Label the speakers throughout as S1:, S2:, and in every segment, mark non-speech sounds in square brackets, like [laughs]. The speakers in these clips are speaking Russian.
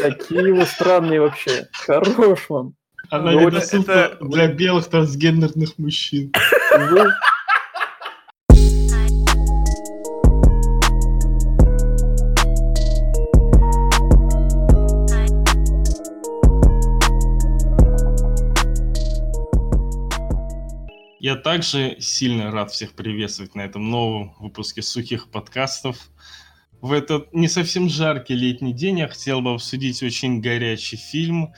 S1: Какие вы странные вообще. Хорош вам.
S2: Она ну, недоступна это... для белых трансгендерных мужчин. Вы Я также сильно рад всех приветствовать на этом новом выпуске сухих подкастов. В этот не совсем жаркий летний день я хотел бы обсудить очень горячий фильм.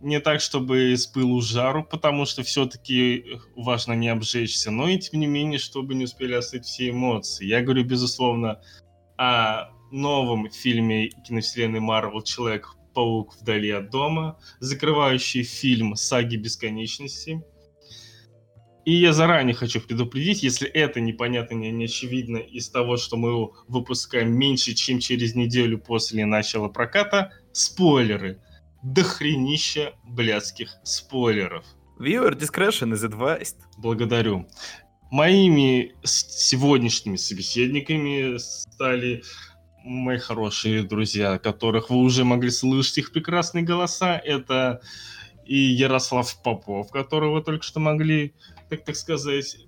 S2: Не так, чтобы с пылу жару, потому что все-таки важно не обжечься, но и тем не менее, чтобы не успели остыть все эмоции. Я говорю, безусловно, о новом фильме киновселенной Марвел «Человек-паук вдали от дома», закрывающий фильм «Саги бесконечности», и я заранее хочу предупредить, если это непонятно, не, не очевидно из того, что мы выпускаем меньше, чем через неделю после начала проката, спойлеры. Дохренища блядских спойлеров.
S3: Viewer discretion is advised.
S2: Благодарю. Моими сегодняшними собеседниками стали мои хорошие друзья, которых вы уже могли слышать их прекрасные голоса. Это и Ярослав Попов, которого вы только что могли так, так сказать,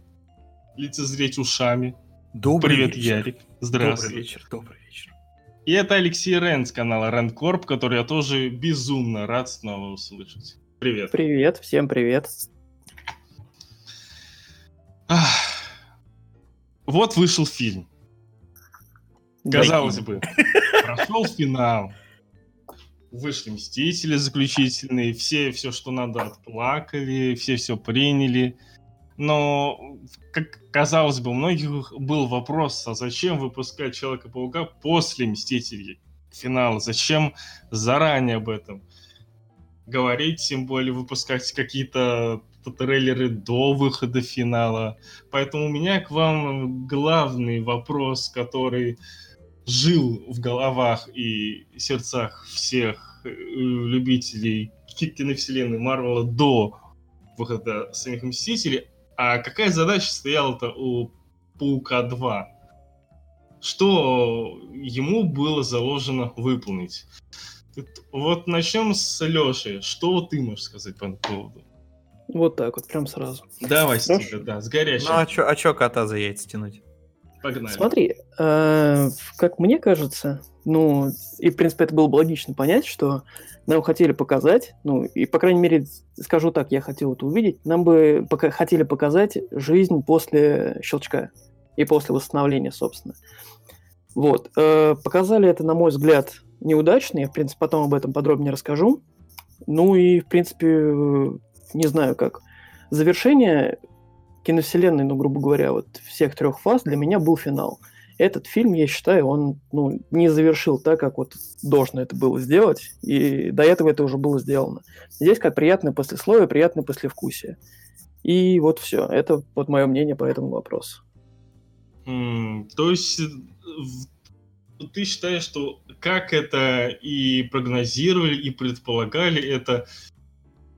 S2: лицезреть ушами.
S3: Добрый
S2: Привет,
S3: вечер.
S2: Ярик. Здравствуй.
S3: Добрый вечер, добрый вечер.
S2: И это Алексей Рен с канала Ренкорп, который я тоже безумно рад снова услышать. Привет.
S1: Привет, всем привет.
S2: Ах. Вот вышел фильм. Казалось бы, прошел финал. Вышли Мстители заключительные, все все, что надо, отплакали, все все приняли. Но, как казалось бы, у многих был вопрос, а зачем выпускать Человека-паука после Мстителей финала? Зачем заранее об этом говорить, тем более выпускать какие-то трейлеры до выхода финала. Поэтому у меня к вам главный вопрос, который жил в головах и сердцах всех э, любителей киновселенной Марвела до выхода самих Мстителей. А какая задача стояла-то у Паука 2? Что ему было заложено выполнить? Вот начнем с Леши. Что ты можешь сказать по этому поводу?
S1: Вот так вот, прям сразу.
S2: Давай, Стига, да, с горячим. Ну,
S3: а чё, а чё кота за яйца тянуть?
S1: Погнали. Смотри, э, как мне кажется, ну, и, в принципе, это было бы логично понять, что нам хотели показать, ну, и, по крайней мере, скажу так, я хотел это увидеть, нам бы пока хотели показать жизнь после щелчка и после восстановления, собственно. Вот. Э, показали это, на мой взгляд, неудачно, я, в принципе, потом об этом подробнее расскажу. Ну и, в принципе, не знаю как. Завершение киновселенной, ну, грубо говоря, вот всех трех фаз для меня был финал – этот фильм, я считаю, он ну, не завершил так, как вот должно это было сделать, и до этого это уже было сделано. Здесь как приятное послесловие, приятное послевкусие. И вот все. Это вот мое мнение по этому вопросу.
S2: Mm, то есть ты считаешь, что как это и прогнозировали, и предполагали, это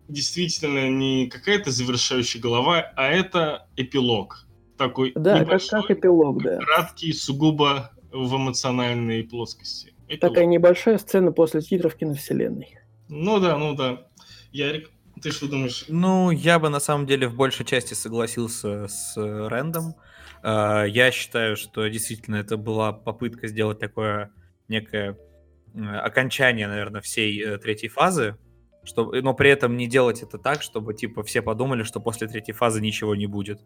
S2: действительно не какая-то завершающая глава, а это эпилог такой
S1: да, как, как эпилог, да.
S2: краткий, сугубо в эмоциональной плоскости.
S1: Эпилог. Такая небольшая сцена после титров киновселенной.
S2: Ну да, ну да. Ярик, ты что думаешь?
S3: Ну, я бы на самом деле в большей части согласился с Рэндом. А, я считаю, что действительно это была попытка сделать такое некое окончание, наверное, всей э, третьей фазы, чтобы, но при этом не делать это так, чтобы типа все подумали, что после третьей фазы ничего не будет.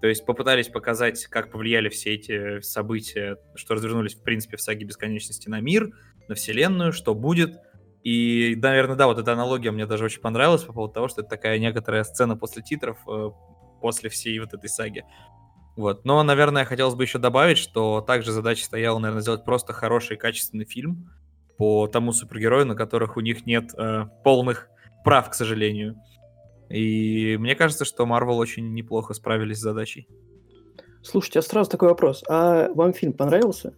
S3: То есть попытались показать, как повлияли все эти события, что развернулись, в принципе, в саге бесконечности на мир, на вселенную, что будет. И, наверное, да, вот эта аналогия мне даже очень понравилась по поводу того, что это такая некоторая сцена после титров, э, после всей вот этой саги. Вот. Но, наверное, хотелось бы еще добавить, что также задача стояла, наверное, сделать просто хороший, качественный фильм по тому супергерою, на которых у них нет э, полных прав, к сожалению. И мне кажется, что Marvel очень неплохо справились с задачей.
S1: Слушайте, а сразу такой вопрос. А вам фильм понравился?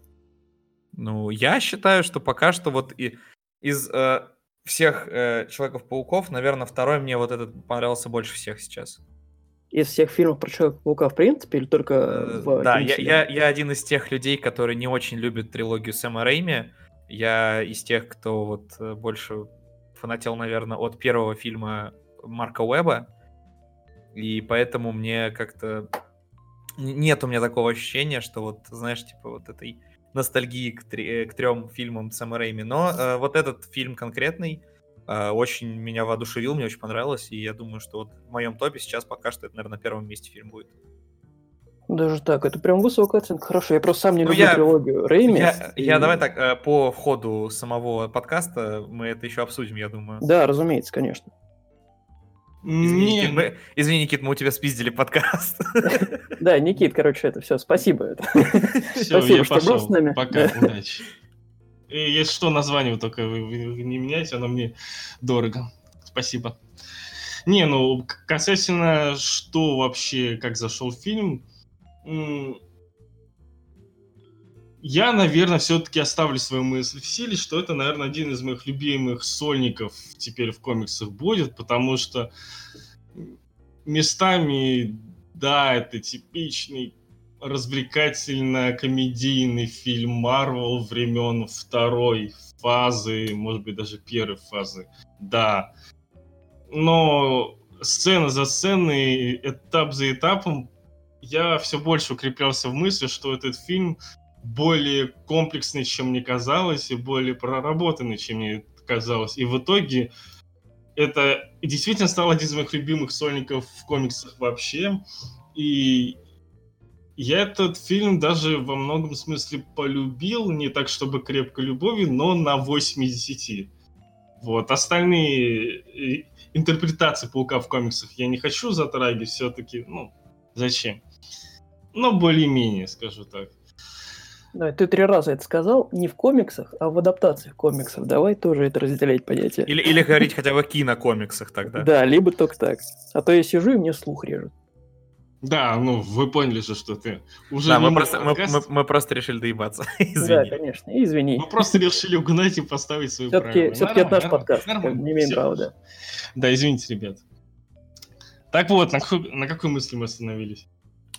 S3: Ну, я считаю, что пока что вот и, из э, всех э, Человеков-пауков, наверное, второй мне вот этот понравился больше всех сейчас.
S1: Из всех фильмов про Человека-паука, в принципе, или только
S3: э, в Да, я, я, я один из тех людей, которые не очень любят трилогию Сэма Рэйми, Я из тех, кто вот э, больше фанател, наверное, от первого фильма Марка Уэба, и поэтому мне как-то нет у меня такого ощущения, что вот, знаешь, типа вот этой ностальгии к, три, к трем фильмам Сэма Рэйми. Но э, вот этот фильм конкретный э, очень меня воодушевил, мне очень понравилось, и я думаю, что вот в моем топе сейчас пока что это, наверное, на первом месте фильм будет.
S1: Даже так, это прям высокая оценка. Хорошо, я просто сам не ну, люблю я, трилогию Рэйми.
S3: Я, и... я давай так, э, по входу самого подкаста мы это еще обсудим, я думаю.
S1: Да, разумеется, конечно.
S3: Извини, Никит, мы, извини, Никит, мы у тебя спиздили подкаст. [laughs]
S1: Да, Никит, короче, это все, спасибо. [laughs]
S2: Спасибо, что был с нами. Пока, удачи. И если что, название вы только вы, вы не меняйте, оно мне дорого. Спасибо. Не, ну, касательно, что вообще, как зашел фильм, я, наверное, все-таки оставлю свою мысль в силе, что это, наверное, один из моих любимых сольников теперь в комиксах будет, потому что местами, да, это типичный развлекательно-комедийный фильм Марвел времен второй фазы, может быть, даже первой фазы, да. Но сцена за сценой, этап за этапом я все больше укреплялся в мысли, что этот фильм более комплексный, чем мне казалось, и более проработанный, чем мне казалось. И в итоге это действительно стал один из моих любимых сольников в комиксах вообще. И я этот фильм даже во многом смысле полюбил, не так чтобы крепко любовью, но на 8 из 10. Вот, остальные э, интерпретации Паука в комиксах я не хочу затрагивать, все-таки, ну, зачем? Но более-менее, скажу так.
S1: Да, ты три раза это сказал, не в комиксах, а в адаптациях комиксов. Давай тоже это разделять понятие.
S3: Или, или говорить хотя бы кинокомиксах тогда.
S1: Да, либо только так. А то я сижу и мне слух режет.
S2: Да, ну вы поняли же, что ты уже
S3: Да, мы просто, мы, мы, мы просто решили доебаться. [laughs]
S1: извини. Да, конечно, извини.
S2: Мы просто решили угнать и поставить свою
S1: все-таки, Все-таки это наш подкаст, нормально, не имеем права, да.
S2: Да, извините, ребят. Так вот, на на какой мысли мы остановились?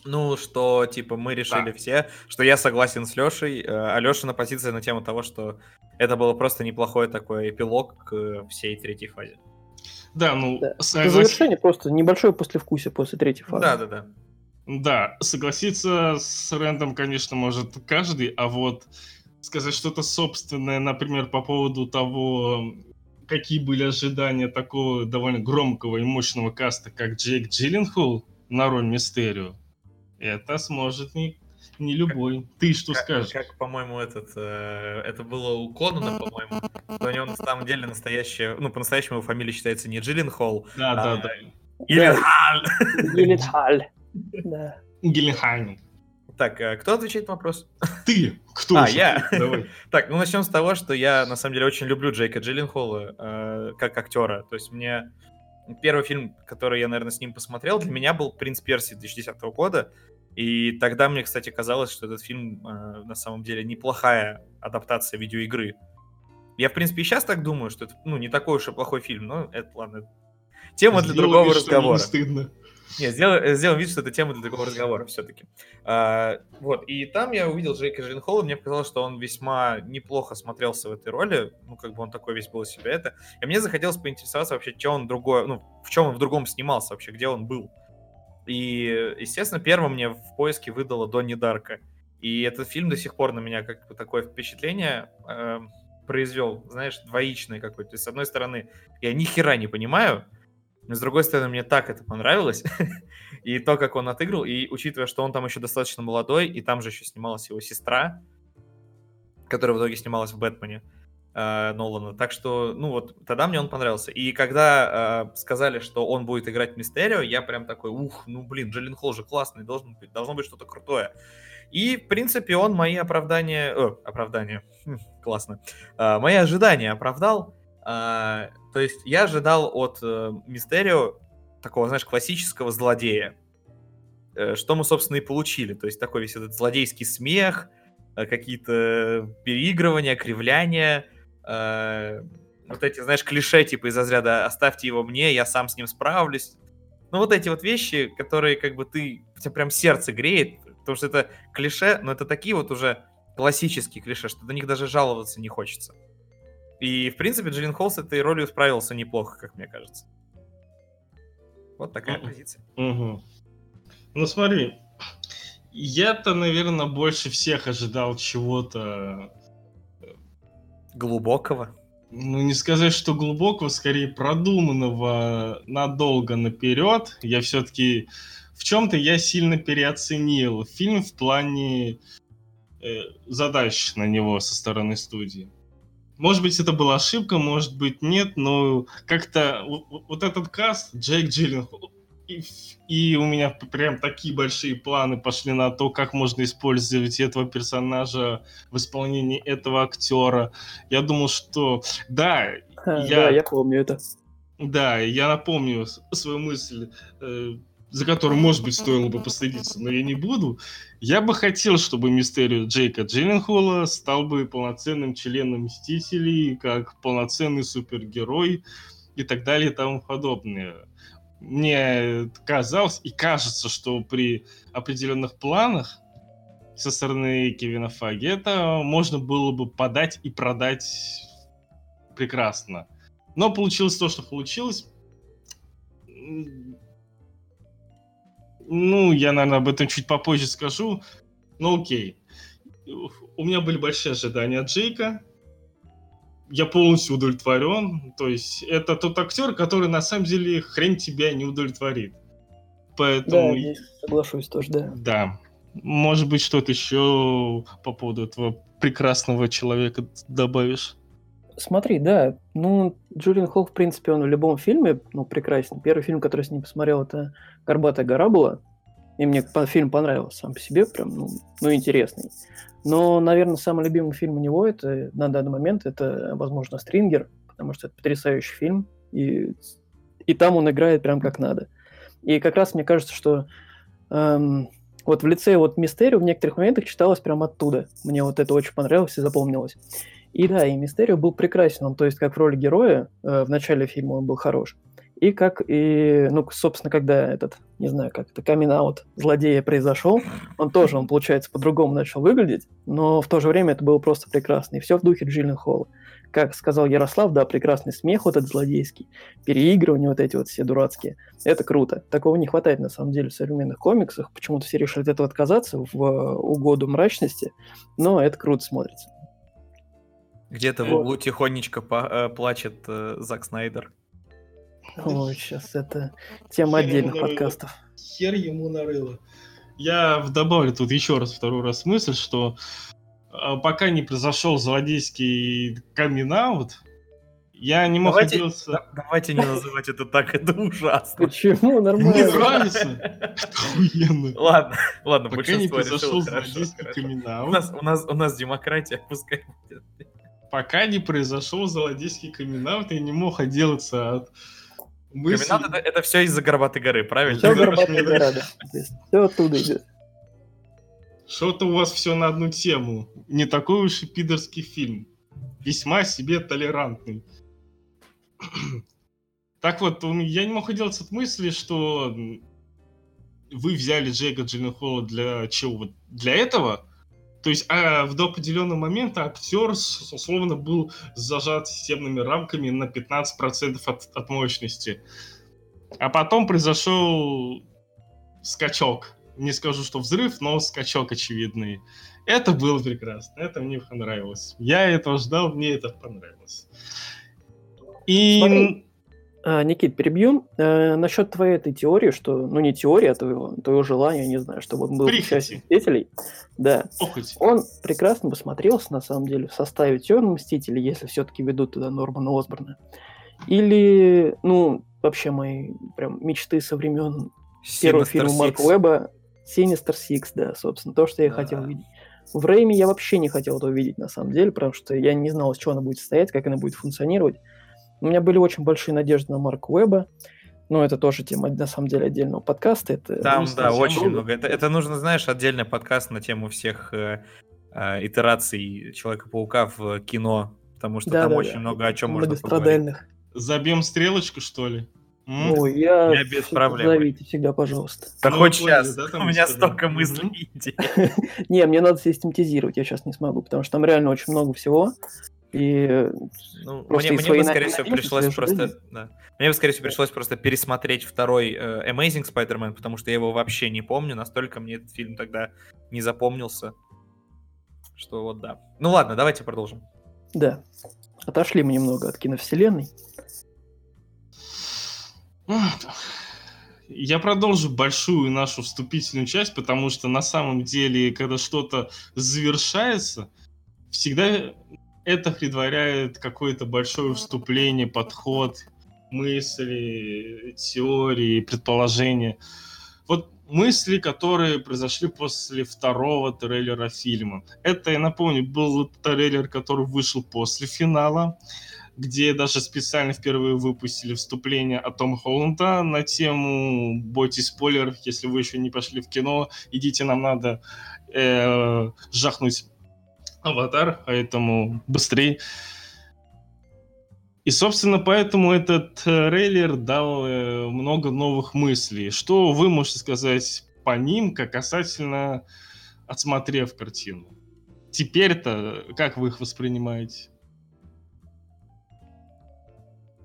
S3: Ну, что, типа, мы решили да. все, что я согласен с Лешей. Э, Алешина позиция на тему того, что это было просто неплохой такой эпилог к всей третьей фазе.
S2: Да, ну... Да.
S1: Соглас... Завершение просто небольшое послевкусие после третьей фазы.
S3: Да, да, да.
S2: Да, согласиться с Рэндом, конечно, может каждый, а вот сказать что-то собственное, например, по поводу того, какие были ожидания такого довольно громкого и мощного каста, как Джейк Джилленхол на роль Мистерио, это сможет не, не любой. Как, Ты что
S3: как,
S2: скажешь?
S3: Как, по-моему, этот, э, это было у Конана, по-моему. У него на самом деле настоящая, ну, по-настоящему его фамилия считается не Джилленхол,
S2: да, а да, да.
S3: Гилленхаль.
S1: Гилленхаль. Да.
S2: Гилленхаль. [laughs]
S3: Так, э, кто отвечает на вопрос?
S2: Ты! Кто?
S3: А, я? Давай. [laughs] так, ну начнем с того, что я на самом деле очень люблю Джейка Джилленхола э, как актера. То есть мне первый фильм, который я, наверное, с ним посмотрел, для меня был «Принц Перси» 2010 года. И тогда мне, кстати, казалось, что этот фильм э, на самом деле неплохая адаптация видеоигры. Я, в принципе, и сейчас так думаю, что это ну, не такой уж и плохой фильм, но это, ладно, тема для Сделай другого разговора. Не стыдно. Нет, сделаем, сделаем вид, что это тема для такого разговора все-таки. А, вот, и там я увидел Джейка Джилленхола, мне показалось, что он весьма неплохо смотрелся в этой роли, ну, как бы он такой весь был из себя это. И мне захотелось поинтересоваться вообще, что он другое, ну, в чем он в другом снимался вообще, где он был. И, естественно, первым мне в поиске выдало Донни Дарка. И этот фильм до сих пор на меня как бы такое впечатление э, произвел, знаешь, двоичное какое-то. С одной стороны, я ни хера не понимаю, но с другой стороны, мне так это понравилось. [laughs] и то, как он отыграл, и учитывая, что он там еще достаточно молодой, и там же еще снималась его сестра, которая в итоге снималась в «Бэтмене», э, Нолана. Так что, ну вот, тогда мне он понравился. И когда э, сказали, что он будет играть Мистерио, я прям такой, ух, ну блин, Джиллин Холл же классный, должен быть, должно быть что-то крутое. И, в принципе, он мои оправдания... О, оправдания. Хм, [laughs] классно. Э, мои ожидания оправдал. Э, то есть я ожидал от э, Мистерио такого, знаешь, классического злодея. Э, что мы, собственно, и получили. То есть такой весь этот злодейский смех, э, какие-то переигрывания, кривляния, э, вот эти, знаешь, клише типа из разряда «оставьте его мне, я сам с ним справлюсь». Ну, вот эти вот вещи, которые как бы ты, у тебя прям сердце греет, потому что это клише, но это такие вот уже классический клише, что до них даже жаловаться не хочется. И, в принципе, Джиллин Холл с этой ролью справился неплохо, как мне кажется. Вот такая
S2: Мгм.
S3: позиция.
S2: Мгм. Ну смотри, я-то, наверное, больше всех ожидал чего-то,
S3: Глубокого.
S2: ну не сказать, что глубокого, скорее продуманного надолго наперед. Я все-таки в чем-то я сильно переоценил фильм в плане э, задач на него со стороны студии. Может быть, это была ошибка, может быть, нет, но как-то вот, этот каст, Джейк Джилленхол, и, и у меня прям такие большие планы пошли на то, как можно использовать этого персонажа в исполнении этого актера. Я думал, что да,
S1: Ха,
S2: Я-
S1: Да, я помню это.
S2: да, я напомню свою мысль, э, за которую, может быть, стоило бы последиться, но я не буду. Я бы хотел, чтобы мистерию Джейка Джилленхола стал бы полноценным членом Мстителей, как полноценный супергерой и так далее и тому подобное. Мне казалось и кажется, что при определенных планах со стороны Кевина Фаги это можно было бы подать и продать прекрасно. Но получилось то, что получилось. Ну, я, наверное, об этом чуть попозже скажу. Ну, окей. У меня были большие ожидания от Джейка. Я полностью удовлетворен. То есть, это тот актер, который на самом деле хрень тебя не удовлетворит.
S1: Да,
S2: Поэтому,
S1: здесь соглашусь тоже, да.
S2: да. Может быть, что-то еще по поводу этого прекрасного человека добавишь?
S1: Смотри, да, ну, Джулиан Холл, в принципе, он в любом фильме, ну, прекрасен. Первый фильм, который с ним посмотрел, это «Горбатая гора» была. И мне фильм понравился сам по себе, прям, ну, ну, интересный. Но, наверное, самый любимый фильм у него это на данный момент это, возможно, «Стрингер», потому что это потрясающий фильм, и, и там он играет прям как надо. И как раз мне кажется, что эм, вот в лице вот Мистерио в некоторых моментах читалось прям оттуда. Мне вот это очень понравилось и запомнилось. И да, и Мистерио был прекрасен, он, то есть как в роли героя э, в начале фильма он был хорош. И как и, ну, собственно, когда этот, не знаю, как это, камин злодея произошел, он тоже, он, получается, по-другому начал выглядеть, но в то же время это было просто прекрасно. И все в духе Джиллен Холла. Как сказал Ярослав, да, прекрасный смех вот этот злодейский, переигрывания вот эти вот все дурацкие. Это круто. Такого не хватает, на самом деле, в современных комиксах. Почему-то все решили от этого отказаться в э, угоду мрачности, но это круто смотрится.
S3: Где-то в
S1: Вот.
S3: углу тихонечко по- э, плачет э, Зак Снайдер.
S1: Ой, сейчас это тема
S2: Хер
S1: отдельных подкастов.
S2: Хер ему нарыло. Я добавлю тут еще раз, второй раз мысль, что а, пока не произошел злодейский камин я не мог
S3: Давайте-
S2: отделаться...
S3: Да- Давайте не называть это так, это ужасно.
S1: Почему? Нормально.
S2: нравится. Охуенно.
S3: Ладно, ладно,
S2: Пока не произошел злодейский камин
S3: У нас, у, нас, у нас демократия, пускай будет.
S2: Пока не произошел злодейский камин я не мог отделаться от мысли...
S3: Комбинат это, это все из-за Горбатой горы, правильно?
S1: Все горбатая гора, да. Все оттуда идет.
S2: Что-то у вас все на одну тему. Не такой уж и пидорский фильм. Весьма себе толерантный. [clears throat] Так вот, я не мог отделаться от мысли, что вы взяли Джейка Джилленхола для чего? Вот Для этого? То есть а, в до определенного момента актер условно был зажат системными рамками на 15% от, от мощности. А потом произошел скачок. Не скажу, что взрыв, но скачок очевидный. Это было прекрасно, это мне понравилось. Я этого ждал, мне это понравилось. И...
S1: Смотри. А, Никит, перебью. Э, насчет твоей этой теории, что, ну не теория, а твоего, твоего желания, не знаю, чтобы он был частью Мстителей. Да,
S2: Похоть.
S1: он прекрасно бы смотрелся, на самом деле, в составе Темных Мстителей, если все-таки ведут туда Нормана Осборна. Или, ну, вообще мои прям мечты со времен первого
S3: Sinister
S1: фильма Марка. Уэбба Sinister Six, да, собственно, то, что я
S3: Да.
S1: хотел видеть. В Рейме я вообще не хотел этого видеть, на самом деле, потому что я не знал, из чего она будет состоять, как она будет функционировать. У меня были очень большие надежды на Марка Уэбба, но это тоже тема, на самом деле, отдельного подкаста. Это
S3: Там, да, очень
S2: много.
S3: много. Это, это нужно, знаешь, отдельный подкаст на тему всех э, э, итераций Человека-паука в кино, потому что
S1: Да,
S3: там
S1: да,
S3: очень
S1: да.
S3: много о чем можно поговорить.
S2: Забьем стрелочку, что ли? М?
S1: Ой, я...
S3: Я без проблем.
S1: Зовите всегда, пожалуйста.
S3: Да
S2: Ну,
S3: хоть сейчас.
S2: да,
S3: У меня столько мыслей. [laughs]
S1: Не, мне надо систематизировать, я сейчас не смогу, потому что там реально очень много всего. И э,
S3: Ну, мне, мне бы, скорее всего, пришлось просто... да. Мне бы, скорее всего, пришлось просто пересмотреть второй э, Amazing Spider-Man, потому что я его вообще не помню, настолько мне этот фильм тогда не запомнился, что вот да. Ну ладно, давайте продолжим.
S1: да, отошли мы немного от киновселенной.
S2: Я продолжу большую нашу вступительную часть, потому что на самом деле, когда что-то завершается, всегда это предваряет какое-то большое вступление, подход, мысли, теории, предположения. Вот мысли, которые произошли после второго трейлера фильма. Это, я напомню, был трейлер, который вышел после финала, где даже специально впервые выпустили вступление от Тома Холланда на тему «Бойтесь спойлеров, если вы еще не пошли в кино, идите, нам надо э, жахнуть аватар, поэтому быстрее». И, собственно, поэтому этот трейлер дал э, много новых мыслей. Что вы можете сказать по ним, как касательно отсмотрев картину? Теперь-то как вы их воспринимаете?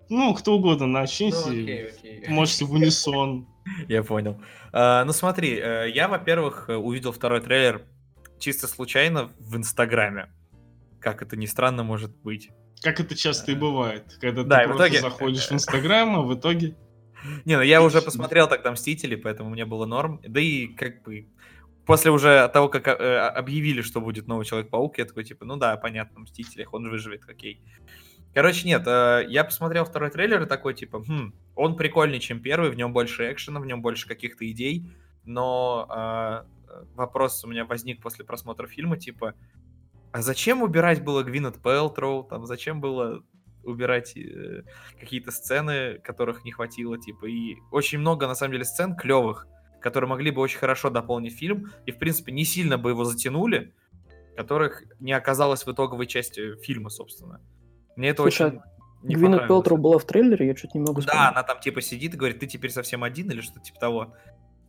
S2: Ну, кто угодно, начните. Можете в унисон. [laughs]
S3: Я понял. А, ну смотри, э, я, во-первых, э, увидел второй трейлер чисто случайно в Инстаграме. Как это ни странно может быть.
S2: Как это часто и бывает, когда
S3: Да,
S2: ты просто
S3: итоге-
S2: заходишь в Инстаграм, а в итоге... [laughs]
S3: Не, ну я уже [laughs] посмотрел тогда Мстители, поэтому мне было норм. Да и как бы после уже того, как э, объявили, что будет новый Человек-паук, я такой, типа, ну да, понятно, Мстителях, он выживет, окей. Короче, нет, э, я посмотрел второй трейлер и такой, типа, хм, он прикольнее, чем первый, в нем больше экшена, в нем больше каких-то идей, но э, вопрос у меня возник после просмотра фильма, типа, а зачем убирать было Гвинет Пэлтроу, там, зачем было убирать э, какие-то сцены, которых не хватило, типа, и очень много, на самом деле, сцен клевых, которые могли бы очень хорошо дополнить фильм, и, в принципе, не сильно бы его затянули, которых не оказалось в итоговой части фильма, собственно. Мне это
S1: Слушай,
S3: очень не
S1: Гвинет. Пелтроу была в трейлере, я что-то не могу
S3: Да,
S1: вспомнить.
S3: она там типа сидит и говорит, ты теперь совсем один или что-то типа того.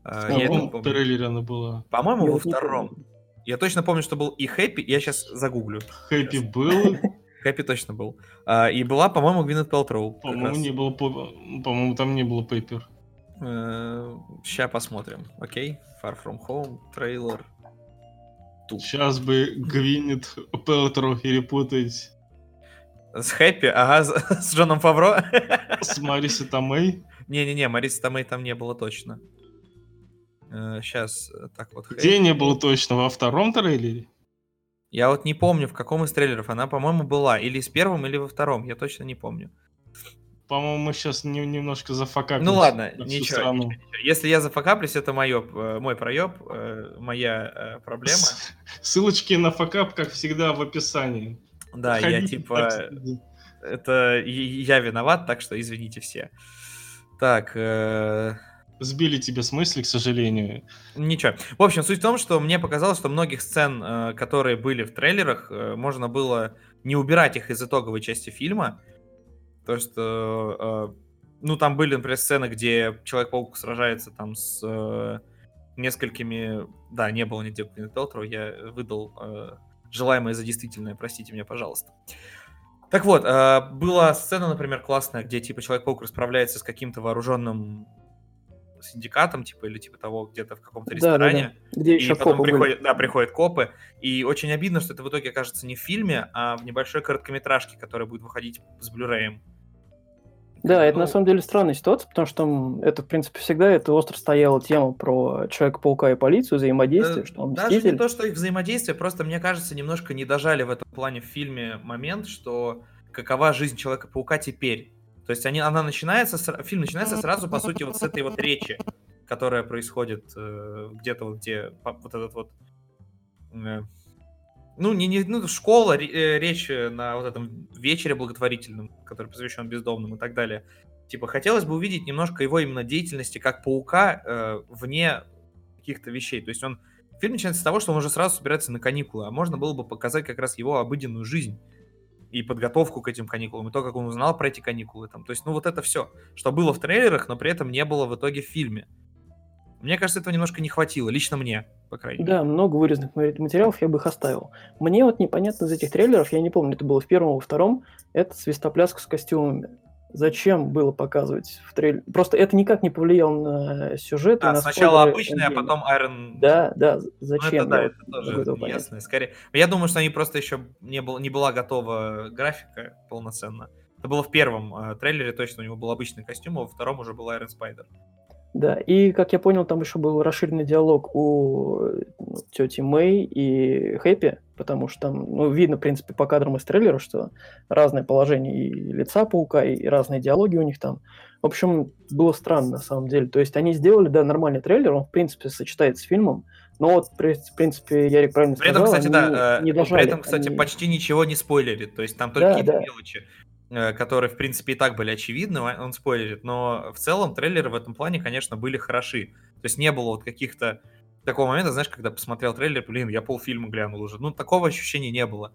S3: А,
S2: В каком
S3: помню.
S2: трейлере она была?
S3: По-моему, во втором. Я точно помню, что был и Хэппи, я сейчас загуглю.
S2: Хэппи был, [laughs]
S3: Хэппи точно был. А, и была, по-моему, Гвинет Пелтроу.
S2: по-моему, не было... по- По-моему, там не было Пейпер.
S3: Сейчас посмотрим. Окей. Far From Home, трейлер. Тут.
S2: Сейчас бы Гвинет Пелтроу перепутать
S3: С Хэппи, ага, с, [laughs] с Джоном Фавро.
S2: с Мариса Томей.
S3: Не-не-не, Мариса Томей там не было точно. Сейчас, так вот.
S2: Где не было точно? Во втором трейлере?
S3: Я вот не помню, в каком из трейлеров она, по-моему, была. Или с первым, или во втором. Я точно не помню.
S2: По-моему, мы сейчас немножко зафакапились.
S3: Ну ладно, ничего,
S2: страну.
S3: ничего, ничего. Если я зафакаплюсь, это моё, э, мой проеб, э, моя э, проблема. [laughs]
S2: Ссылочки на факап, как всегда, в описании.
S3: Да, я типа... Это я виноват, так что извините все. Так, э,
S2: Сбили тебя с мысли, к сожалению.
S3: ничего. В общем, суть в том, что мне показалось, что многих сцен, э, которые были в трейлерах, э, можно было не убирать их из итоговой части фильма. То, что, э, ну, там были, например, сцены, где Человек-паук сражается там с несколькими... Да, не было нигде Gwyneth Пелтроу, я выдал желаемое за действительное, простите меня, пожалуйста. Так вот, была сцена, например, классная, где, типа, Человек-паук расправляется с каким-то вооруженным синдикатом, типа, или типа того, где-то в каком-то
S1: Да, да, да.
S3: ресторане.
S1: Где
S3: И
S1: еще
S3: потом
S1: копы были.
S3: приходят, да, приходят копы. И очень обидно, что это в итоге окажется не в фильме, а в небольшой короткометражке, которая будет выходить с Blu-ray.
S1: Да, это на
S3: Ну,
S1: самом деле странная ситуация, потому что это, в принципе, всегда это остро стояла тема про Человека-паука и полицию, взаимодействие,
S3: э,
S1: что он
S3: Даже
S1: мститель.
S3: не то, что их взаимодействие, просто, мне кажется, немножко не дожали в этом плане в фильме момент, что какова жизнь Человека-паука теперь. То есть они, она начинается, фильм начинается сразу, по сути, вот с этой вот речи, которая происходит э, где-то вот, где вот этот вот... э, ну, не, не, ну, школа, э, речь на вот этом вечере благотворительном, который посвящен бездомным и так далее. Типа, хотелось бы увидеть немножко его именно деятельности как паука э, вне каких-то вещей. То есть он... Фильм начинается с того, что он уже сразу собирается на каникулы, а можно было бы показать как раз его обыденную жизнь. И подготовку к этим каникулам, и то, как он узнал про эти каникулы. Там. То есть, ну вот это все, что было в трейлерах, но при этом не было в итоге в фильме. Мне кажется, этого немножко не хватило, лично мне, по крайней мере.
S1: Да, много вырезанных материалов, я бы их оставил. Мне вот непонятно из этих трейлеров, я не помню, это было в первом, во втором, это свистопляска с костюмами. Зачем было показывать в трейлере? Просто это никак не повлияло на сюжет.
S3: А,
S1: на
S3: сначала обычный, а потом Iron...
S1: Да, да,
S3: Ну,
S1: зачем?
S3: это да, это тоже ясно. Скорее, я думаю, что они просто еще не, был, не была готова графика полноценно. Это было в первом э, трейлере, точно у него был обычный костюм, а во втором уже был Iron Spider.
S1: Да, и, как я понял, там еще был расширенный диалог у ну, тети Мэй и Хэппи, потому что там, ну, видно, в принципе, по кадрам из трейлера, что разное положение и лица паука, и разные диалоги у них там. В общем, было странно, на самом деле. То есть они сделали, да, нормальный трейлер, он, в принципе, сочетается с фильмом, но вот, в при- в принципе, Ярик правильно
S3: При этом,
S1: сказал,
S3: кстати,
S1: они
S3: да, э,
S1: не
S3: при этом, кстати,
S1: Они-
S3: почти ничего не спойлерит. То есть там только
S1: Да,
S3: какие-то
S1: да.
S3: мелочи, которые, в принципе, и так были очевидны, он спойлерит. Но в целом трейлеры в этом плане, конечно, были хороши. То есть не было вот каких-то такого момента, знаешь, когда посмотрел трейлер, блин, я полфильма глянул уже. Ну, такого ощущения не было.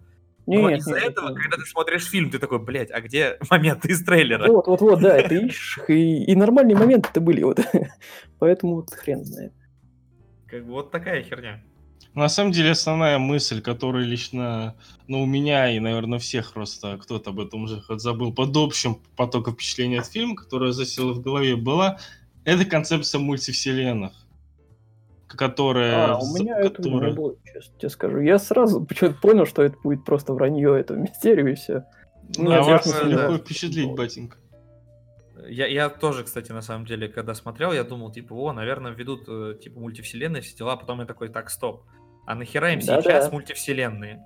S3: Но
S1: Нет,
S3: из-за
S1: нет,
S3: этого,
S1: это-
S3: когда ты смотришь фильм, ты такой, блядь, а где [laughs] моменты из трейлера?
S1: Вот, вот, вот, да, ты ищешь, их, и, и нормальные моменты-то были, вот. [laughs] Поэтому вот хрен знает.
S3: Как бы вот такая херня.
S2: На самом деле, основная мысль, которая лично, ну, у меня и, наверное, всех просто кто-то об этом уже хоть забыл, под общим потоком впечатлений от фильма, которая засела в голове, была, это концепция мультивселенных, которая...
S1: А, у меня
S2: за-
S1: этого не
S2: которая-
S1: было, честно тебе скажу. Я сразу [laughs] почему-то понял, что это будет просто вранье, это [laughs] мистерию, и все.
S3: Ну,
S2: а вас легко
S3: да.
S2: впечатлить, батенька.
S3: Я, я тоже, кстати, на самом деле, когда смотрел, я думал, типа, о, наверное, введут, э, типа, мультивселенные, все дела, а потом я такой, так, стоп. А нахера им
S1: Да-да.
S3: сейчас мультивселенные?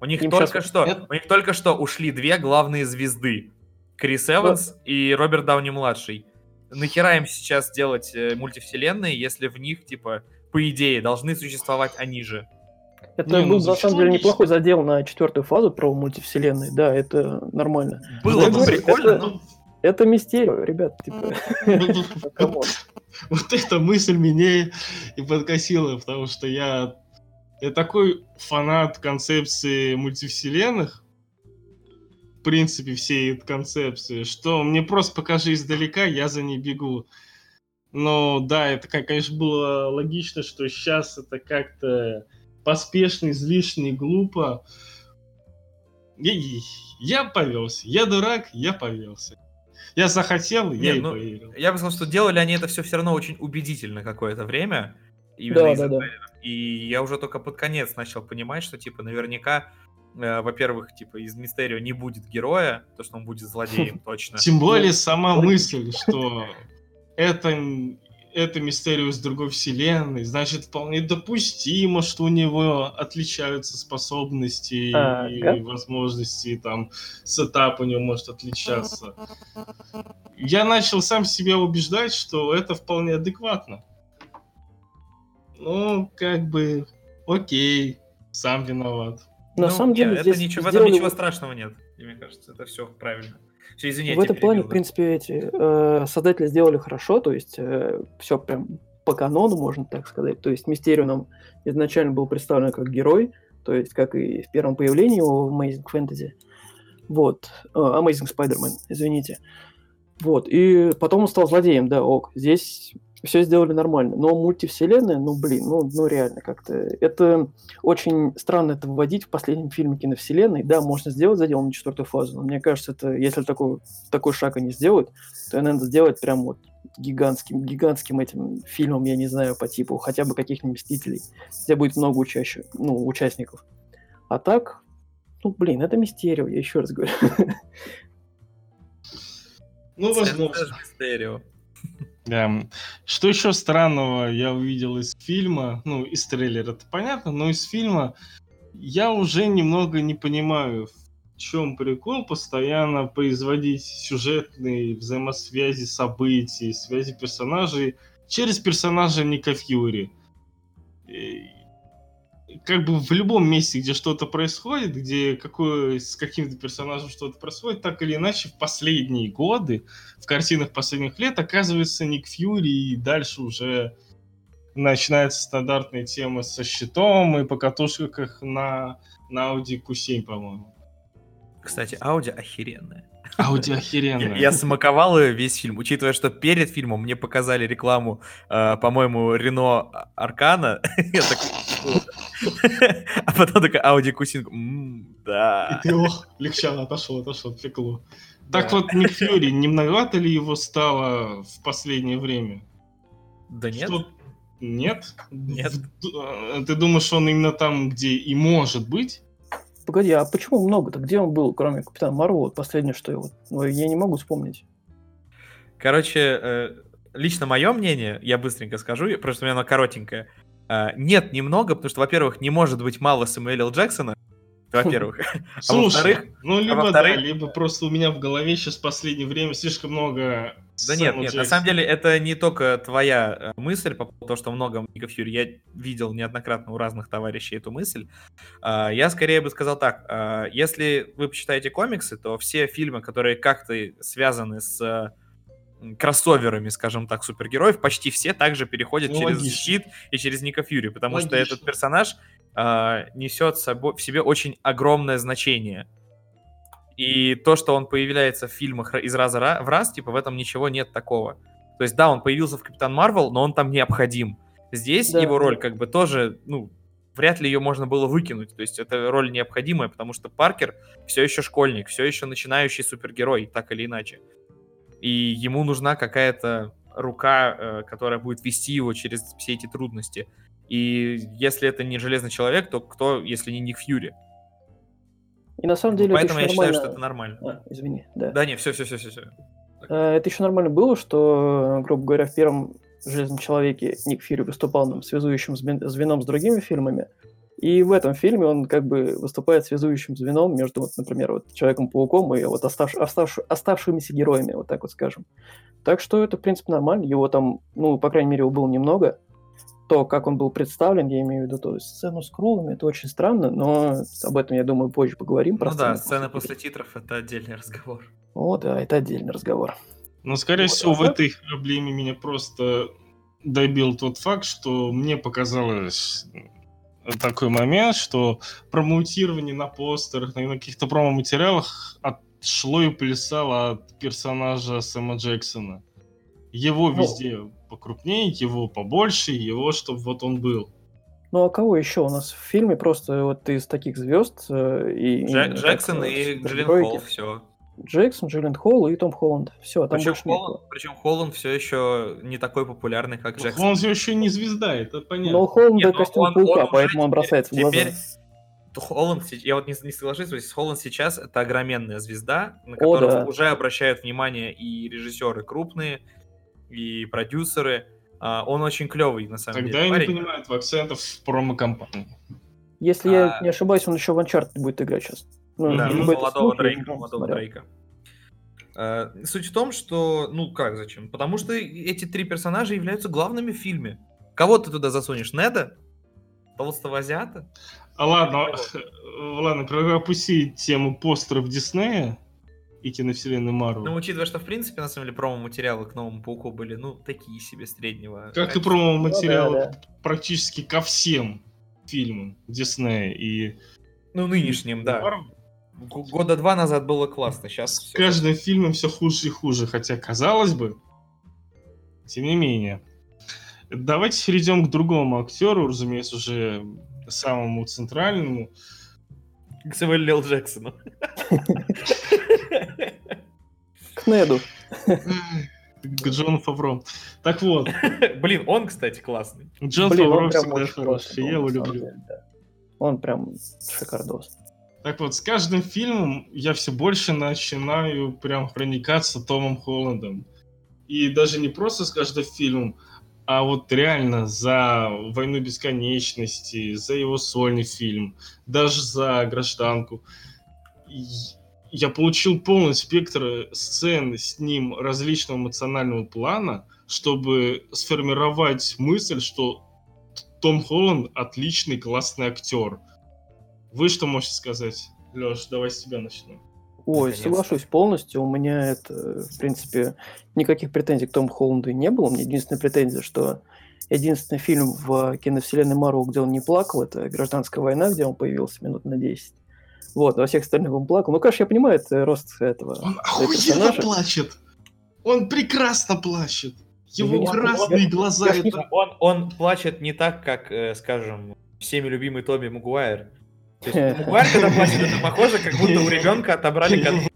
S3: У них
S1: Им
S3: только
S1: щас-
S3: что,
S2: Это-
S3: у них только что ушли две главные звезды. Крис Эванс и Роберт Дауни-младший. Нахера им сейчас делать э, мультивселенные, если в них, типа, по идее, должны существовать они же?
S1: Это
S2: Не, ну,
S1: был, на
S2: звучит
S1: самом деле, неплохой задел на четвертую фазу про мультивселенные. Да, это нормально.
S3: Было
S1: я
S3: бы прикольно,
S1: это-
S3: но...
S1: Это мистерию, ребят, типа,
S2: Вот- эта мысль меня и подкосила, потому что я, я такой фанат концепции мультивселенных, в принципе, всей этой концепции, что мне просто покажи издалека, я за ней бегу. Но да, это, как, конечно, было логично, что сейчас это как-то поспешно, излишне, глупо. Я, я повелся. Я дурак, я повелся. Я захотел, я
S3: Не,
S2: и
S3: ну,
S2: поверил.
S3: Я бы сказал, что делали они это все все равно очень убедительно какое-то время. Именно
S1: Да, да, да.
S3: И я уже только под конец начал понимать, что, типа, наверняка, э, во-первых, типа, из Мистерио не будет героя, то, что он будет злодеем [laughs] точно.
S2: Тем более
S1: Ну,
S2: сама мысль, что это, это Мистерио из другой вселенной, значит, вполне допустимо, что у него отличаются способности
S1: Ага.
S2: и возможности, там, сетап у него может отличаться. Я начал сам себя убеждать, что это вполне адекватно. Ну, как бы, окей, сам виноват.
S1: На
S3: Ну,
S1: самом деле,
S3: это
S1: здесь
S3: ничего, в этом
S1: сделали
S3: ничего страшного нет. Мне кажется, это все правильно. Все, извини,
S1: в этом плане, в принципе, эти э, создатели сделали хорошо, то есть все прям по канону, можно так сказать. То есть Мистерио нам изначально был представлен как герой, то есть как и в первом появлении его в Amazing Fantasy. Вот. Э, Amazing Spider-Man, извините. Вот. И потом он стал злодеем, да, ок. Здесь все сделали нормально. Но мультивселенная, ну, блин, ну, ну реально как-то... Это очень странно это вводить в последнем фильме киновселенной. Да, можно сделать задел на четвертую фазу, но мне кажется, это, если такой, такой шаг они сделают, то надо сделать прям вот гигантским, гигантским этим фильмом, я не знаю, по типу хотя бы каких-нибудь Мстителей, где будет много учащих, ну, участников. А так, ну, блин, это Мистерио, я еще раз говорю.
S2: Ну, возможно.
S3: Мистерио.
S2: Да. Что еще странного я увидел из фильма, ну, из трейлера, это понятно, но из фильма я уже немного не понимаю, в чем прикол постоянно производить сюжетные взаимосвязи событий, связи персонажей через персонажа Ника Фьюри. Как бы в любом месте, где что-то происходит, где какое, с каким-то персонажем что-то происходит, так или иначе в последние годы в картинах последних лет оказывается Ник Фьюри, и дальше уже начинается стандартная тема со щитом и покатушках на, на Audi Q7, по-моему.
S3: Кстати, Ауди охеренная.
S2: Ауди [laughs] охеренная.
S3: Я смаковал ее весь фильм, учитывая, что перед фильмом мне показали рекламу, э, по-моему, Рено Аркана. [laughs] Я так... [laughs] А потом такая Ауди Кусинг. Да.
S2: И ты, ох, легче отошел, отошел, отвлекло. Так вот, Ник Фьюри, не многовато ли его стало в последнее время?
S3: Да нет.
S2: Нет?
S3: Нет.
S2: А, ты думаешь, он именно там, где и может быть?
S1: Погоди, а почему много-то? Где он был, кроме Капитана Марвел? Вот последнее, что я, вот, ну, я не могу вспомнить.
S3: Короче, э, лично мое мнение, я быстренько скажу, что у меня оно коротенькое. Э, нет, немного, потому что, во-первых, не может быть мало Самуэля Л. Джексона, во-первых. [laughs]
S2: А во-вторых... Ну, либо да, либо просто у меня в голове сейчас в последнее время слишком много
S3: да нет, нет, на самом деле это не только твоя э, мысль по поводу того, что много Ника Фьюри. Я видел неоднократно у разных товарищей эту мысль. А, я скорее бы сказал так. А, если вы почитаете комиксы, то все фильмы, которые как-то связаны с кроссоверами, скажем так, супергероев, почти все также переходят ну, через логично. щит и через Ника Фьюри, потому логично. что этот персонаж э, несет в себе очень огромное значение. И то, что он появляется в фильмах из раза в раз, типа в этом ничего нет такого. То есть, да, он появился в Капитан Марвел, но он там необходим. Здесь да. его роль как бы тоже, ну, вряд ли ее можно было выкинуть. То есть это роль необходимая, потому что Паркер все еще школьник, все еще начинающий супергерой, так или иначе. И ему нужна какая-то рука, э, которая будет вести его через все эти трудности. И если это не Железный Человек, то кто, если не Ник Фьюри?
S1: И на самом деле
S3: Поэтому
S1: я
S3: нормально... считаю, что это нормально.
S1: А, извини, да.
S3: Да, не, все, все, все, все, все.
S1: Это еще нормально было, что, грубо говоря, в первом Железном человеке Ник Фьюри выступал нам связующим звеном с другими фильмами, и в этом фильме он как бы выступает связующим звеном между, вот, например, вот Человеком-пауком и вот остав, остав, оставшимися героями, вот так вот скажем. Так что это, в принципе, нормально. Его там, ну, по крайней мере, его было немного то, как он был представлен, я имею в виду то сцену с крулами, это очень странно, но об этом, я думаю, позже поговорим.
S3: Ну да, сцена после титров — это отдельный разговор.
S1: О, да, это отдельный разговор.
S2: Но, скорее вот, всего, а в этой проблеме меня просто добил тот факт, что мне показалось такой момент, что промоутирование на постерах, на каких-то промо-материалах отшло и плясало от персонажа Сэма Джексона. Его ну, везде покрупнее, его побольше, его, чтобы вот он был.
S1: Ну а кого еще у нас в фильме просто вот из таких звезд э, и
S3: Джек, Джексон и Джиллен Холл, все.
S1: Джексон, Джиллен Холл и Том Холланд. Все, там причем больше
S3: Холланд, Причем Холланд все еще не такой популярный, как Джексон.
S2: Он все еще не звезда, это понятно.
S1: Но Холланд это костюм он, паука, он поэтому он бросается
S3: в глаза. Холланд, я вот не, не соглашусь, то Холланд сейчас это огроменная звезда, на которую да. уже обращают внимание и режиссеры крупные, и продюсеры. А, он очень клевый, на самом
S2: Тогда
S3: деле.
S2: Тогда я не понимаю акцентов в промо-компании.
S1: Если а... я не ошибаюсь, он еще в Uncharted будет играть сейчас.
S3: Ну, да, ну, молодого Дрейка. Молодого Дрейка. А, суть в том, что... Ну, как зачем? Потому что эти три персонажа являются главными в фильме. Кого ты туда засунешь? Неда? Толстого азиата?
S2: А ладно, ладно, пропусти тему постеров Диснея и киновселенной Марвел.
S3: Ну, учитывая, что, в принципе, на самом деле, промо-материалы к Новому Пауку были, ну, такие себе среднего.
S2: Как и промо-материалы ну, да, да. практически ко всем фильмам Диснея и...
S3: Ну, нынешним, да. Марвел. Года два назад было классно, сейчас...
S2: С каждым все... фильмом все хуже и хуже, хотя, казалось бы, тем не менее. Давайте перейдем к другому актеру, разумеется, уже самому центральному.
S3: К Сэмюэлю Джексону.
S1: К Неду.
S2: К Джону Фавро. Так вот.
S3: Блин, он, кстати, классный.
S2: Джон Фавро всегда хороший, я его люблю.
S1: Он прям шикардос.
S2: Так вот, с каждым фильмом я все больше начинаю прям проникаться Томом Холландом. И даже не просто с каждым фильмом, а вот реально за «Войну бесконечности», за его сольный фильм, даже за «Гражданку» я получил полный спектр сцен с ним различного эмоционального плана, чтобы сформировать мысль, что Том Холланд отличный, классный актер. Вы что можете сказать? Леш, давай с тебя начнем.
S1: Ой, соглашусь полностью. У меня это, в принципе, никаких претензий к Тому Холланду не было. У меня единственная претензия, что единственный фильм в киновселенной Марвел, где он не плакал, это «Гражданская война», где он появился минут на 10. Вот, во всех остальных он плакал. Ну, конечно, я понимаю, это рост этого
S2: Он охуенно плачет. Он прекрасно плачет. Его красные я, глаза.
S3: Я, это... он, он плачет не так, как, э, скажем, всеми любимый Тоби Магуайр. Магуайр, когда плачет, это похоже, как будто у ребенка отобрали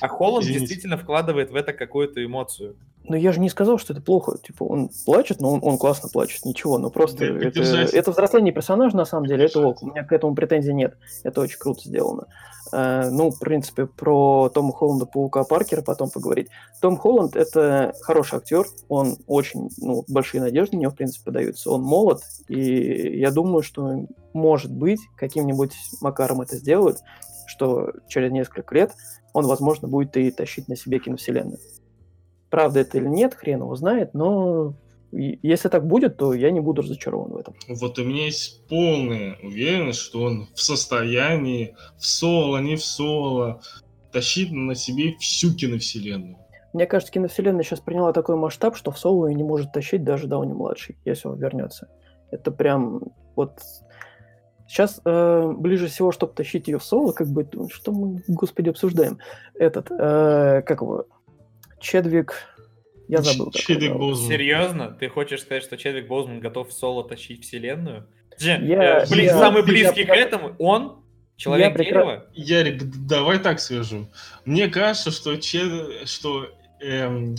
S3: А Холланд действительно вкладывает в это какую-то эмоцию.
S1: Но я же не сказал, что это плохо. Типа, он плачет, но он, он классно плачет, ничего. Но просто да, это, это взросление персонажа, на самом деле, это ок. У меня к этому претензий нет. Это очень круто сделано. Uh, ну, в принципе, про Тома Холланда, Паука Паркера потом поговорить. Том Холланд — это хороший актер, он очень, ну, большие надежды на него, в принципе, подаются. Он молод, и я думаю, что, может быть, каким-нибудь макаром это сделают, что через несколько лет он, возможно, будет и тащить на себе киновселенную. Правда это или нет, хрен его знает, но если так будет, то я не буду разочарован в этом.
S2: Вот у меня есть полная уверенность, что он в состоянии в соло, не в соло, тащить на себе всю киновселенную.
S1: Мне кажется, киновселенная сейчас приняла такой масштаб, что в соло не может тащить даже Дауни-младший, если он вернется. Это прям вот Сейчас э, ближе всего, чтобы тащить ее в соло, как бы, что мы, господи, обсуждаем? Этот, э, как его, Чедвик, я забыл.
S3: Чедвик Боузман. Серьезно? Ты хочешь сказать, что Чедвик Боузман готов в соло тащить вселенную? Я, э, Блин, я, самый близкий я, к этому, он Человек я дерева?
S2: Ярик, давай так скажу. Мне кажется, что, че... что эм,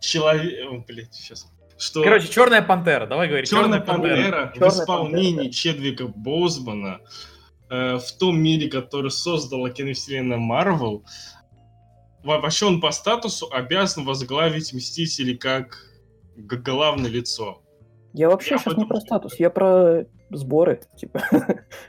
S2: человек... Блять, сейчас
S3: что... Короче, Черная Пантера, давай говорить.
S2: Черная, Пантера, Пантера в исполнении Пантера. Чедвика Боузмана э, в том мире, который создала киновселенная Марвел, вообще он по статусу обязан возглавить Мстители как главное лицо.
S1: Я вообще я сейчас не про статус, я про сборы, типа.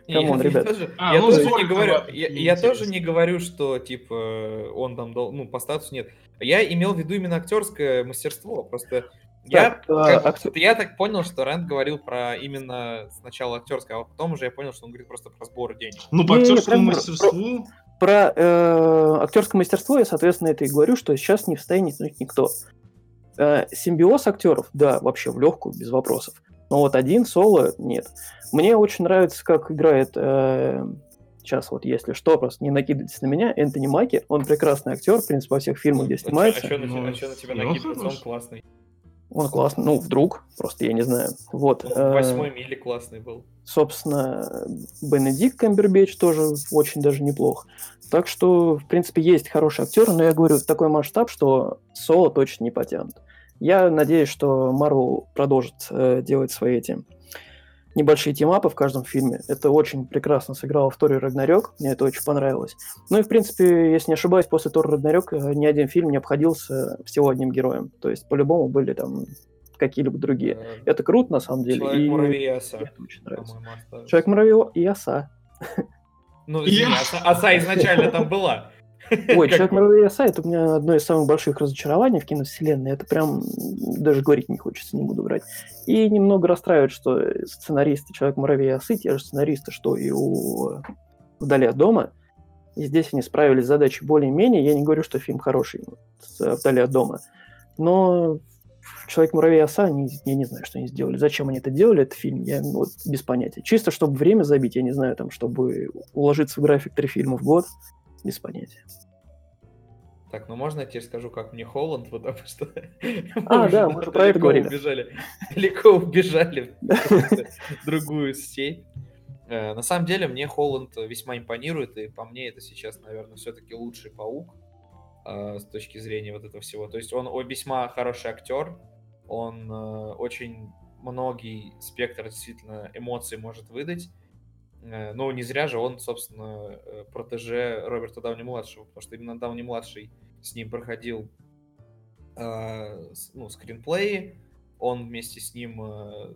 S1: Come on, ребят.
S3: А, я ну, тоже не говорю, я, я тоже не говорю, что типа он там ну по статусу нет. Я имел в виду именно актерское мастерство, просто я, так, как, актер... я так понял, что Рэнд говорил про именно сначала актерское, а потом уже я понял, что он говорит просто про сбор денег.
S2: Ну, по актерскому мастерству.
S1: Про, про э, актерское мастерство я, соответственно, это и говорю, что сейчас не в состоянии снять никто. Э, симбиоз актеров, да, вообще в легкую, без вопросов. Но вот один соло нет. Мне очень нравится, как играет э, сейчас вот если что, просто не накидывайтесь на меня, Энтони Маки, он прекрасный актер, в принципе, во всех фильмах, где а снимается. А что,
S3: на, а что на тебя ну, накидывается, он классный.
S1: Он классный, ну, вдруг, просто я не знаю. Вот. В
S3: э, восьмой миле классный был.
S1: Собственно, Бенедикт Камбербэтч тоже очень даже неплох. Так что, в принципе, есть хорошие актеры, но я говорю, такой масштаб, что соло точно не потянут. Я надеюсь, что Марвел продолжит э, делать свои эти небольшие тимапы в каждом фильме. Это очень прекрасно сыграло в Торе Рагнарёк, мне это очень понравилось. Ну и, в принципе, если не ошибаюсь, после Тора Рагнарёк э, ни один фильм не обходился всего одним героем. То есть, по-любому были там какие-либо другие. Это круто, на самом деле.
S3: Человек-муравей и оса.
S1: Это очень нравится. Человек-муравей и оса.
S3: Ну, оса, оса изначально там была.
S1: Ой, Человек муравей оса это у меня одно из самых больших разочарований в киновселенной. Это прям даже говорить не хочется, не буду врать. И немного расстраивает, что сценаристы Человек муравей осы, те же сценаристы, что и у Вдали от дома. И здесь они справились с задачей более-менее. Я не говорю, что фильм хороший Вдали от дома. Но Человек муравей оса, они, я не знаю, что они сделали. Зачем они это делали, этот фильм, я вот без понятия. Чисто, чтобы время забить, я не знаю, там, чтобы уложиться в график три фильма в год, без понятия.
S3: Так, ну можно я тебе скажу, как мне Холланд, [laughs] потому что...
S1: А, да, мы про это говорили.
S3: Убежали, далеко убежали в другую сеть. Э, на самом деле, мне Холланд весьма импонирует, и по мне это сейчас, наверное, все-таки лучший паук э, с точки зрения вот этого всего. То есть он весьма хороший актер, он э, очень многие спектр действительно эмоций может выдать. Э, но не зря же он, собственно, э, протеже Роберта Дауни-младшего, потому что именно Дауни-младший с ним проходил э, ну, скринплеи, он вместе с ним,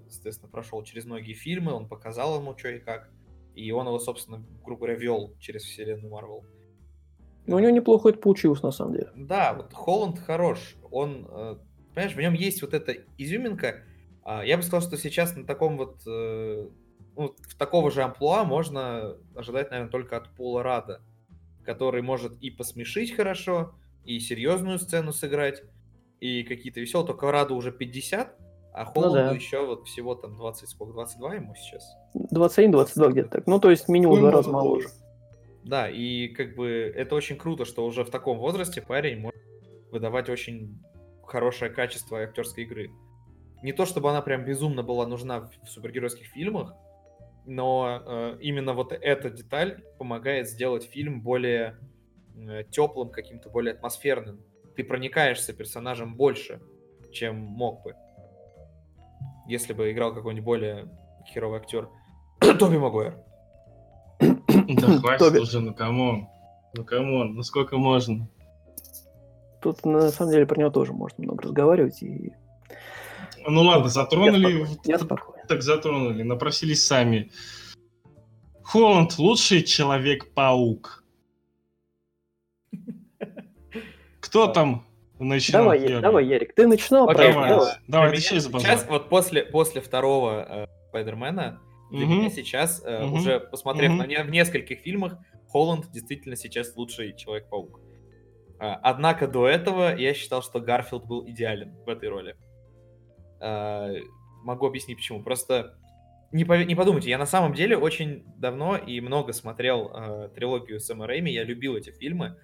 S3: соответственно, прошел через многие фильмы, он показал ему, что и как, и он его, собственно, грубо говоря, вел через вселенную Марвел.
S1: Ну, у него неплохо это получилось, на самом деле.
S3: Да, вот Холланд хорош, он, понимаешь, в нем есть вот эта изюминка, а, я бы сказал, что сейчас на таком вот ну, в такого же амплуа можно ожидать, наверное, только от Пола Рада, который может и посмешить хорошо, и серьезную сцену сыграть, и какие-то веселые. Только Раду уже 50, а Холланду ну, да. еще вот всего там 20, сколько, 22 ему сейчас?
S1: 21-22 где-то так. Ну, то есть минимум два раза моложе.
S3: Да, и как бы это очень круто, что уже в таком возрасте парень может выдавать очень хорошее качество актерской игры. Не то чтобы она прям безумно была нужна в супергеройских фильмах, но э, именно вот эта деталь помогает сделать фильм более э, теплым, каким-то более атмосферным. Ты проникаешься персонажем больше, чем мог бы, если бы играл какой-нибудь более херовый актер. [coughs] Тоби Магуэр.
S2: Да [coughs] хватит уже, ну come on. Ну come on, ну сколько можно?
S1: Тут на самом деле про него тоже можно много разговаривать. И...
S2: Ну ладно, затронули.
S1: Я спокойно. Я спокойно.
S2: Так затронули, напросились сами. Холланд лучший человек-паук. Кто там начинал
S1: Давай,
S2: первый?
S1: давай, Ярик, ты начинал.
S3: Окей?
S2: Давай,
S1: Давай.
S2: давай,
S3: меня
S2: за
S3: сейчас,
S2: базар.
S3: вот после, после второго э, Спайдермена, для меня сейчас, э,
S2: Мгм.
S3: уже посмотрев
S2: Мгм.
S3: на не- в нескольких фильмах, Холланд действительно сейчас лучший Человек-паук. А, Однако до этого я считал, что Гарфилд был идеален в этой роли. А, Могу объяснить почему. Просто не, пове- не подумайте, я на самом деле очень давно и много смотрел э, трилогию Сэма Рэйми, я любил эти фильмы,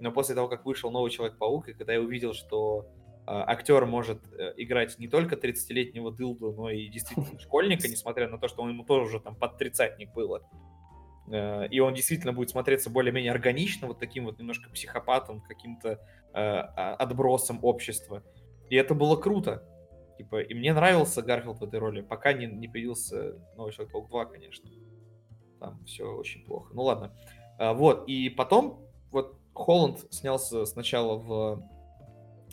S3: но после того, как вышел новый Человек-паук, и когда я увидел, что э, актер может э, играть не только 30-летнего дылду, но и действительно [laughs] школьника, несмотря на то, что он ему тоже уже там под тридцатник было. Э, И он действительно будет смотреться более-менее органично, вот таким вот немножко психопатом, каким-то э, а- отбросом общества. И это было круто. Типа, и мне нравился Гарфилд в этой роли, пока не, не появился новый Человек-паук 2, конечно. Там все очень плохо. Ну ладно. А, вот, и потом, вот Холланд снялся сначала в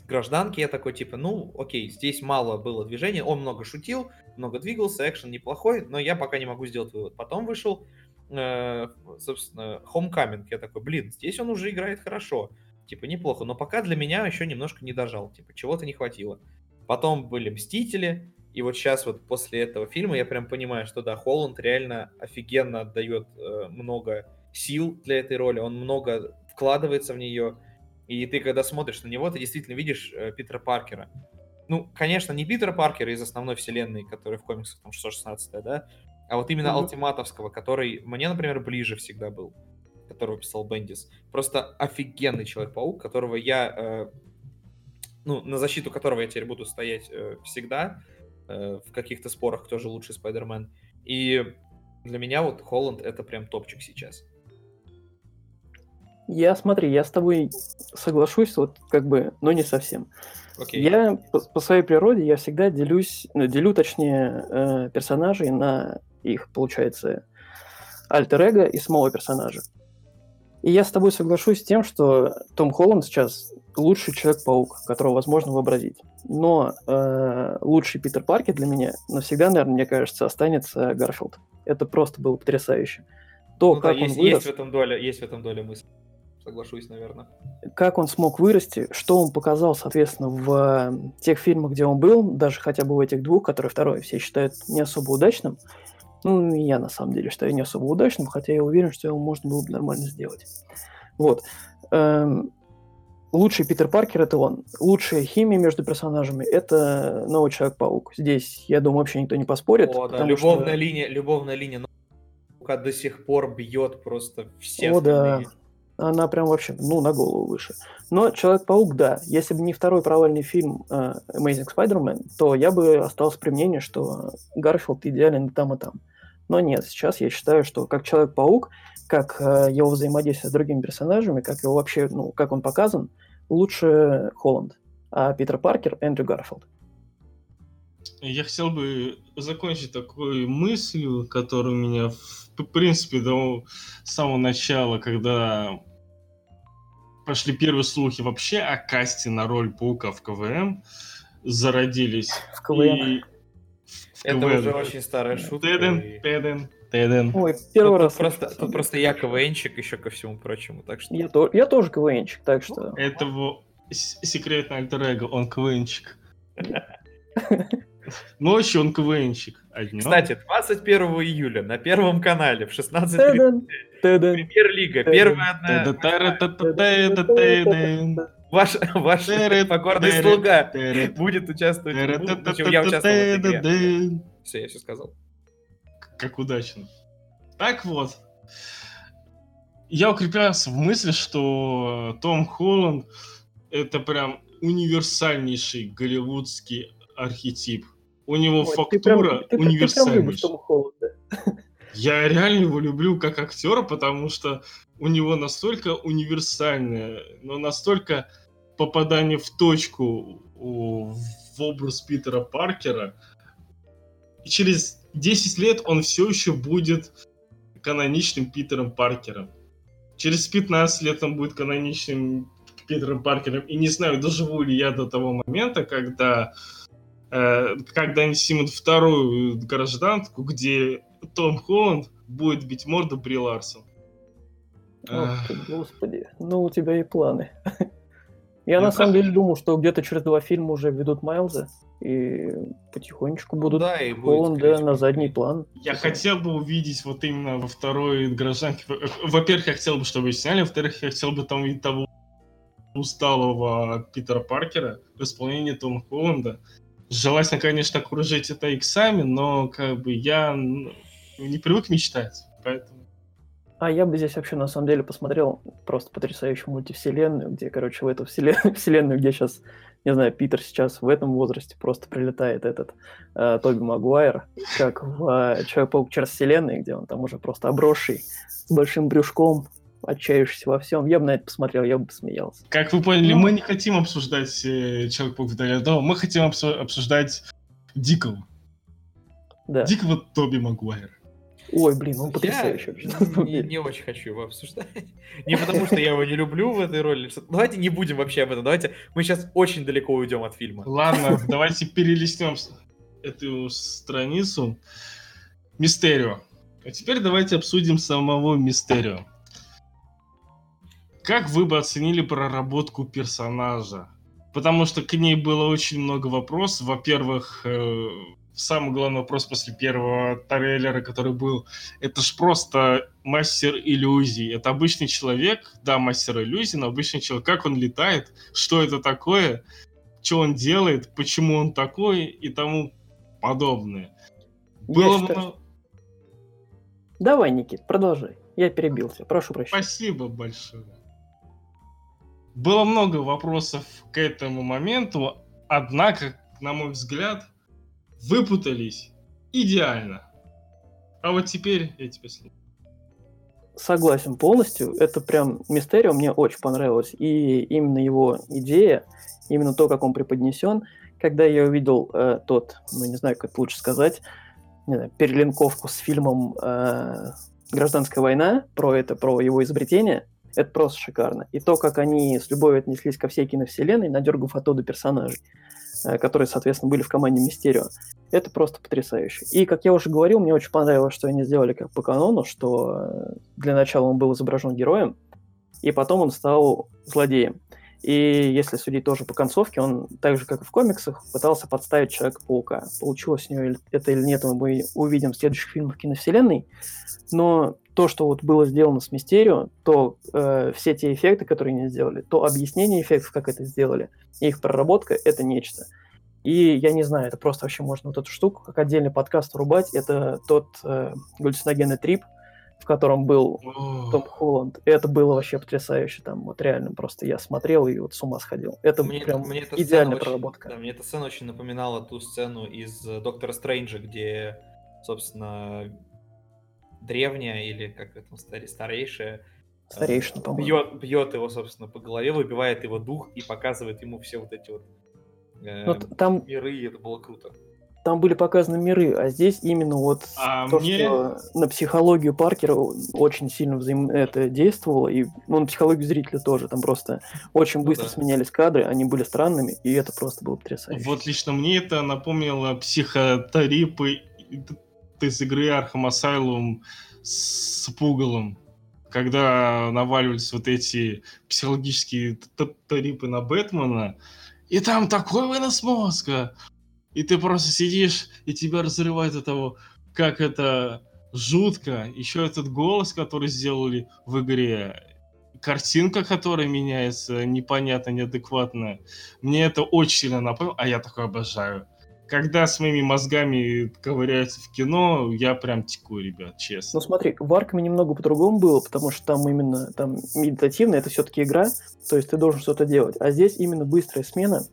S3: гражданке, я такой, типа, ну, окей, здесь мало было движения, он много шутил, много двигался, экшен неплохой, но я пока не могу сделать вывод. Потом вышел, э, собственно, Homecoming, я такой, блин, здесь он уже играет хорошо, типа, неплохо, но пока для меня еще немножко не дожал, типа, чего-то не хватило. Потом были Мстители, и вот сейчас вот после этого фильма я прям понимаю, что да, Холланд реально офигенно отдает э, много сил для этой роли, он много вкладывается в нее, и ты, когда смотришь на него, ты действительно видишь э, Питера Паркера. Ну, конечно, не Питера Паркера из основной вселенной, который в комиксах там 616 да, а вот именно
S1: Мгм.
S3: Алтиматовского, который мне, например, ближе всегда был, которого писал Бендис. Просто офигенный Человек-паук, которого я, э, ну, на защиту которого я теперь буду стоять э, всегда, э, в каких-то спорах, кто же лучший Спайдермен. И для меня вот Холланд это прям топчик сейчас.
S1: Я, смотри, я с тобой соглашусь, вот как бы, но не совсем.
S3: Окей.
S1: Я по, по своей природе я всегда делюсь, ну, делю точнее э, персонажей на их, получается, альтер-эго и самого персонажа. И я с тобой соглашусь с тем, что Том Холланд сейчас лучший Человек-паук, которого возможно вообразить. Но э, лучший Питер Паркер для меня навсегда, наверное, мне кажется, останется Гарфилд. Это просто было потрясающе. То,
S3: Ну да,
S1: как он
S3: есть,
S1: вырос,
S3: есть в этом доля, есть в этом доля мысли. Соглашусь, наверное.
S1: как он смог вырасти, что он показал, соответственно, в э, тех фильмах, где он был, даже хотя бы в этих двух, которые второй все считают не особо удачным. Ну, и я на самом деле считаю не особо удачным, хотя я уверен, что его можно было бы нормально сделать. Вот. Эм, лучший Питер Паркер это он. Лучшая химия между персонажами это новый Человек-паук. Здесь, я думаю, вообще никто не поспорит.
S3: О, да, любовная
S1: что-
S3: линия, любовная линия паука до сих пор бьет просто все
S1: О, да. Она прям вообще, ну, на голову выше. Но Человек-паук, да. Если бы не второй провальный фильм э, Amazing Spider-Man, то я бы остался при мнении, что Гарфилд идеален и там, и там. Но нет, сейчас я считаю, что как Человек-паук, как э, его взаимодействие с другими персонажами, как его вообще, ну, как он показан, лучше Холланд. А Питер Паркер – Эндрю Гарфилд.
S2: Я хотел бы закончить такой мыслью, которая у меня, в принципе, до самого начала, когда пошли первые слухи вообще о касте на роль Паука в КВМ, зародились.
S1: В КВН.
S2: И
S3: Это
S2: КВН.
S3: уже очень старая шутка.
S2: Теден,
S3: и-
S2: теден, теден.
S1: Ой, первый
S3: Тут,
S1: раз.
S3: тут просто, тут просто я КВНчик еще ко всему прочему, так что...
S1: Я, то- я тоже КВНчик, так что...
S2: Это его с- секретный альтер он КВНчик. Ночью он КВНчик, а днем...
S3: Кстати, 21 июля на Первом канале в 16.30
S1: Теден, теден,
S3: Премьер-лига, первая одна... Ваш, ваш покорный слуга будет участвовать в я участвовал в этой игре. Все, я все сказал.
S2: Как удачно. Так вот. я укреплялся в мысли, что Том Холланд это прям универсальнейший голливудский архетип. У него Ой, фактура ты прям, универсальнейшая. [laughs] Я реально его люблю как актера, потому что у него настолько универсальное, но настолько попадание в точку в образ Питера Паркера. И через 10 лет он все еще будет каноничным Питером Паркером. Через 15 лет он будет каноничным Питером Паркером. И не знаю, доживу ли я до того момента, когда, э, когда они снимут вторую гражданку, где Том Холланд будет бить морду Бри Ларсон.
S1: Ох господи, ну у тебя и планы. [laughs] Я на самом деле думал, что где-то через два фильма уже ведут Майлза, и потихонечку будут да, и Холланда на задний план.
S2: Я хотел бы увидеть вот именно во второй гражданке. Во-первых, я хотел бы, чтобы сняли, во-вторых, я хотел бы там увидеть того усталого Питера Паркера в исполнении Тома Холланда. Желательно, конечно, окружить это иксами, но как бы я не привык мечтать, поэтому
S1: а я бы здесь вообще на самом деле посмотрел просто потрясающую мультивселенную, где, короче, в эту вселенную, [laughs] вселенную, где сейчас, не знаю, Питер сейчас в этом возрасте просто прилетает этот э, Тоби Магуайр, как в э, Человек-паук через вселенной, где он там уже просто обросший, с большим брюшком, отчаявшийся во всем. Я бы на это посмотрел, я бы посмеялся.
S2: Как вы поняли, ну... мы не хотим обсуждать э, Человек-паук вдали от дома, мы хотим обсуждать Дикого. Да. Дикого Тоби Магуайра.
S1: Ой, блин, он потрясающий
S3: я вообще. Не, не очень хочу его обсуждать. [laughs] Не потому, что я его не люблю в этой роли. Давайте не будем вообще об этом. Давайте мы сейчас очень далеко уйдем от фильма.
S2: Ладно, [laughs] давайте перелистнем эту страницу. Мистерио. А теперь давайте обсудим самого Мистерио. Как вы бы оценили проработку персонажа? Потому что к ней было очень много вопросов. Во-первых, э, самый главный вопрос после первого трейлера, который был, это ж просто мастер иллюзий. Это обычный человек, да, мастер иллюзий, но обычный человек. Как он летает, что это такое, что он делает, почему он такой и тому подобное.
S1: Было считаю, много... Давай, Никит, продолжай. Я перебился. Прошу прощения.
S2: Спасибо большое. Было много вопросов к этому моменту, однако, на мой взгляд, выпутались идеально. А вот теперь я тебя слушаю.
S1: Согласен полностью. Это прям мистерио мне очень понравилось. И именно его идея, именно то, как он преподнесен. Когда я увидел э, тот, ну не знаю, как лучше сказать, не знаю, перелинковку с фильмом э, «Гражданская война», про это, про его изобретение, это просто шикарно. И то, как они с любовью отнеслись ко всей киновселенной, надергав оттуда персонажей. Э, которые, соответственно, были в команде Мистерио. Это просто потрясающе. И, как я уже говорил, мне очень понравилось, что они сделали как по канону, что э, для начала он был изображен героем, и потом он стал злодеем. И если судить тоже по концовке, он так же, как и в комиксах, пытался подставить Человека-паука. Получилось у него это или нет, мы увидим в следующих фильмах киновселенной. Но то, что вот было сделано с Мистерио, то э, все те эффекты, которые они сделали, то объяснение эффектов, как это сделали, и их проработка — это нечто. И я не знаю, это просто вообще можно вот эту штуку как отдельный подкаст врубать. Это тот э, галлюциногенный трип, в котором был Том Холланд. Это было вообще потрясающе. Там вот реально просто я смотрел и вот с ума сходил. Это мне прям мне эта идеальная проработка.
S3: Очень, да, мне эта сцена очень напоминала ту сцену из э, Доктора Стрэнджа, где, собственно, древняя или как это старейшая
S1: э, Старейшина,
S3: бьет, бьет его, собственно, по голове, выбивает его дух и показывает ему все вот эти вот э, вот там... миры, и это было круто
S1: там были показаны миры, а здесь именно вот а то, мне... что на психологию Паркера очень сильно взаим... это действовало, и ну, на психологию зрителя тоже. Там просто очень ну, быстро да. сменялись кадры, они были странными, и это просто было потрясающе.
S2: Вот лично мне это напомнило психотарипы из игры Arkham Asylum с Пугалом, когда наваливались вот эти психологические тарипы на Бэтмена, и там такой вынос мозга, и ты просто сидишь, и тебя разрывает от того, как это жутко. Еще этот голос, который сделали в игре, картинка, которая меняется непонятно, неадекватно. Мне это очень сильно напомнило, а я такой обожаю когда с моими мозгами ковыряются в кино, я прям теку, ребят, честно.
S1: Ну смотри, в Аркаме немного по-другому было, потому что там именно там медитативно, это все-таки игра, то есть ты должен что-то делать. А здесь именно быстрая смена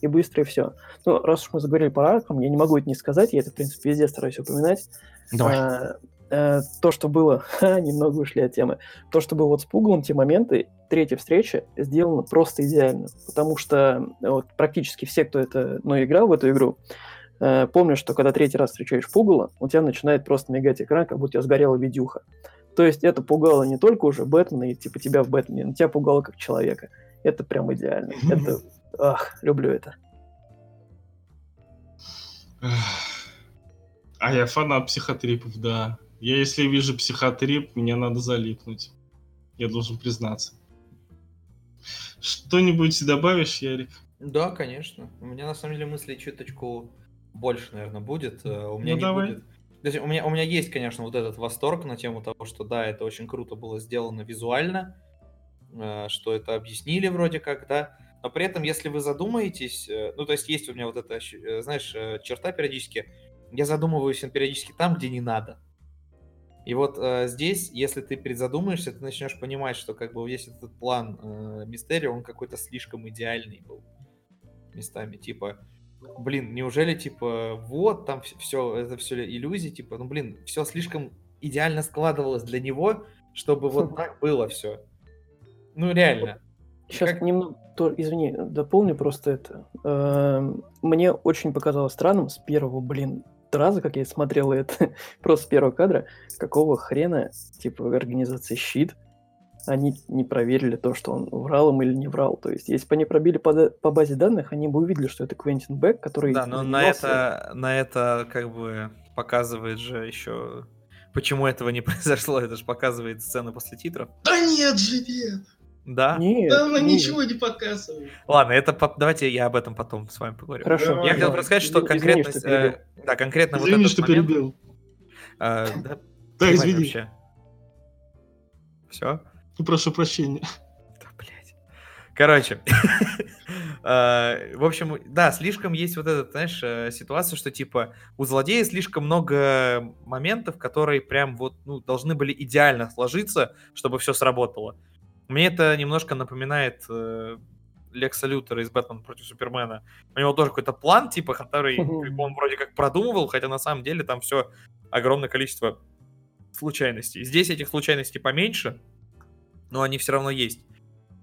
S1: и быстрое все. Ну, раз уж мы заговорили про Аркам, я не могу это не сказать, я это, в принципе, везде стараюсь упоминать.
S2: Давай.
S1: А, а, то, что было, [laughs] ха, немного ушли от темы, то, что было вот с Пугалом, те моменты, третья встреча сделана просто идеально, потому что вот, практически все, кто это, ну, играл в эту игру, э, помнят, что когда третий раз встречаешь Пугала, у тебя начинает просто мигать экран, как будто у тебя сгорела видюха. То есть это пугало не только уже Бэтмена и типа тебя в Бэтмене, но тебя пугало как человека. Это прям идеально. Это, ах, люблю это.
S2: А я фанат психотрипов, да. Я если вижу психотрип, мне надо залипнуть. Я должен признаться. Что-нибудь добавишь, Ярик?
S3: Да, конечно. У меня на самом деле мысли чуточку больше, наверное, будет. Э, у меня
S2: Ну,
S3: не
S2: давай.
S3: будет. То есть у меня, у меня есть, конечно, вот этот восторг на тему того, что да, это очень круто было сделано визуально, э, что это объяснили вроде как, да. Но при этом, если вы задумаетесь, э, ну, то есть есть у меня вот эта, знаешь, черта периодически, я задумываюсь периодически там, где не надо. И вот э, здесь, если ты призадумаешься, ты начнешь понимать, что как бы весь этот план э, Мистерио, он какой-то слишком идеальный был местами. Типа, блин, неужели, типа, вот там все, это все иллюзии, типа, ну, блин, все слишком идеально складывалось для него, чтобы [laughs] вот так было все. Ну, реально.
S1: Сейчас
S3: Как-
S1: немного, то- извини, дополню просто это. Эм, Мне очень показалось странным с первого, блин, раза, как я смотрел это, [laughs] просто с первого кадра, какого хрена, типа, в организации Щит, они не проверили то, что он врал им или не врал. То есть, если бы они пробили по, по базе данных, они бы увидели, что это Квентин Бэк, который...
S3: Да, но на это, на это как бы показывает же еще, почему этого не [laughs] произошло. Это же показывает сцена после титров.
S2: Да нет же, нет.
S3: Да.
S1: Нет,
S2: Да она
S1: нет.
S2: ничего не показывает.
S3: Ладно, это по- давайте я об этом потом с вами поговорю.
S1: Хорошо.
S2: Давай,
S3: Я хотел
S2: давай.
S3: просто сказать, что
S1: Извини,
S3: конкретно,
S1: что перебил.
S3: э, да, конкретно вот
S2: Извини,
S3: этот
S2: что
S3: момент,
S2: перебил.
S3: э, [laughs] да,
S2: Да, извини.
S3: вообще. Все?
S2: Ну, Прошу прощения.
S3: Да, блядь. Короче, [laughs] э, в общем, да, слишком есть вот эта, знаешь, э, ситуация, что типа у злодея слишком много моментов, которые прям вот ну, должны были идеально сложиться, чтобы все сработало. Мне это немножко напоминает э, Лекса Лютера из Бэтмена против Супермена. У него тоже какой-то план, типа, который он вроде как продумывал, хотя на самом деле там все огромное количество случайностей. Здесь этих случайностей поменьше, но они все равно есть.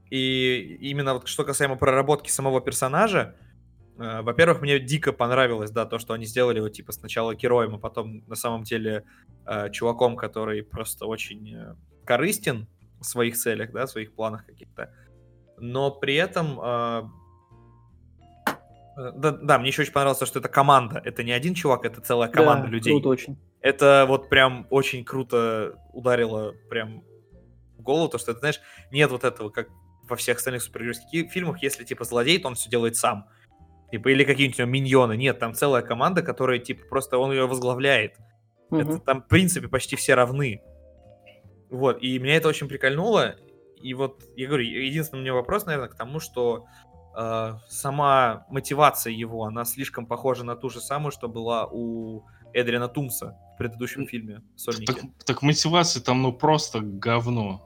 S3: И именно вот что касаемо проработки самого персонажа, э, во-первых, мне дико понравилось, да, то, что они сделали его типа сначала героем, а потом на самом деле э, чуваком, который просто очень э, корыстен своих целях, да, своих планах каких-то. Но при этом э, э, да, да, мне еще очень понравилось, то, что это команда. Это не один чувак, это целая команда
S1: Да,
S3: людей.
S1: круто очень.
S3: Это вот прям очень круто ударило прям в голову, то что, ты знаешь, нет вот этого, как во всех остальных супергеройских ки- фильмах, если, типа, злодей, то он все делает сам. Типа, или какие-нибудь у него миньоны. Нет, там целая команда, которая, типа, просто он ее возглавляет. Это
S1: Мгм.
S3: там, в принципе, почти все равны. Вот, и меня это очень прикольнуло. И вот, я говорю, единственный у меня вопрос, наверное, к тому, что э, сама мотивация его, она слишком похожа на ту же самую, что была у Эдриана Тумса в предыдущем фильме «Сольники».
S2: Так, так мотивация там ну просто говно.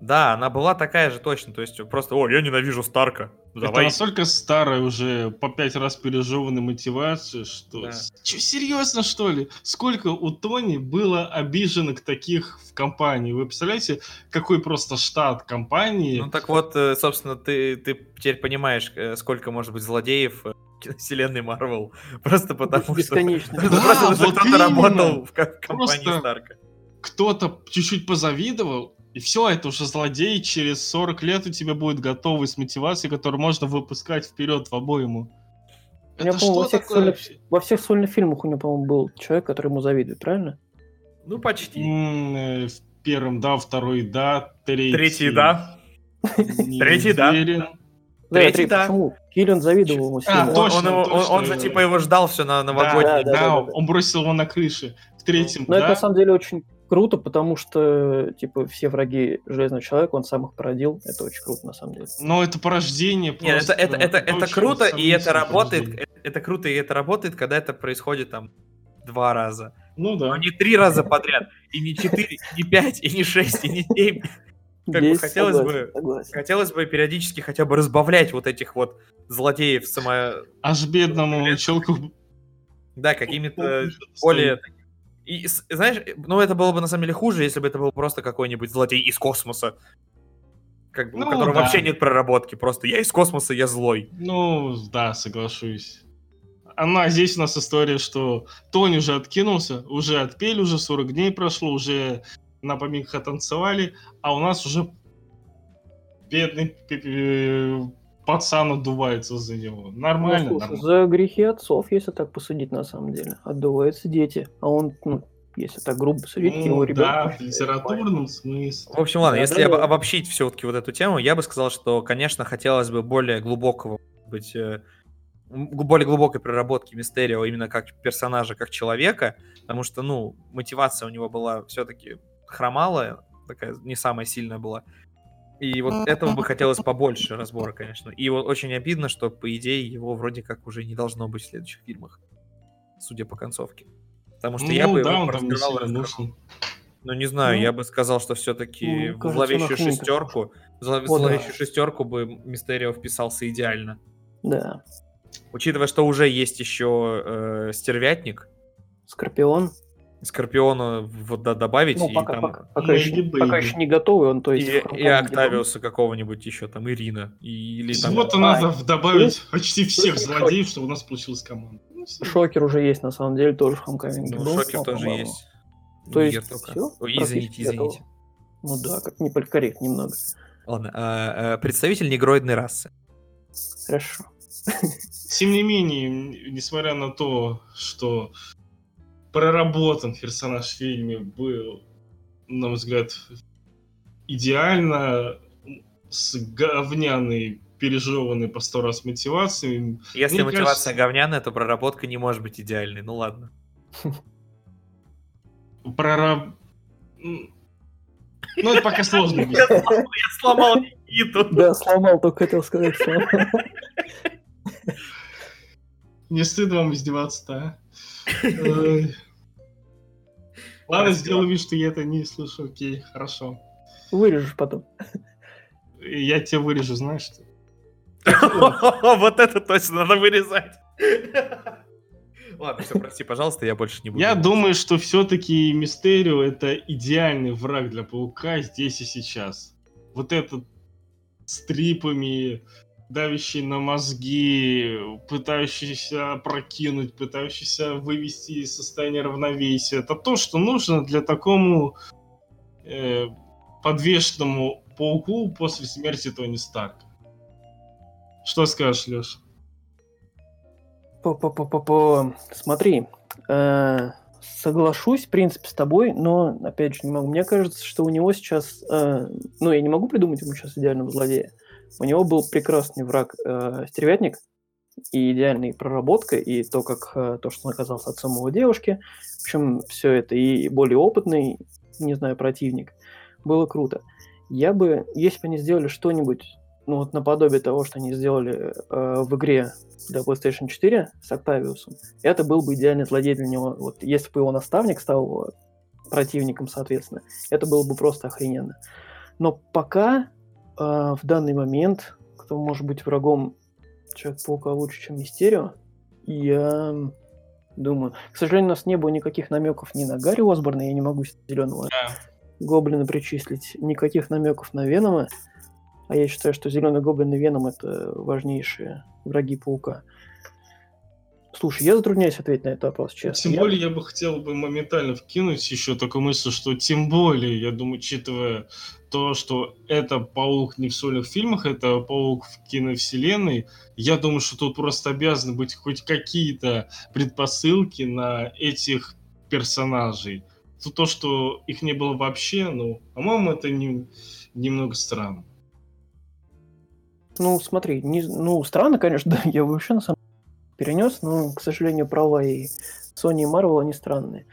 S3: Да, она была такая же точно, то есть просто, о, я ненавижу Старка,
S2: Это
S3: давай.
S2: настолько старая уже по пять раз пережеванная мотивация, что...
S3: Да.
S2: Че, серьезно, что ли? Сколько у Тони было обиженок таких в компании? Вы представляете, какой просто штат компании?
S3: Ну так вот, э, собственно, ты, ты теперь понимаешь, э, сколько может быть злодеев э, [laughs] вселенной Марвел. Просто потому что...
S1: Бесконечно. [laughs]
S3: Просто
S2: Да,
S3: что
S2: вот
S3: кто-то работал в ко- компании
S2: Просто-
S3: Старка.
S2: Кто-то чуть-чуть позавидовал, и все, это уже злодей через 40 лет у тебя будет готовый с мотивацией, которую можно выпускать вперед в обойму.
S1: У меня,
S2: Это
S1: по-моему, во
S2: что
S1: всех,
S2: такое
S1: сольных, во всех сольных фильмах у него, по-моему, был человек, который ему завидует, правильно?
S3: Ну, почти.
S2: Э, В первом да, второй да, третий...
S3: Третий, да. Третий, да. Третий, да.
S1: Киллиан завидовал ему
S2: А, точно,
S3: он, его- он-
S2: точно.
S3: он же типа его ждал все на новогодний.
S1: да,
S2: да,
S1: да, да.
S2: он бросил его на крыше. В третьем,
S1: Но это
S2: да.
S1: на самом деле очень круто, потому что, типа, все враги Железного Человека, он сам их породил. Это очень круто, на самом деле.
S2: Но это порождение
S3: Нет, это,
S2: просто
S3: это, это, это круто, и это работает,
S2: порождение.
S3: это это круто и это работает, когда это происходит там два раза.
S2: Ну да.
S3: Но не три раза подряд, и не четыре, и не пять, и не шесть, и не семь. Как бы хотелось
S1: согласен,
S3: бы-
S1: согласен.
S3: Хотелось бы периодически хотя бы разбавлять вот этих вот злодеев само...
S2: Аж бедному челку...
S3: Да, какими-то более... И, знаешь, ну это было бы на самом деле хуже, если бы это был просто какой-нибудь злодей из космоса. Как бы,
S2: Ну,
S3: у которого
S2: да.
S3: вообще нет проработки. Просто я из космоса, я злой.
S2: Ну, да, соглашусь. Она здесь у нас история, что Тони уже откинулся, уже отпели, уже 40 дней прошло, уже на поминках отанцевали, а у нас уже бедный пацан отдувается за него.
S1: Ну,
S2: Нормально,
S1: слушай,
S2: нормально.
S1: за грехи отцов, если так посудить на самом деле, отдуваются дети. А он, ну, если так грубо судить,
S2: Ну,
S1: его
S2: да,
S1: ребенок.
S2: в литературном смысле.
S3: В общем, ладно,
S1: Да,
S3: если
S1: да,
S3: об-
S1: да.
S3: обобщить все-таки вот эту тему, я бы сказал, что, конечно, хотелось бы более глубокого, быть, э, более глубокой проработки Мистерио именно как персонажа, как человека, потому что, ну, мотивация у него была все-таки хромалая, такая не самая сильная была. И вот этого бы хотелось побольше разбора, конечно. И вот очень обидно, что, по идее, его вроде как уже не должно быть в следующих фильмах, судя по концовке. Потому что я
S2: Ну,
S3: бы
S2: да,
S3: его
S2: он там не сильно нужен.
S3: Ну, не знаю,
S1: Ну,
S3: я бы сказал, что все-таки
S1: ну,
S3: в зловещую шестерку, в
S1: О, да.
S3: зловещую шестерку бы Мистерио вписался идеально.
S1: Да.
S3: Учитывая, что уже есть еще э, стервятник,
S1: Скорпион.
S3: Скорпиона вот да, добавить,
S1: Ну,
S3: и
S1: пока,
S3: там
S1: пока, пока,
S2: Леди
S1: еще, пока еще не готовый, он, то есть...
S3: и, и Октавиуса какого-нибудь еще, там, Ирина. И, или там...
S2: Всего-то
S1: А,
S2: надо добавить почти всех
S1: слушай,
S2: злодеев, чтобы у нас получилась команда. Ну.
S1: Шокер уже есть, на самом деле, тоже в Хомкоминге.
S3: Ну, Шокер
S1: ну,
S3: тоже есть.
S1: То есть всё,
S3: Ой,
S1: практически
S3: извините,
S1: готово.
S3: извините.
S1: Ну да, как не политкоррект немного.
S3: Ладно, а, а, представитель негроидной расы.
S1: Хорошо.
S2: Тем не менее, несмотря на то, что проработан персонаж в фильме был, на мой взгляд, идеально с говняной, пережеванной по сто раз мотивацией.
S3: Если
S2: Мне
S3: мотивация
S2: кажется-
S3: говняная, то проработка не может быть идеальной. Ну ладно.
S2: Прораб... Ну, это пока сложно
S3: Я сломал- Никиту.
S1: Да, сломал, только хотел сказать, сломал.
S2: Не стыдно вам издеваться-то, а? Ладно, сделаю вид, что я это не слышу. Окей, хорошо.
S1: Вырежешь потом.
S2: Я тебя вырежу, знаешь что? [laughs]
S3: Вот это точно надо вырезать. Ладно, все, [laughs] прости, пожалуйста, я больше не буду.
S2: Я думаю, что все-таки Мистерио это идеальный враг для Паука здесь и сейчас. Вот этот с трипами, давящий на мозги, пытающийся прокинуть, пытающийся вывести из состояния равновесия. Это то, что нужно для такому э, подвешенному пауку после смерти Тони Старка. Что скажешь, Леш?
S1: По-по-по-по-по. Смотри, э, соглашусь, в принципе, с тобой, но, опять же, не могу. Мне кажется, что у него сейчас... э, ну, я не могу придумать ему сейчас идеального злодея. У него был прекрасный враг э, Стервятник, и идеальная проработка, и то, как э, то, что он оказался отцом его девушки. В общем, все это и более опытный, не знаю, противник. Было круто. Я бы, если бы они сделали что-нибудь, ну вот наподобие того, что они сделали э, в игре для PlayStation 4 с Октавиусом, это был бы идеальный злодей для него. Вот если бы его наставник стал противником, соответственно, это было бы просто охрененно. Но пока э, в данный момент, кто может быть врагом Человек-паука лучше, чем Мистерио, я думаю... К сожалению, у нас не было никаких намеков ни на Гарри Осборна, я не могу зеленого гоблина причислить, никаких намеков на Венома, а я считаю, что Зеленый Гоблин и Веном это важнейшие враги Паука. Слушай, я затрудняюсь ответить на этот вопрос, честно.
S2: Тем более я бы хотел бы моментально вкинуть еще такую мысль, что тем более, я думаю, учитывая то, что это паук не в сольных фильмах, это паук в киновселенной, я думаю, что тут просто обязаны быть хоть какие-то предпосылки на этих персонажей. То, то что их не было вообще, ну, по-моему, это не- немного странно.
S1: Ну, смотри, не- ну, странно, конечно, [laughs] да, я вообще на самом деле перенес, но, к сожалению, права и Sony и Marvel, они странные.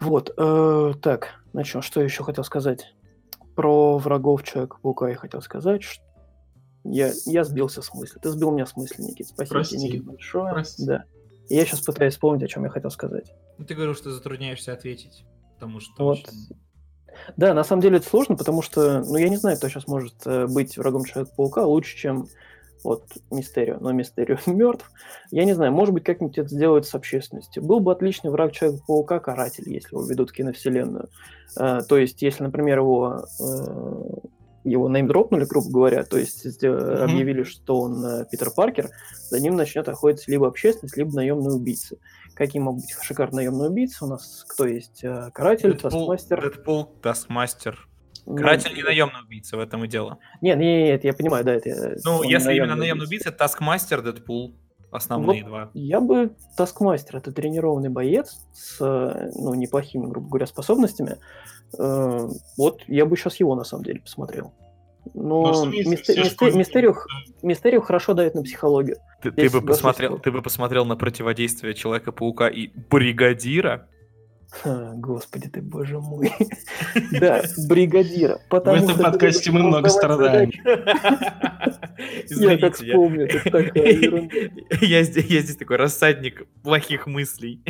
S1: Вот, э, так, начнем. Что еще хотел сказать? Про врагов Человека-паука я хотел сказать. Ш- я, я сбился с мысли. Ты сбил меня с мысли, Никит. Спасибо
S2: Прости.
S1: тебе, Никит, большое.
S2: Прости.
S1: Да. И я сейчас пытаюсь вспомнить, о чем я хотел сказать.
S3: Ну, ты говорил, что затрудняешься ответить, потому что
S1: Вот.
S3: очень-
S1: Да, на самом деле это сложно, потому что, ну, я не знаю, кто сейчас может э, быть врагом Человека-паука лучше, чем вот Мистерио. Но Мистерио [laughs] мертв. Я не знаю, может быть, как-нибудь это сделают с общественностью. Был бы отличный враг Человека-паука Каратель, если его ведут в киновселенную. Э, то есть, если, например, его э, его неймдропнули, грубо говоря, то есть
S2: Мгм.
S1: объявили, что он э, Питер Паркер, за ним начнет охотиться либо общественность, либо наемные убийцы. Какие могут быть шикарные наемные убийцы? У нас кто есть? Э, Каратель,
S3: Дэдпул,
S1: Таскмастер.
S3: Дэдпул, Таскмастер.
S1: Ну,
S3: Каратель не наемный убийца, в этом и дело.
S1: Нет, нет, нет, я понимаю, да, это... я-
S3: Ну, если именно
S1: наемный
S3: наемный убийца, Таскмастер, Дэдпул. Основные два.
S1: Я бы Таскмастер, это тренированный боец с, ну, неплохими, грубо говоря, способностями. Э, Вот, я бы сейчас его, на самом деле, посмотрел. Но
S2: Ну,
S1: Мистерио, хорошо дает на психологию.
S3: Ты, ты бы посмотрел, ты бы посмотрел на противодействие Человека-паука и Бригадира.
S1: Господи ты, боже мой. [laughs] Да, бригадира. потому
S2: этом подкасте мы много страдаем. [laughs]
S1: Я так
S3: Извините,
S1: вспомню, это такая [laughs]
S3: я здесь, такой рассадник плохих мыслей.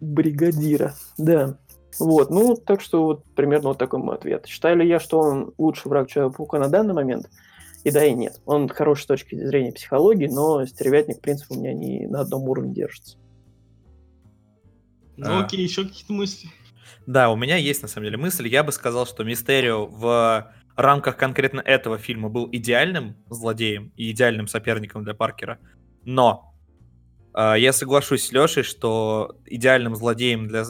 S1: Бригадира. Да. Вот, ну, так что вот примерно вот такой мой ответ. Считаю ли я, что он лучший враг Человека-паука на данный момент? И да, и нет. Он хороший с точки зрения психологии, но стервятник, в принципе, у меня не на одном уровне держится.
S2: Ну
S3: А.
S2: окей, еще какие-то мысли?
S3: Да, у меня есть на самом деле мысль. Я бы сказал, что Мистерио в рамках конкретно этого фильма был идеальным злодеем и идеальным соперником для Паркера. Но э, я соглашусь с Лешей, что идеальным злодеем для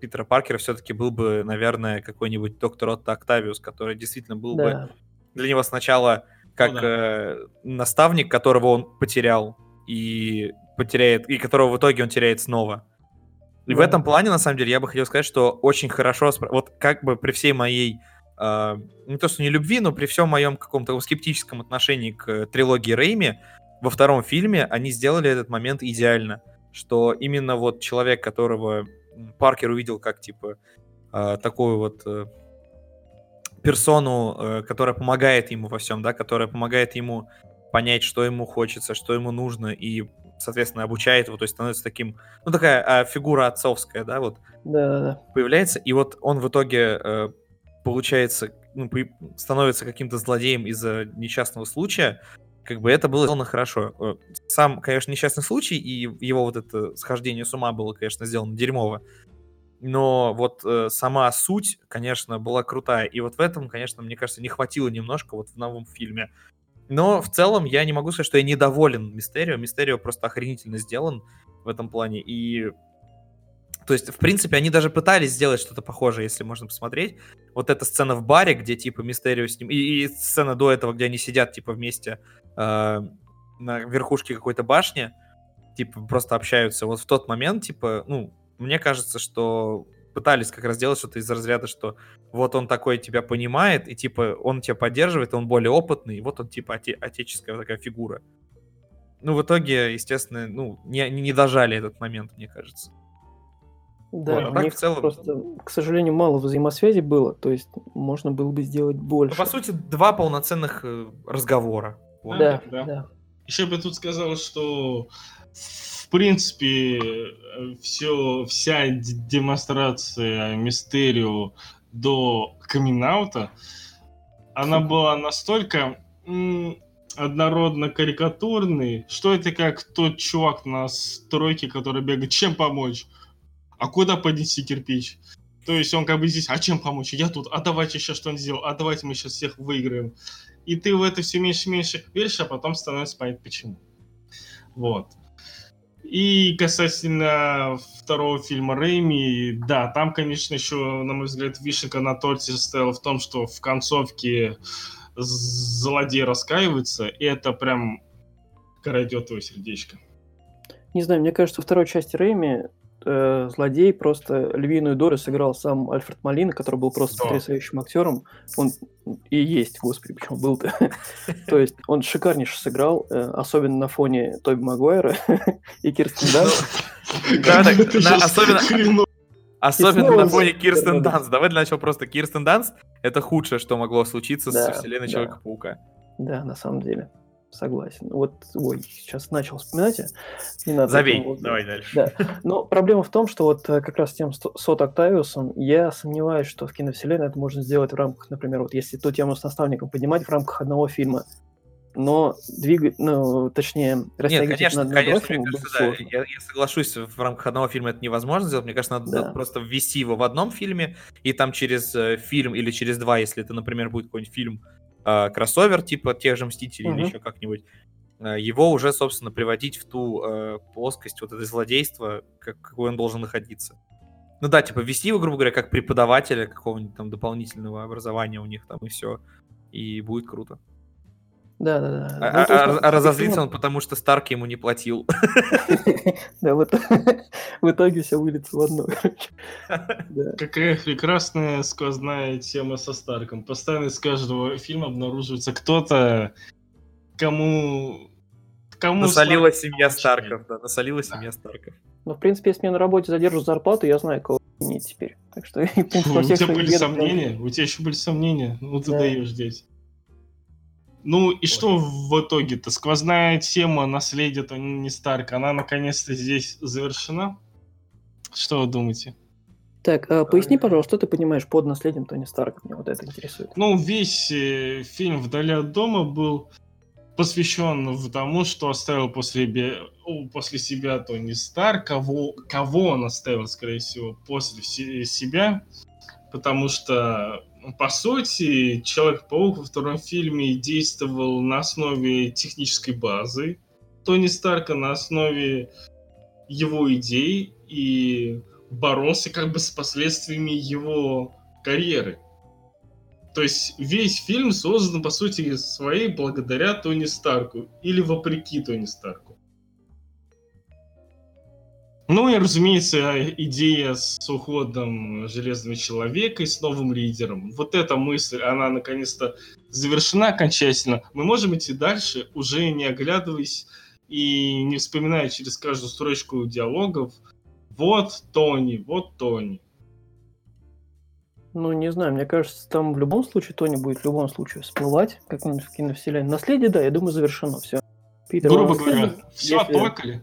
S3: Питера Паркера все-таки был бы, наверное, какой-нибудь доктор Отто Октавиус, который действительно был бы
S1: Да.
S3: для него сначала как
S2: Ну
S3: э, наставник, которого он потерял и потеряет, и которого в итоге он теряет снова. И в
S1: Да.
S3: этом плане, на самом деле, я бы хотел сказать, что очень хорошо, вот как бы при всей моей, э, не то что не любви, но при всем моем каком-то скептическом отношении к трилогии Рейми, во втором фильме они сделали этот момент идеально, что именно вот человек, которого Паркер увидел как, типа, э, такую вот э, персону, э, которая помогает ему во всем, да, которая помогает ему понять, что ему хочется, что ему нужно, и, соответственно, обучает его, то есть становится таким, ну, такая а, фигура отцовская, да, вот,
S1: Да, да, да.
S3: появляется, и вот он в итоге, э, получается, ну, появ- становится каким-то злодеем из-за несчастного случая, как бы это было сделано хорошо. Э, Сам, конечно, несчастный случай, и его вот это схождение с ума было, конечно, сделано дерьмово, но вот э, сама суть, конечно, была крутая. И вот в этом, конечно, мне кажется, не хватило немножко вот в новом фильме. Но в целом я не могу сказать, что я недоволен Мистерио. Мистерио просто охренительно сделан в этом плане. И то есть, в принципе, они даже пытались сделать что-то похожее, если можно посмотреть. Вот эта сцена в баре, где, типа, Мистерио с ним... И, и сцена до этого, где они сидят, типа, вместе э, на верхушке какой-то башни, типа, просто общаются. Вот в тот момент, типа, ну, мне кажется, что пытались как раз сделать что-то из разряда, что вот он такой тебя понимает, и, типа, он тебя поддерживает, он более опытный, и вот он, типа, оте- отеческая такая фигура. Ну, в итоге, естественно, ну, не, не дожали этот момент, мне кажется.
S1: Да,
S3: Вот, а так в целом-
S1: просто, к сожалению, мало взаимосвязи было, то есть можно было бы сделать
S3: Ну,
S1: больше.
S3: по сути, два полноценных э, разговора. Вот.
S1: Да,
S2: Да.
S1: да.
S2: Еще бы тут сказал, что в принципе все, вся демонстрация Мистерио до камин она была настолько однородно карикатурной, что это как тот чувак на стройке, который бегает, чем помочь? А куда поднести кирпич? То есть он как бы здесь, а чем помочь? Я тут, а давайте сейчас что-нибудь сделаем, а давайте мы сейчас всех выиграем. И ты в это все меньше и меньше веришь, а потом становится понятно почему. Вот. И касательно второго фильма Рэйми, да, там, конечно, еще, на мой взгляд, вишенка на торте состояла в том, что в концовке злодей раскаивается, и это прям крадет твое сердечко.
S1: Не знаю, мне кажется, во второй части Рэйми э, злодей просто львиную долю сыграл сам Альфред Малина, который был просто
S2: Да.
S1: потрясающим актером. Он и есть, господи, почему был-то. [laughs] То есть он шикарнейше сыграл, э, особенно на фоне Тоби Магуайра [laughs] и Кирстен Данст.
S3: Да, так,
S2: Это
S3: на-
S2: жестко
S3: особенно- на фоне Кирстен. Данст. Давай для начала просто Кирстен Данст — это худшее, что могло случиться с вселенной. Человека-паука.
S1: Да, на самом деле. Согласен. Вот, ой, сейчас начал вспоминать. Не надо
S3: Забей,
S1: вот-
S3: давай дальше.
S1: Да. Но проблема в том, что вот э, как раз с тем Сот Октавиусом я сомневаюсь, что в киновселенной это можно сделать в рамках, например, вот если ту тему с наставником поднимать в рамках одного фильма, но двигать, ну, точнее,
S3: Нет, конечно,
S1: на,
S3: конечно,
S1: фильма
S3: мне кажется, да,
S1: сложно.
S3: я, я соглашусь, в рамках одного фильма это невозможно сделать. Мне кажется, надо
S1: Да.
S3: просто ввести его в одном фильме, и там через э, фильм или через два, если это, например, будет какой-нибудь фильм э, кроссовер, типа тех же Мстителей или
S1: Мгм.
S3: еще как-нибудь, э, его уже, собственно, приводить в ту э, плоскость вот этой злодейства, как, какой он должен находиться. Ну да, типа ввести его, грубо говоря, как преподавателя какого-нибудь там дополнительного образования у них там и все. И будет круто.
S1: Да, да, да.
S3: А,
S1: Ну,
S3: а- а-
S1: ну,
S3: а разозлится
S1: фильм-
S3: он, потому что Старк ему не платил. [laughs]
S1: Да, вот в итоге [laughs] все выльется в одно. [laughs]
S2: Какая прекрасная сквозная тема со Старком. Постоянно из каждого фильма обнаруживается кто-то, кому... кому
S3: Насолила семья Старков, да, насолила семья Старков.
S1: Но, в принципе, если мне на работе задержат зарплату, я знаю, кого нет теперь. Так что, в принципе,
S2: у тебя были сомнения? У тебя еще были сомнения? Ну ты
S1: Да.
S2: даешь здесь. Ну и что в итоге-то? Сквозная тема наследия Тони Старка, она наконец-то здесь завершена? Что вы думаете?
S1: Так, а, поясни, пожалуйста, что ты понимаешь под наследием Тони Старка? Мне вот это интересует.
S2: Ну, весь э, фильм «Вдали от дома» был посвящен тому, что оставил после, после себя Тони Старк, кого, кого он оставил, скорее всего, после се- себя, потому что, по сути, Человек-паук во втором фильме действовал на основе технической базы Тони Старка, на основе его идей и боролся как бы с последствиями его карьеры. То есть весь фильм создан, по сути, своей благодаря Тони Старку или вопреки Тони Старку. Ну и, разумеется, идея с уходом Железного Человека и с новым лидером. Вот эта мысль, она наконец-то завершена окончательно. Мы можем идти дальше, уже не оглядываясь и не вспоминая через каждую строчку диалогов. Вот Тони, вот Тони.
S1: Ну, не знаю, мне кажется, там в любом случае Тони будет в любом случае всплывать, как-нибудь в киновселенной. Наследие, да, я думаю, завершено все. Питер
S2: Грубо говоря, все оплакали.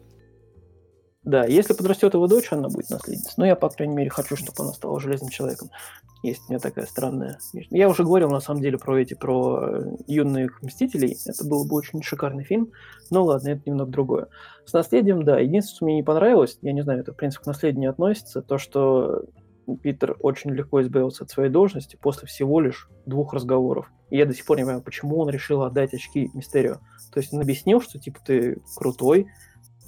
S1: Да, если подрастет его дочь, она будет наследницей. Но я, по крайней мере, хочу, чтобы она стала железным человеком. Есть у меня такая странная... Я уже говорил, на самом деле, про эти, про э, юных Мстителей. Это был бы очень шикарный фильм. Но ладно, это немного другое. С наследием, да. Единственное, что мне не понравилось, я не знаю, это, в принципе, к наследию не относится, то, что Питер очень легко избавился от своей должности после всего лишь двух разговоров. И я до сих пор не понимаю, почему он решил отдать очки Мистерио. То есть он объяснил, что, типа, ты крутой,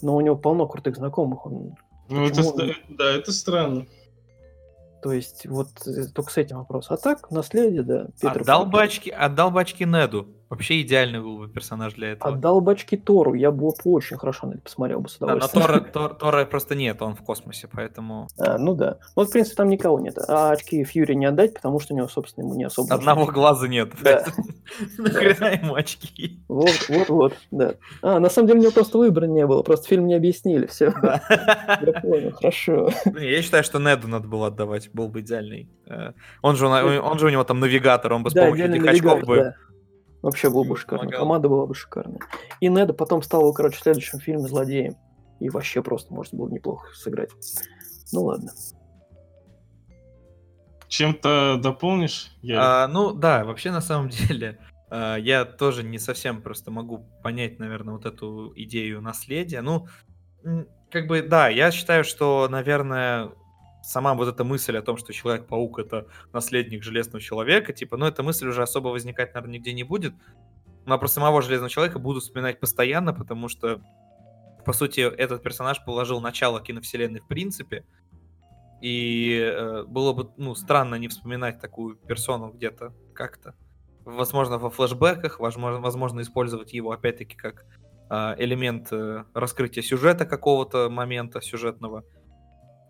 S1: но у него полно крутых знакомых. Он,
S2: Ну, это, ст- да, это странно.
S1: то есть вот э, только с этим вопрос. А так, наследие, да.
S3: Отдал очки, отдал бы очки Неду. Вообще идеальный был бы персонаж для этого.
S1: Отдал бачки Тору, я бы очень хорошо на это посмотрел бы с
S3: Да, но
S1: удовольствием.
S3: Тора, [laughs] Тор- Тора просто нет, он в космосе, поэтому
S1: А, ну да. Вот, в принципе, там никого нет. А очки Фьюри не отдать, потому что у него, собственно, ему не особо...
S3: одного глаза нет.
S1: Да. [laughs]
S3: Нахрена ему очки?
S1: Вот, вот, вот, да. А, на самом деле у него просто выбора не было, просто фильм не объяснили, все. [laughs] Я понял, хорошо.
S3: Не, Я считаю, что Неду надо было отдавать, был бы идеальный. Э, Он же, у на- он же у него там навигатор, он бы с помощью этих очков бы...
S1: Вообще было бы шикарно.
S3: помогал.
S1: Команда была бы шикарная. И Неда потом стал, короче, в следующем фильме злодеем. И вообще просто можно было неплохо сыграть. Ну ладно.
S2: Чем-то дополнишь? Я...
S3: А, ну да, вообще на самом [laughs] деле а, я тоже не совсем просто могу понять, наверное, вот эту идею наследия. Ну, как бы да, я считаю, что, наверное, сама вот эта мысль о том, что Человек-паук это наследник Железного Человека, типа, ну эта мысль уже особо возникать, наверное, нигде не будет. Но про самого Железного Человека буду вспоминать постоянно, потому что, по сути, этот персонаж положил начало киновселенной в принципе. И э, было бы ну, странно не вспоминать такую персону где-то как-то. Возможно, во флешбеках, возможно, возможно использовать его опять-таки как а, элемент э, раскрытия сюжета какого-то момента сюжетного.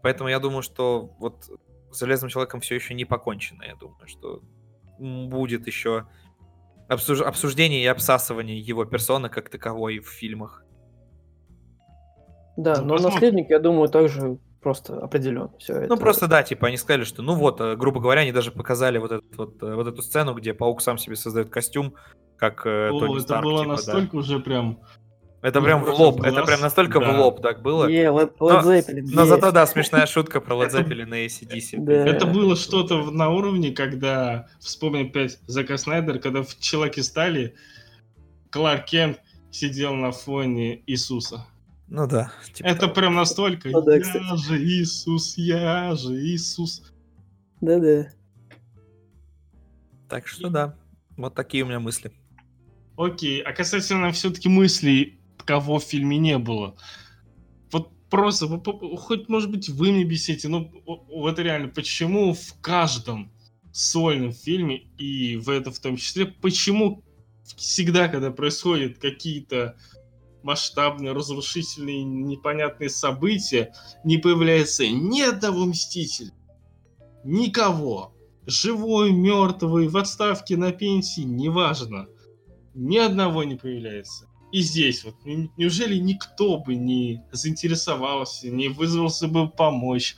S3: Поэтому я думаю, что вот с Железным Человеком все еще не покончено. Я думаю, что будет еще обсуж- обсуждение и обсасывание его персоны как таковой в фильмах.
S1: Да,
S2: Ну,
S1: но
S2: посмотрим.
S1: наследник, я думаю, также Просто определенно все
S3: Ну, просто, да, типа, они сказали, что, ну вот, э, грубо говоря, они даже показали вот, этот, вот, э, вот эту сцену, где паук сам себе создает костюм, как э,
S2: О,
S3: Тони
S2: это
S3: Старк,
S2: было
S3: типа, да.
S2: настолько уже прям...
S3: Это прям в лоб, это прям настолько
S2: да.
S3: в лоб так было.
S1: Е, Led,
S3: Но-
S1: Led Zeppelin,
S3: Но зато, да, смешная шутка про Led Zeppelin и ACDC.
S1: Да.
S2: Это было что-то на уровне, когда, вспомни опять Зака Снайдер, когда в Человеке стали Кларк Кент сидел на фоне Иисуса.
S3: Ну да. типа
S2: Это
S3: того.
S2: прям настолько
S1: Ну да,
S2: «Я
S1: кстати.
S2: же Иисус, я же Иисус».
S1: Да-да.
S3: Так что да, вот такие у меня мысли.
S2: Окей, а касательно все-таки мыслей, кого в фильме не было. Вот просто, хоть, может быть, вы мне объясните, ну, о- вот реально, почему в каждом сольном фильме, и в это в том числе, почему всегда, когда происходят какие-то масштабные, разрушительные, непонятные события, не появляется ни одного Мстителя, никого. Живой, мертвый, в отставке, на пенсии, неважно. Ни одного не появляется. И здесь вот, неужели никто бы не заинтересовался, не вызвался бы помочь,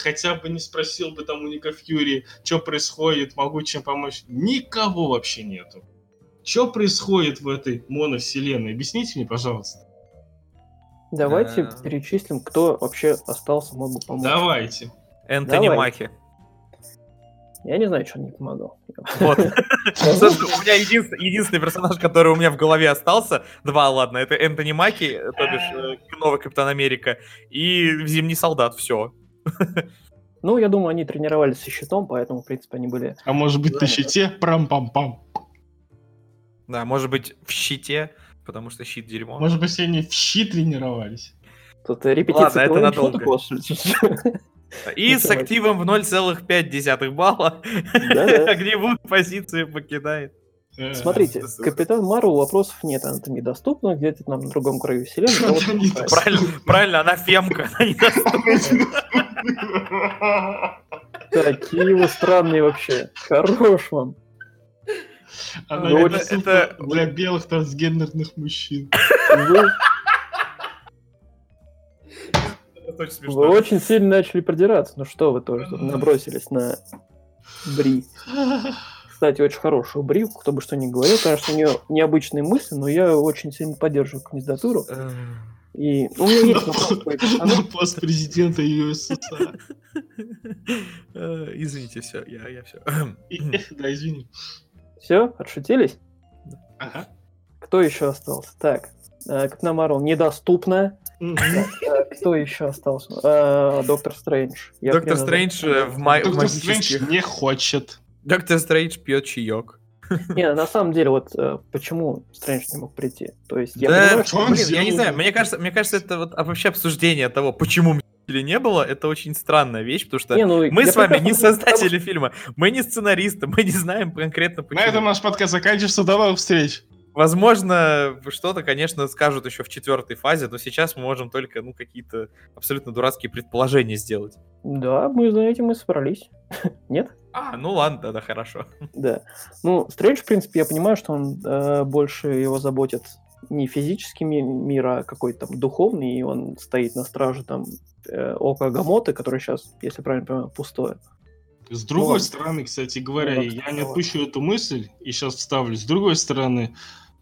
S2: хотя бы не спросил бы там у Ника Фьюри, что происходит, могу чем помочь. Никого вообще нету. Что происходит в этой моновселенной? Объясните мне, пожалуйста.
S1: Давайте
S3: Да.
S1: перечислим, кто вообще остался, мог бы помочь.
S2: Давайте.
S3: Энтони
S1: Давай.
S3: Маки.
S1: Я не знаю, что он не помогал.
S3: Вот. [laughs] У меня единственный, персонаж, который у меня в голове остался, два, ладно, это Энтони Маки, то бишь э, новый Капитан Америка, и Зимний Солдат, все. [laughs]
S1: Ну, я думаю, они тренировались со щитом, поэтому, в принципе, они были...
S2: А может быть, на щите? Прам-пам-пам.
S3: Да, может быть, в щите, потому что щит дерьмо.
S2: Может быть, они в щит тренировались?
S1: Тут репетиция
S3: Ладно, это надолго. [laughs] И с активом в 0,5 балла [laughs] огневую позицию покидает.
S2: Э,
S1: Смотрите, Капитан Марвел вопросов нет, она там недоступна, где-то там на другом краю вселенной.
S3: Правильно, правильно, она фемка. она недоступна.
S1: Какие вы странные вообще. Хорош вам.
S2: Она
S1: Ну,
S3: это-
S2: для белых трансгендерных мужчин.
S3: Это очень
S1: вы
S3: смешно.
S1: очень сильно начали продираться. Ну что вы тоже тут набросились на Бри. Кстати, очень хорошую Бри, кто бы что ни говорил. Конечно, у нее необычные мысли, но я очень сильно поддерживаю кандидатуру.
S3: Э,
S1: И у меня есть вопрос
S2: пост президента ЮССР.
S3: э, Извините, все, я, я все.
S2: Да, извини.
S1: Все, отшутились?
S2: Ага.
S1: Кто еще остался? Так, Капитан Марвел недоступна. Э, Кто еще остался? Э, Доктор Стрэндж.
S3: Доктор Стрэндж э, в магических...
S2: не хочет.
S3: Доктор Стрэндж пьет чаек.
S1: Не, на самом деле, вот э, почему Стрэндж не мог прийти? То есть, я
S3: Да,
S1: понимаю,
S3: блин, я не знаю, мне кажется, мне кажется, это вот а вообще обсуждение того, почему Мстителей не было, это очень странная вещь, потому что
S1: Не, ну,
S3: мы с вами не [laughs] создатели фильма, мы не сценаристы, мы не знаем конкретно
S2: На этом
S3: почему.
S2: наш подкаст заканчивается. До новых встреч.
S3: Возможно, что-то, конечно, скажут еще в четвертой фазе, но сейчас мы можем только, ну, какие-то абсолютно дурацкие предположения сделать.
S1: Да, мы за этим и собрались. [laughs] Нет?
S3: А, ну ладно, тогда хорошо.
S1: Да. Ну, Стрэндж, в принципе, я понимаю, что он э, больше его заботит не физический ми- мир, а какой-то там духовный, и он стоит на страже там э, ока Гамоты, который сейчас, если правильно понимаю, пустое.
S2: С другой
S1: ладно.
S2: стороны, кстати говоря,
S1: Ну,
S2: я не отпущу эту мысль и сейчас вставлю. С другой стороны,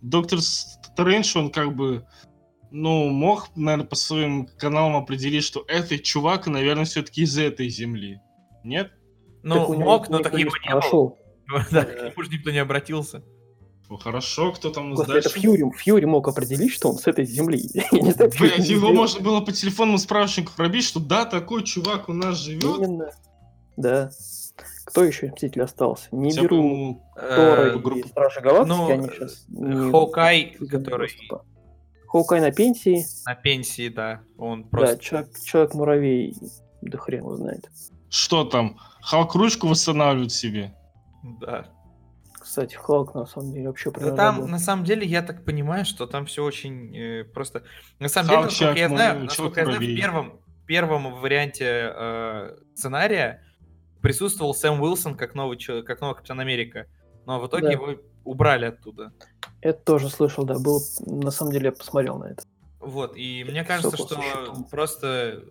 S2: доктор Стрэндж, он как бы, ну, мог, наверное, по своим каналам определить, что этот чувак, наверное, все-таки из этой земли. Нет?
S3: Ну,
S1: Так
S3: мог, но так его не было. [laughs] Да, к нему же никто не обратился.
S2: Ну, хорошо, кто там из
S1: Господи, это Фьюри, Фьюри мог определить, что он с этой земли. [laughs]
S2: Блять, его можно было по телефонному справочнику пробить, что да, такой чувак у нас живет.
S1: Именно. Да. Кто еще из Мстителей остался? Не
S2: бы
S1: беру Тора
S3: Э,
S1: и
S2: группу.
S1: Стражи Галактики,
S3: ну,
S1: они сейчас...
S3: Хоукай, который
S1: Хоукай на пенсии,
S3: на пенсии, да, он
S1: да,
S3: просто...
S1: человек, Человек-муравей, да хрен его знает.
S2: Что там? Халк ручку восстанавливает себе.
S3: Да.
S1: Кстати, Халк на самом деле вообще
S3: Да там,
S1: забыл.
S3: на самом деле, я так понимаю, что там все очень э, просто... На самом деле,
S2: Халк,
S3: насколько я
S2: человек,
S3: знаю, насколько я знаю, в первом, первом варианте э, сценария присутствовал Сэм Уилсон как новый, чел- как новый Капитан Америка. Но в итоге
S1: Да.
S3: его убрали оттуда.
S1: Это тоже слышал, да, был, на самом деле я посмотрел на это.
S3: Вот, и мне
S1: Так,
S3: кажется, что
S1: по существу.
S3: просто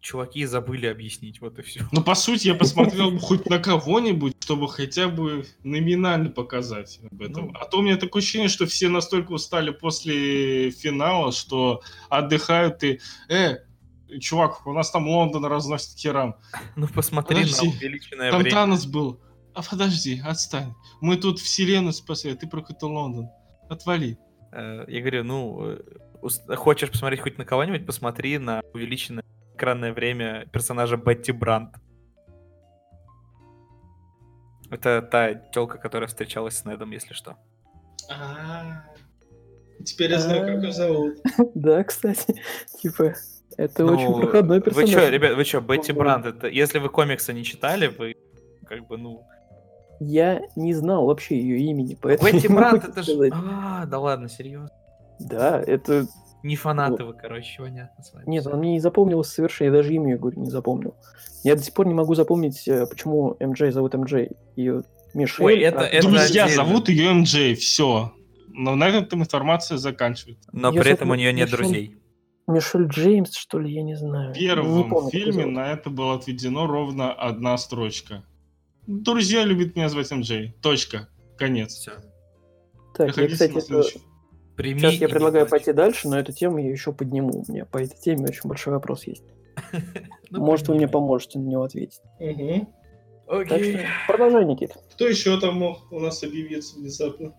S3: чуваки забыли объяснить, вот и все.
S2: Ну, по сути, я посмотрел хоть на кого-нибудь, чтобы хотя бы номинально показать об этом.
S3: Ну.
S2: А то у меня такое ощущение, что все настолько устали после финала, что отдыхают и... Э, чувак, у нас там Лондон разносит херам. [laughs]
S3: Ну посмотри
S2: Подожди,
S3: на увеличенное
S2: Там
S3: время.
S2: Танос был. А подожди, отстань. Мы тут вселенную спасли, а ты про какой-то Лондон. Отвали.
S3: Э, Я говорю, ну, э, хочешь посмотреть хоть на кого-нибудь, посмотри на увеличенное экранное время персонажа Бетти Брандт. Это та телка, которая встречалась с Недом, если что.
S2: А, Теперь я знаю, как ее зовут. [laughs]
S1: Да, кстати, [laughs] типа, это очень
S3: Ну,
S1: проходной
S3: Вы
S1: персонаж.
S3: что, ребят, вы что, Бетти
S1: Ого.
S3: Брандт, это, если вы комиксы не читали, вы как бы, ну...
S1: Я не знал вообще ее имени, поэтому...
S3: Бетти [laughs]
S1: не
S3: Брандт, это же... А, да ладно, серьезно.
S1: Да, это...
S3: Не фанаты вы, короче, понятно с вами.
S1: Нет, она мне не запомнилась совершенно, я даже имя, я говорю, не запомнил. Я до сих пор не могу запомнить, э, почему МJ зовут МJ. Ее Мишель...
S3: Ой, это-
S1: а-
S3: это
S2: Друзья
S3: отдельно.
S2: зовут ее МJ, все. Но на этом информация заканчивается.
S3: Но
S1: Я
S3: при этом у нее нет
S1: Мишель-
S3: друзей.
S1: Мишель Джеймс, что ли, я не знаю.
S2: В
S1: Не
S2: первом
S1: помню, как её
S2: фильме на это было отведено ровно одна строчка. Друзья любят меня звать МJ. Точка. Конец.
S3: Все.
S1: Так, я, кстати, это-.
S3: Прими
S1: сейчас я
S3: не
S1: предлагаю
S3: плачь.
S1: пойти дальше, но эту тему я еще подниму. У меня по этой теме очень большой вопрос есть. [laughs]
S3: Ну,
S1: Может, вы мне поможете на него ответить.
S3: Окей.
S1: продолжай, Никит.
S2: Кто еще там мог у нас объявиться внезапно?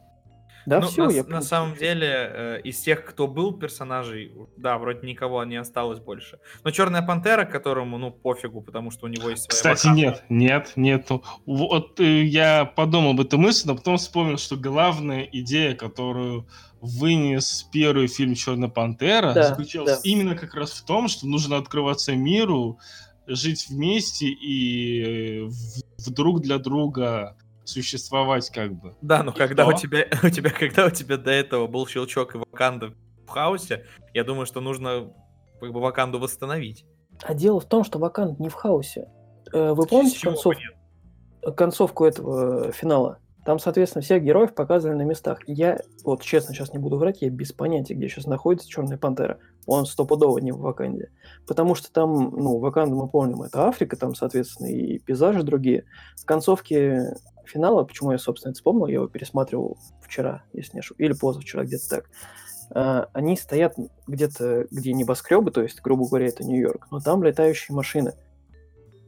S1: Да,
S3: Ну,
S1: все,
S3: на,
S1: я...
S3: на самом деле, э, из тех, кто был персонажей, да, вроде никого не осталось больше. Но Черная Пантера, которому, ну, пофигу, потому что у него есть своя
S2: Кстати,
S3: Ваканда.
S2: нет, нет, нету. Вот э, я подумал об этой мысли, но потом вспомнил, что главная идея, которую вынес первый фильм Черная Пантера,
S1: Да,
S2: заключалась
S1: да.
S2: именно как раз в том, что нужно открываться миру, жить вместе и э, вдруг для друга существовать как бы.
S3: Да, но
S2: И
S3: когда у
S2: что?
S3: тебя, [laughs] у тебя, когда у тебя до этого был щелчок и Ваканда в хаосе, я думаю, что нужно как бы Ваканду восстановить.
S1: А дело в том, что Вакант не в хаосе. Э, Вы помните концов- концовку этого э, финала? Там, соответственно, всех героев показывали на местах. Я, вот честно, сейчас не буду врать, я без понятия, где сейчас находится Черная Пантера. Он стопудово не в Ваканде. Потому что там, ну, Ваканда, мы помним, это Африка, там, соответственно, и пейзажи другие. В концовке финала, почему я, собственно, это вспомнил, я его пересматривал вчера, если не ошибаюсь, или позавчера, где-то так. А, Они стоят где-то, где небоскребы, то есть, грубо говоря, это Нью-Йорк, но там летающие машины.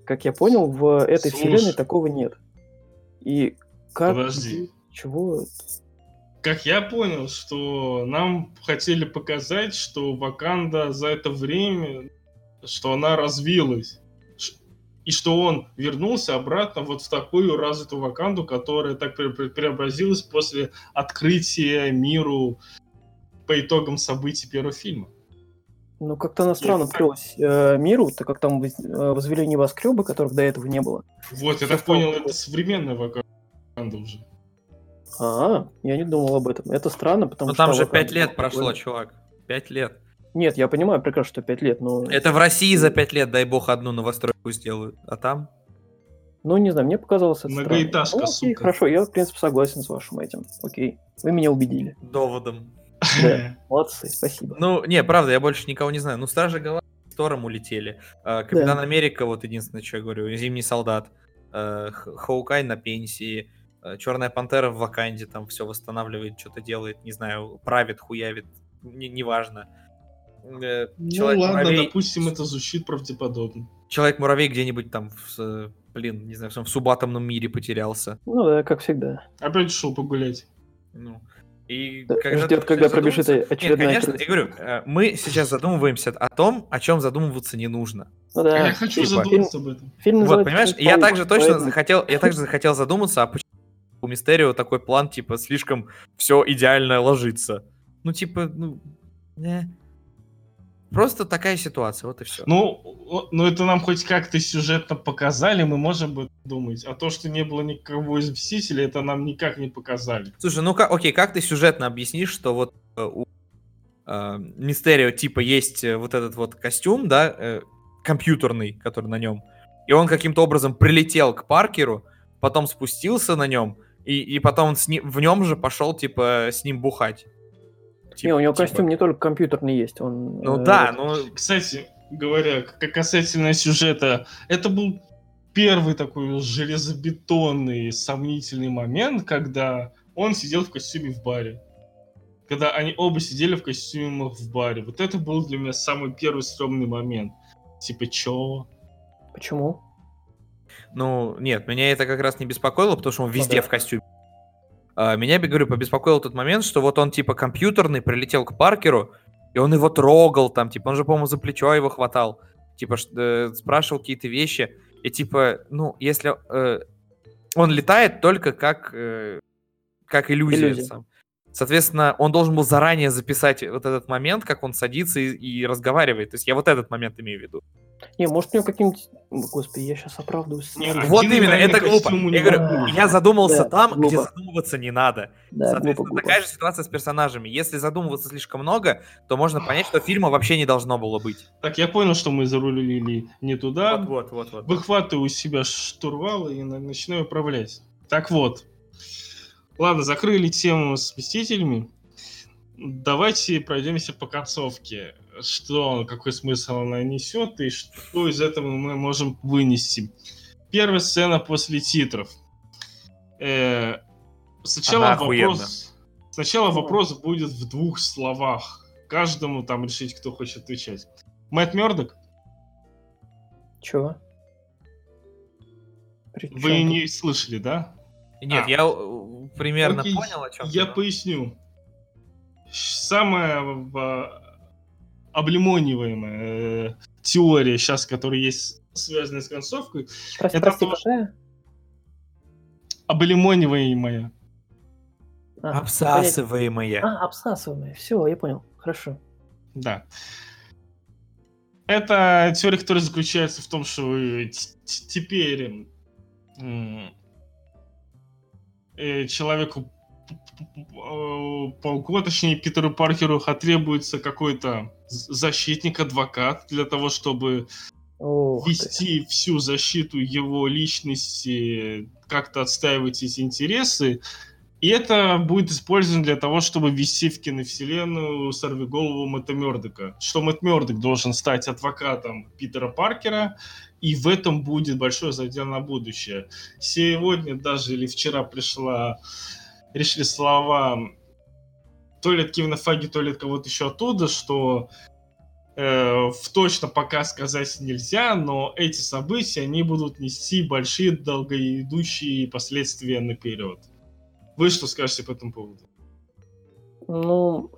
S1: Как я понял, в этой
S2: Слушай.
S1: вселенной такого нет. И как...
S2: Подожди.
S1: Чего?
S2: Как я понял, что нам хотели показать, что Ваканда за это время, что она развилась. И что он вернулся обратно вот в такую развитую Ваканду, которая так пре- пре- преобразилась после открытия миру по итогам событий первого фильма.
S1: Ну, как-то она странно открылась э, миру, так как там воз- э, возвели небоскребы, которых до этого не было.
S2: Вот, я так понял, это современная Ваканда уже.
S1: А, я не думал об этом. Это странно, потому
S3: Ну
S1: что...
S3: там же пять лет прошло, чувак. Пять лет.
S1: Нет, я понимаю прекрасно, что пять лет, но...
S3: Это в России за пять лет, дай бог, одну новостройку сделают. А там?
S1: Ну, не знаю, мне показалось это странно.
S2: Многоэтажка,
S1: Ну, окей,
S2: сука.
S1: хорошо, я, в принципе, согласен с вашим этим. Окей, вы меня убедили.
S3: Доводом.
S1: Да. [laughs] Молодцы, спасибо.
S3: Ну, не, правда, я больше никого не знаю. Ну, Стражи Галактики Тором улетели. А, Капитан Америка, вот единственное, что я говорю, Зимний Солдат. А, Хоукай на пенсии. А, Черная Пантера в Ваканде там все восстанавливает, что-то делает, не знаю, правит, хуявит, не- Э,
S2: Ну ладно,
S3: Человек-муравей-
S2: допустим, это звучит правдеподобно.
S3: Человек-муравей где-нибудь там, в, блин, не знаю, в, своем субатомном мире потерялся.
S1: Ну да, как всегда.
S2: Опять ушел погулять.
S3: Ну, и
S1: Да,
S3: когда
S1: ждет, когда пробежит
S3: задумываться-
S1: очередная
S3: Нет, конечно, я говорю, э, мы сейчас задумываемся о том, о чем задумываться не нужно.
S1: Ну да,
S2: я хочу
S1: типа,
S2: задуматься об этом.
S1: Фильм
S3: Вот, понимаешь,
S1: «Фильм
S3: я
S1: Паук»,
S3: также точно
S1: поэтому-
S3: захотел, я также захотел задуматься, а почему у Мистерио такой план, типа, слишком все идеально ложится. Ну, типа, ну, не. Просто такая ситуация, вот и все.
S2: Ну, ну это нам хоть как-то сюжетно показали, мы можем этом думать. А то, что не было никого из Мстителей, это нам никак не показали.
S3: Слушай, ну как, окей, как ты сюжетно объяснишь, что вот э, у э, Мистерио типа есть э, вот этот вот костюм, да, э, компьютерный, который на нем, и он каким-то образом прилетел к Паркеру, потом спустился на нем, и, и потом он с ним, в нем же пошел типа с ним бухать.
S1: Не, у него
S3: Типа-
S1: костюм не только компьютерный есть, он...
S3: Ну
S1: э,
S3: да, ну
S2: Кстати, говоря, как касательно сюжета, это был первый такой железобетонный сомнительный момент, когда он сидел в костюме в баре. Когда они оба сидели в костюмах в баре. Вот это был для меня самый первый стрёмный момент. Типа, чё?
S1: Почему?
S3: Ну, нет, меня это как раз не беспокоило, потому что он везде
S1: да.
S3: в костюме. А, меня, говорю, побеспокоил тот момент, что вот он типа компьютерный прилетел к Паркеру, и он его трогал там, типа, он же, по-моему, за плечо его хватал, типа, э, спрашивал какие-то вещи, и типа, ну, если э, он летает только как, э, как иллюзия.
S1: Иллюзия.
S3: сам. Соответственно, он должен был заранее записать вот этот момент, как он садится и, и разговаривает. То есть я вот этот момент имею в виду.
S1: Не, может, у него каким-нибудь... Господи, я сейчас оправдываюсь.
S2: Не,
S3: Вот именно, это глупо. Я говорю, я задумался
S1: Да,
S3: там, где
S1: глупо.
S3: задумываться не надо.
S1: Да,
S3: Соответственно,
S1: глупо, глупо.
S3: такая же ситуация с персонажами. Если задумываться слишком много, то можно понять, что фильма вообще не должно было быть.
S2: Так, я понял, что мы зарулили не туда.
S3: Вот, вот, вот, вот.
S2: Выхватываю у себя штурвал и на- начинаю управлять. Так вот. Ладно, закрыли тему с Мстителями. Давайте пройдемся по концовке. Что, какой смысл она несет и что из этого мы можем вынести. Первая сцена после титров. Э, сначала
S3: Она
S2: вопрос... Сначала вопрос будет в двух словах. Каждому там решить, кто хочет отвечать. Мэтт Мёрдок?
S1: Чего?
S2: Вы не слышали, да?
S3: Нет,
S2: А.
S3: я примерно
S2: Окей,
S3: понял, о чем
S2: Я поясню. Самая в- облимониваемая э, теория сейчас, которая есть, связанная с концовкой?
S1: Прости,
S2: это
S1: прости,
S2: то-
S1: какая?
S2: облимониваемая.
S1: А,
S3: Обсасываемая.
S1: А, обсасываемая. Все, я понял. Хорошо.
S2: Да. Это теория, которая заключается в том, что э, теперь э, человеку э, пауку, а точнее Питеру Паркеру требуется какой-то з- защитник, адвокат для того, чтобы
S1: ты.
S2: вести всю защиту его личности, как-то отстаивать эти интересы. И это будет использовано для того, чтобы ввести в киновселенную сорвиголову Мэтта Мёрдока. Что Мэтт Мёрдок должен стать адвокатом Питера Паркера, и в этом будет большой задел на будущее. Сегодня даже или вчера пришла, решили слова то ли от Кевина Фаги, то ли от кого-то еще оттуда, что э, в точно пока сказать нельзя, но эти события, они будут нести большие долгоидущие последствия наперед. Вы что скажете по этому поводу?
S1: Ну,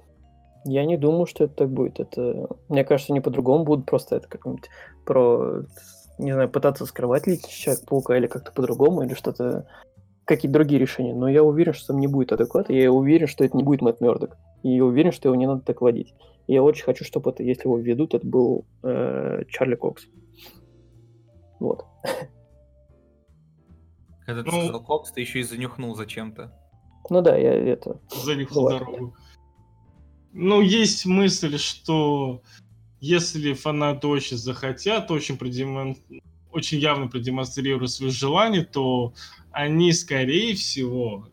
S1: я не думаю, что это так будет. Это, мне кажется, не по-другому будут просто это как-нибудь про, не знаю, пытаться скрывать личность Человека-паука или как-то по-другому, или что-то, какие-то другие решения. Но я уверен, что там не будет адеквата, я уверен, что это не будет Мэтт Мёрдок. И я уверен, что его не надо так водить. И я очень хочу, чтобы это, если его введут, это был э, Чарли Кокс. Вот.
S3: Когда ты
S2: Ну-
S3: сказал Кокс, ты еще и занюхнул зачем-то.
S1: Ну да, я это...
S2: За них
S1: Бывает.
S2: дорогу. Ну, есть мысль, что если фанаты очень захотят, очень, продемон- очень явно продемонстрируют свое желание, то они, скорее всего,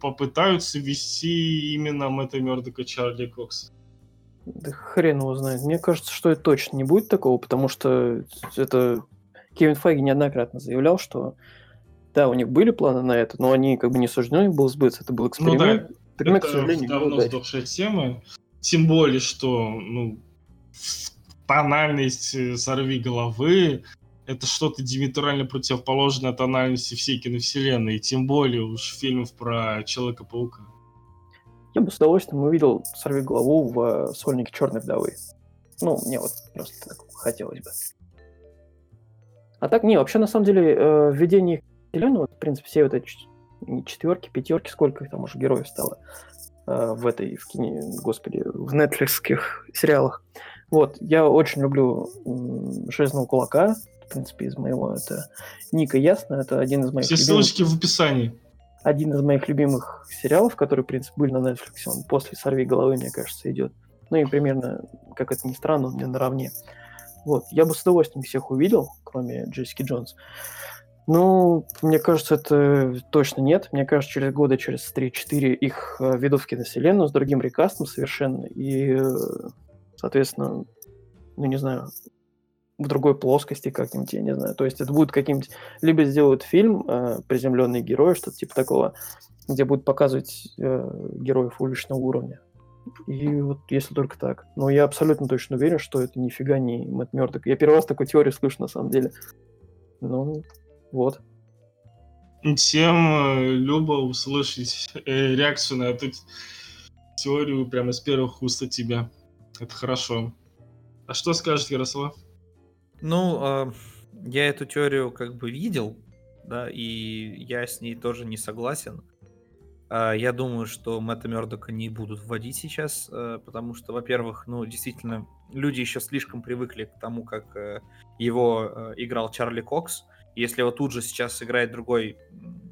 S2: попытаются ввести именно Мэтта Мёрдока Чарли Кокса.
S1: Да хрен его знает. Мне кажется, что это точно не будет такого, потому что это Кевин Файги неоднократно заявлял, что да, у них были планы на это, но они как бы не суждено им было сбыться. Это был
S2: Ну да,
S1: эксперимент. Эксперимент, к
S2: Это
S1: сожалению,
S2: давно сдохшая тема. Тем более, что ну, тональность э, «Сорви головы» — это что-то диаметрально противоположное тональности всей киновселенной. И тем более уж фильмов про Человека-паука.
S1: Я бы с удовольствием увидел «Сорви голову» в э, сольнике «Черной вдовы». Ну, мне вот просто так хотелось бы. А так, не, вообще, на самом деле, э, введение вселенную, вот, в принципе, все вот эти четверки, пятерки, сколько их там уже героев стало э, в этой, в кине, господи, в нетфликсских [laughs] сериалах. Вот, я очень люблю м, «Железного кулака», в принципе, из моего, это Ника Ясно, это один из моих
S2: Все
S1: любимых
S2: ссылочки в описании.
S1: один из моих любимых сериалов, которые, в принципе, были на Netflix, он после «Сорви головы», мне кажется, идет. Ну и примерно, как это ни странно, он мне наравне. Вот, я бы с удовольствием всех увидел, кроме Джессики Джонс. Ну, мне кажется, это точно нет. Мне кажется, через года, через 3-4 их э, ведут в киновселенную с другим рекастом совершенно. И, э, соответственно, ну, не знаю, в другой плоскости как-нибудь, я не знаю. То есть это будет каким-нибудь... Либо сделают фильм э, «Приземленные герои», что-то типа такого, где будут показывать э, героев уличного уровня. И вот если только так. Но я абсолютно точно уверен, что это нифига не Мэтт Мёрдок. Я первый раз такую теорию слышу, на самом деле. Ну, вот.
S2: Всем э, любо услышать э, реакцию на эту теорию прямо из первых уст от тебя. Это хорошо. А что скажет Ярослав?
S3: Ну, э, я эту теорию как бы видел, да, и я с ней тоже не согласен. Э, я думаю, что Мэтта Мёрдока не будут вводить сейчас, э, потому что, во-первых, ну, действительно, люди еще слишком привыкли к тому, как э, его э, играл Чарли Кокс, если его тут же сейчас играет другой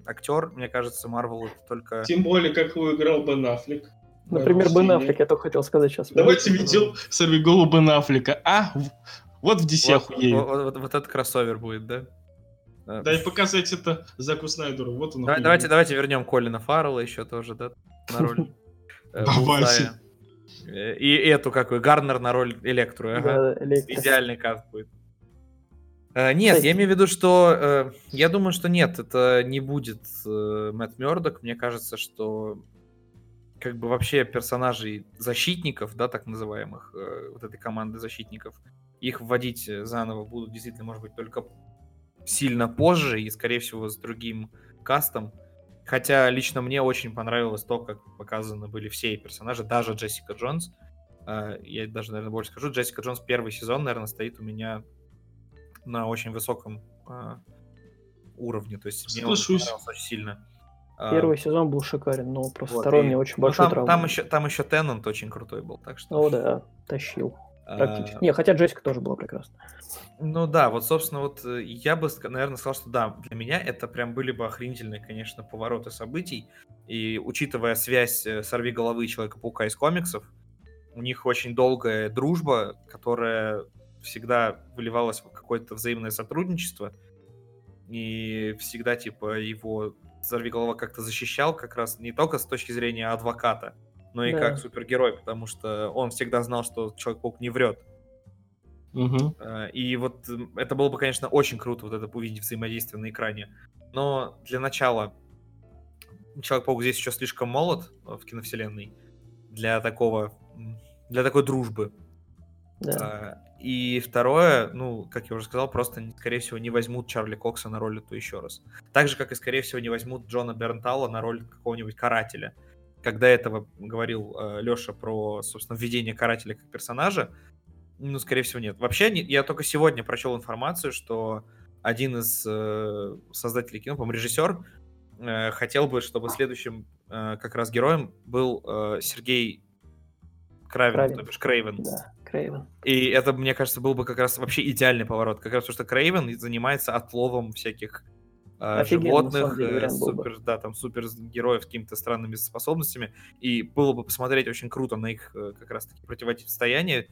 S3: актер, мне кажется, Марвел это только...
S2: Тем более, как его играл Бен Аффлек.
S1: Например, Бен Аффлек, я только хотел сказать сейчас.
S2: Давайте видел сорви голову Бен Аффлека. А, вот в DC
S3: вот, вот, вот, вот этот кроссовер будет, да?
S2: Да, и показать это Заку Снайдеру. Вот он.
S3: Давай, давайте, давайте вернем Колина Фаррелла еще тоже, да, на роль э, [laughs]
S2: Бабаси.
S3: И эту какую, Гарнер на роль Электру. Идеальный каст будет. Э, нет, Кстати. я имею в виду, что э, я думаю, что нет, это не будет э, Мэтт Мёрдок. Мне кажется, что как бы вообще персонажей защитников, да, так называемых, вот этой команды защитников, их вводить заново будут действительно, может быть, только сильно позже и, скорее всего, с другим кастом. Хотя лично мне очень понравилось то, как показаны были все персонажи, даже Джессика Джонс. Я даже, наверное, больше скажу, Джессика Джонс первый сезон, наверное, стоит у меня на очень высоком э, уровне. То есть
S2: мне он очень
S3: сильно.
S1: А, Первый а, сезон был шикарен, но просто вот, второй и... мне очень ну, большой
S3: там, там еще Там еще Теннант очень крутой был, так что...
S1: О, да, тащил. Практически. А... Не, хотя Джессика тоже была прекрасна.
S3: Ну да, вот, собственно, вот э, я бы, наверное, сказал, что да, для меня это прям были бы охренительные, конечно, повороты событий. И учитывая связь э, Сорви головы Человека-паука из комиксов, у них очень долгая дружба, которая всегда выливалось в какое-то взаимное сотрудничество, и всегда, типа, его Сорвиголова как-то защищал как раз не только с точки зрения адвоката, но и да. как супергерой, потому что он всегда знал, что Человек-паук не врет.
S2: Угу.
S3: И вот это было бы, конечно, очень круто вот это увидеть взаимодействие на экране. Но для начала Человек-паук здесь еще слишком молод э, в киновселенной для такого, для такой дружбы.
S1: Да.
S3: И второе, ну, как я уже сказал, просто, скорее всего, не возьмут Чарли Кокса на роль эту еще раз. Так же, как и, скорее всего, не возьмут Джона Бернтала на роль какого-нибудь карателя. Когда этого говорил э, Леша про, собственно, введение карателя как персонажа, ну, скорее всего, нет. Вообще, не, я только сегодня прочел информацию, что один из э, создателей кино, по-моему, режиссер, э, хотел бы, чтобы следующим э, как раз героем был э, Сергей Кравин, Кравин. то бишь Крейвен.
S1: Да. Крейвен.
S3: И это, мне кажется, был бы как раз вообще идеальный поворот. Как раз потому что Крейвен занимается отловом всяких э, животных, деле, э, супер, да, там супергероев с какими-то странными способностями. И было бы посмотреть очень круто на их э, как раз-таки противостояние.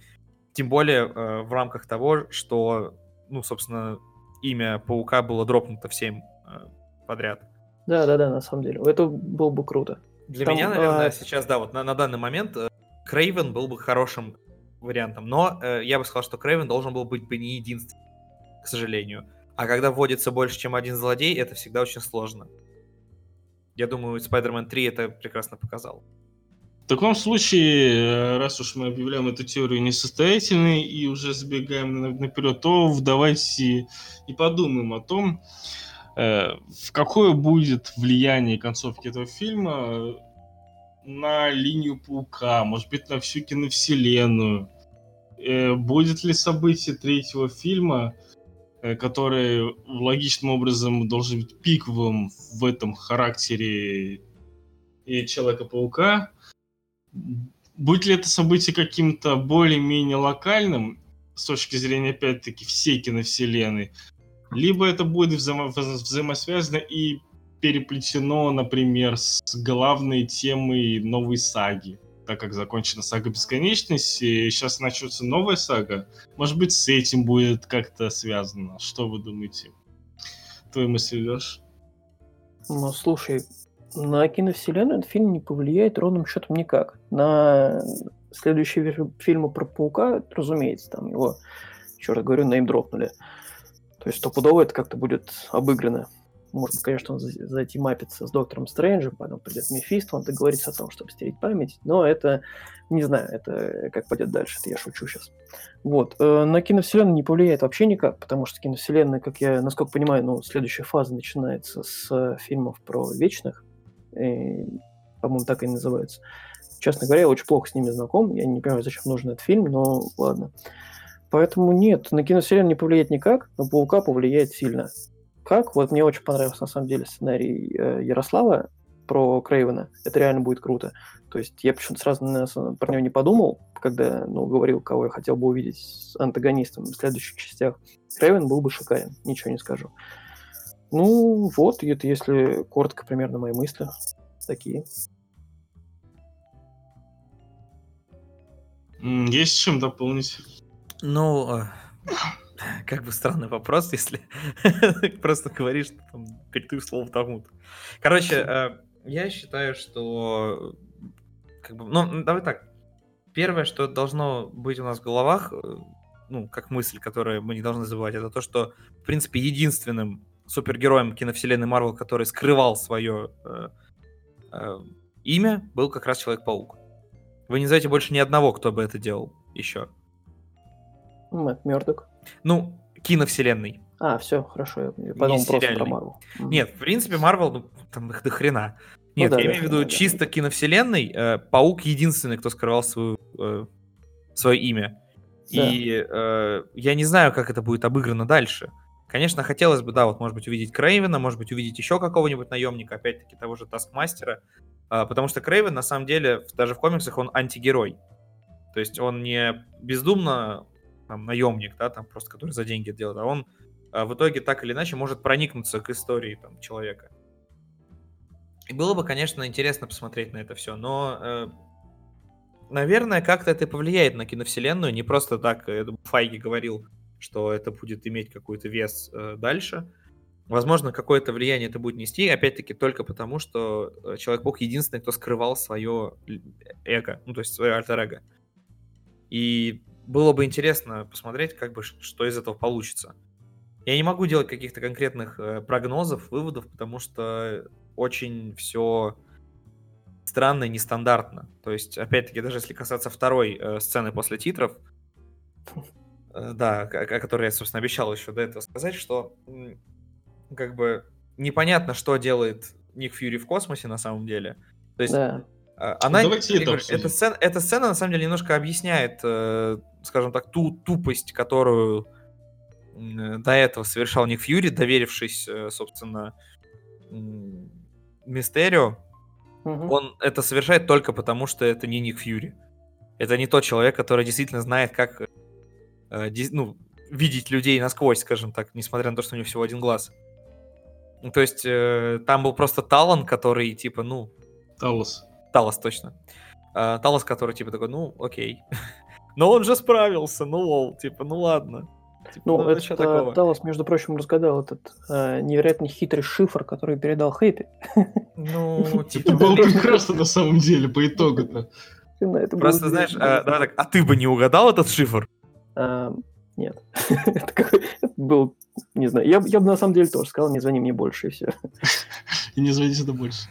S3: Тем более э, в рамках того, что, ну, собственно, имя Паука было дропнуто всем э, подряд.
S1: Да, да, да, на самом деле. Это было бы круто.
S3: Для Там, меня, наверное, а... сейчас, да, вот на, на данный момент э, Крейвен был бы хорошим вариантом. Но э, я бы сказал, что Крейвен должен был быть бы не единственным, к сожалению. А когда вводится больше, чем один злодей, это всегда очень сложно. Я думаю, Spider-Man 3 это прекрасно показал.
S2: В таком случае, э, раз уж мы объявляем эту теорию несостоятельной и уже забегаем наперед, то давайте и подумаем о том, э, в какое будет влияние концовки этого фильма на линию паука, может быть, на всю киновселенную. Э, будет ли событие третьего фильма, э, который логичным образом должен быть пиковым в этом характере и Человека-паука, будет ли это событие каким-то более-менее локальным с точки зрения, опять-таки, всей киновселенной, либо это будет взаимо- взаимосвязано и переплетено, например, с главной темой новой саги. Так как закончена сага Бесконечности, сейчас начнется новая сага. Может быть, с этим будет как-то связано. Что вы думаете? Твои мысли, Леш?
S1: Ну, слушай, на киновселенную этот фильм не повлияет ровным счетом никак. На следующие фильмы про Паука, разумеется, там его черт говорю, неймдропнули. То есть стопудово это как-то будет обыграно. Может, конечно, он затимапится с Доктором Стрэнджем, потом придет Мефисто, он договорится о том, чтобы стереть память, но это, не знаю, это как пойдет дальше, это я шучу сейчас. Вот. Э, на киновселенную не повлияет вообще никак, потому что киновселенная, как я, насколько понимаю, ну, следующая фаза начинается с фильмов про вечных, и, по-моему, так и называется. Честно говоря, я очень плохо с ними знаком, я не понимаю, зачем нужен этот фильм, но ладно. Поэтому нет, на киновселенную не повлияет никак, но Паука повлияет сильно как. Вот мне очень понравился, на самом деле, сценарий э, Ярослава про Крейвена. Это реально будет круто. То есть я почему-то сразу на, про него не подумал, когда ну, говорил, кого я хотел бы увидеть с антагонистом в следующих частях. Крейвен был бы шикарен, ничего не скажу. Ну, вот, это если коротко примерно мои мысли такие.
S2: Есть чем дополнить?
S3: Ну, а, как бы странный вопрос, [laughs] если [laughs] просто говоришь, что там передаю слово тому Короче, э, я считаю, что как бы, ну, давай так. Первое, что должно быть у нас в головах, э, ну, как мысль, которую мы не должны забывать, это то, что, в принципе, единственным супергероем киновселенной Марвел, который скрывал свое э, э, имя, был как раз Человек-паук. Вы не знаете больше ни одного, кто бы это делал еще.
S1: Мэтт Мёрдок.
S3: Ну, киновселенной.
S1: А, все, хорошо, я подумал просто про Марвел.
S3: Нет, в принципе, Марвел, ну, там их до хрена. Ну Нет, ну, да, я имею в виду да, чисто да. киновселенной. Э, Паук единственный, кто скрывал свою, э, свое имя. Да. И э, я не знаю, как это будет обыграно дальше. Конечно, хотелось бы, да, вот, может быть, увидеть Крейвена, может быть, увидеть еще какого-нибудь наемника, опять-таки, того же Таскмастера. Э, потому что Крейвен, на самом деле, даже в комиксах, он антигерой. То есть он не бездумно там, наемник, да, там просто, который за деньги делает, а он а, в итоге так или иначе может проникнуться к истории там, человека. И было бы, конечно, интересно посмотреть на это все, но, э, наверное, как-то это повлияет на киновселенную, не просто так, я думаю, Файги говорил, что это будет иметь какой-то вес э, дальше. Возможно, какое-то влияние это будет нести, опять-таки, только потому, что э, Человек-паук единственный, кто скрывал свое эго, ну, то есть свое альтер-эго. И было бы интересно посмотреть, как бы, что из этого получится. Я не могу делать каких-то конкретных э, прогнозов, выводов, потому что очень все странно и нестандартно. То есть, опять-таки, даже если касаться второй э, сцены после титров, э, да, о, о которой я, собственно, обещал еще до этого сказать, что как бы непонятно, что делает Ник Фьюри в космосе на самом деле. То есть да. А, она, Давайте это говорю, эта, сцена, эта сцена на самом деле немножко объясняет, э, скажем так, ту тупость, которую э, до этого совершал Ник Фьюри, доверившись, э, собственно, Мистерио. Угу. Он это совершает только потому, что это не Ник Фьюри. Это не тот человек, который действительно знает, как э, ну, видеть людей насквозь, скажем так, несмотря на то, что у него всего один глаз. То есть э, там был просто Талан, который типа, ну...
S2: Талос.
S3: Талос, точно. Uh, Талос, который типа такой, ну, окей. [laughs] Но он же справился, ну, лол, типа, ну ладно.
S1: Типа, ну, ну, это такого? Талос, между прочим, разгадал этот э, невероятно хитрый шифр, который передал Хэппи.
S3: Ну, [laughs]
S2: типа... Это было прекрасно на самом деле, по итогу-то.
S3: Просто, знаешь, а, давай так, а ты бы не угадал этот шифр?
S1: Нет. [laughs] это был, не знаю, я, я бы на самом деле тоже сказал, не звони мне больше, и все. [laughs]
S2: И не звони сюда больше.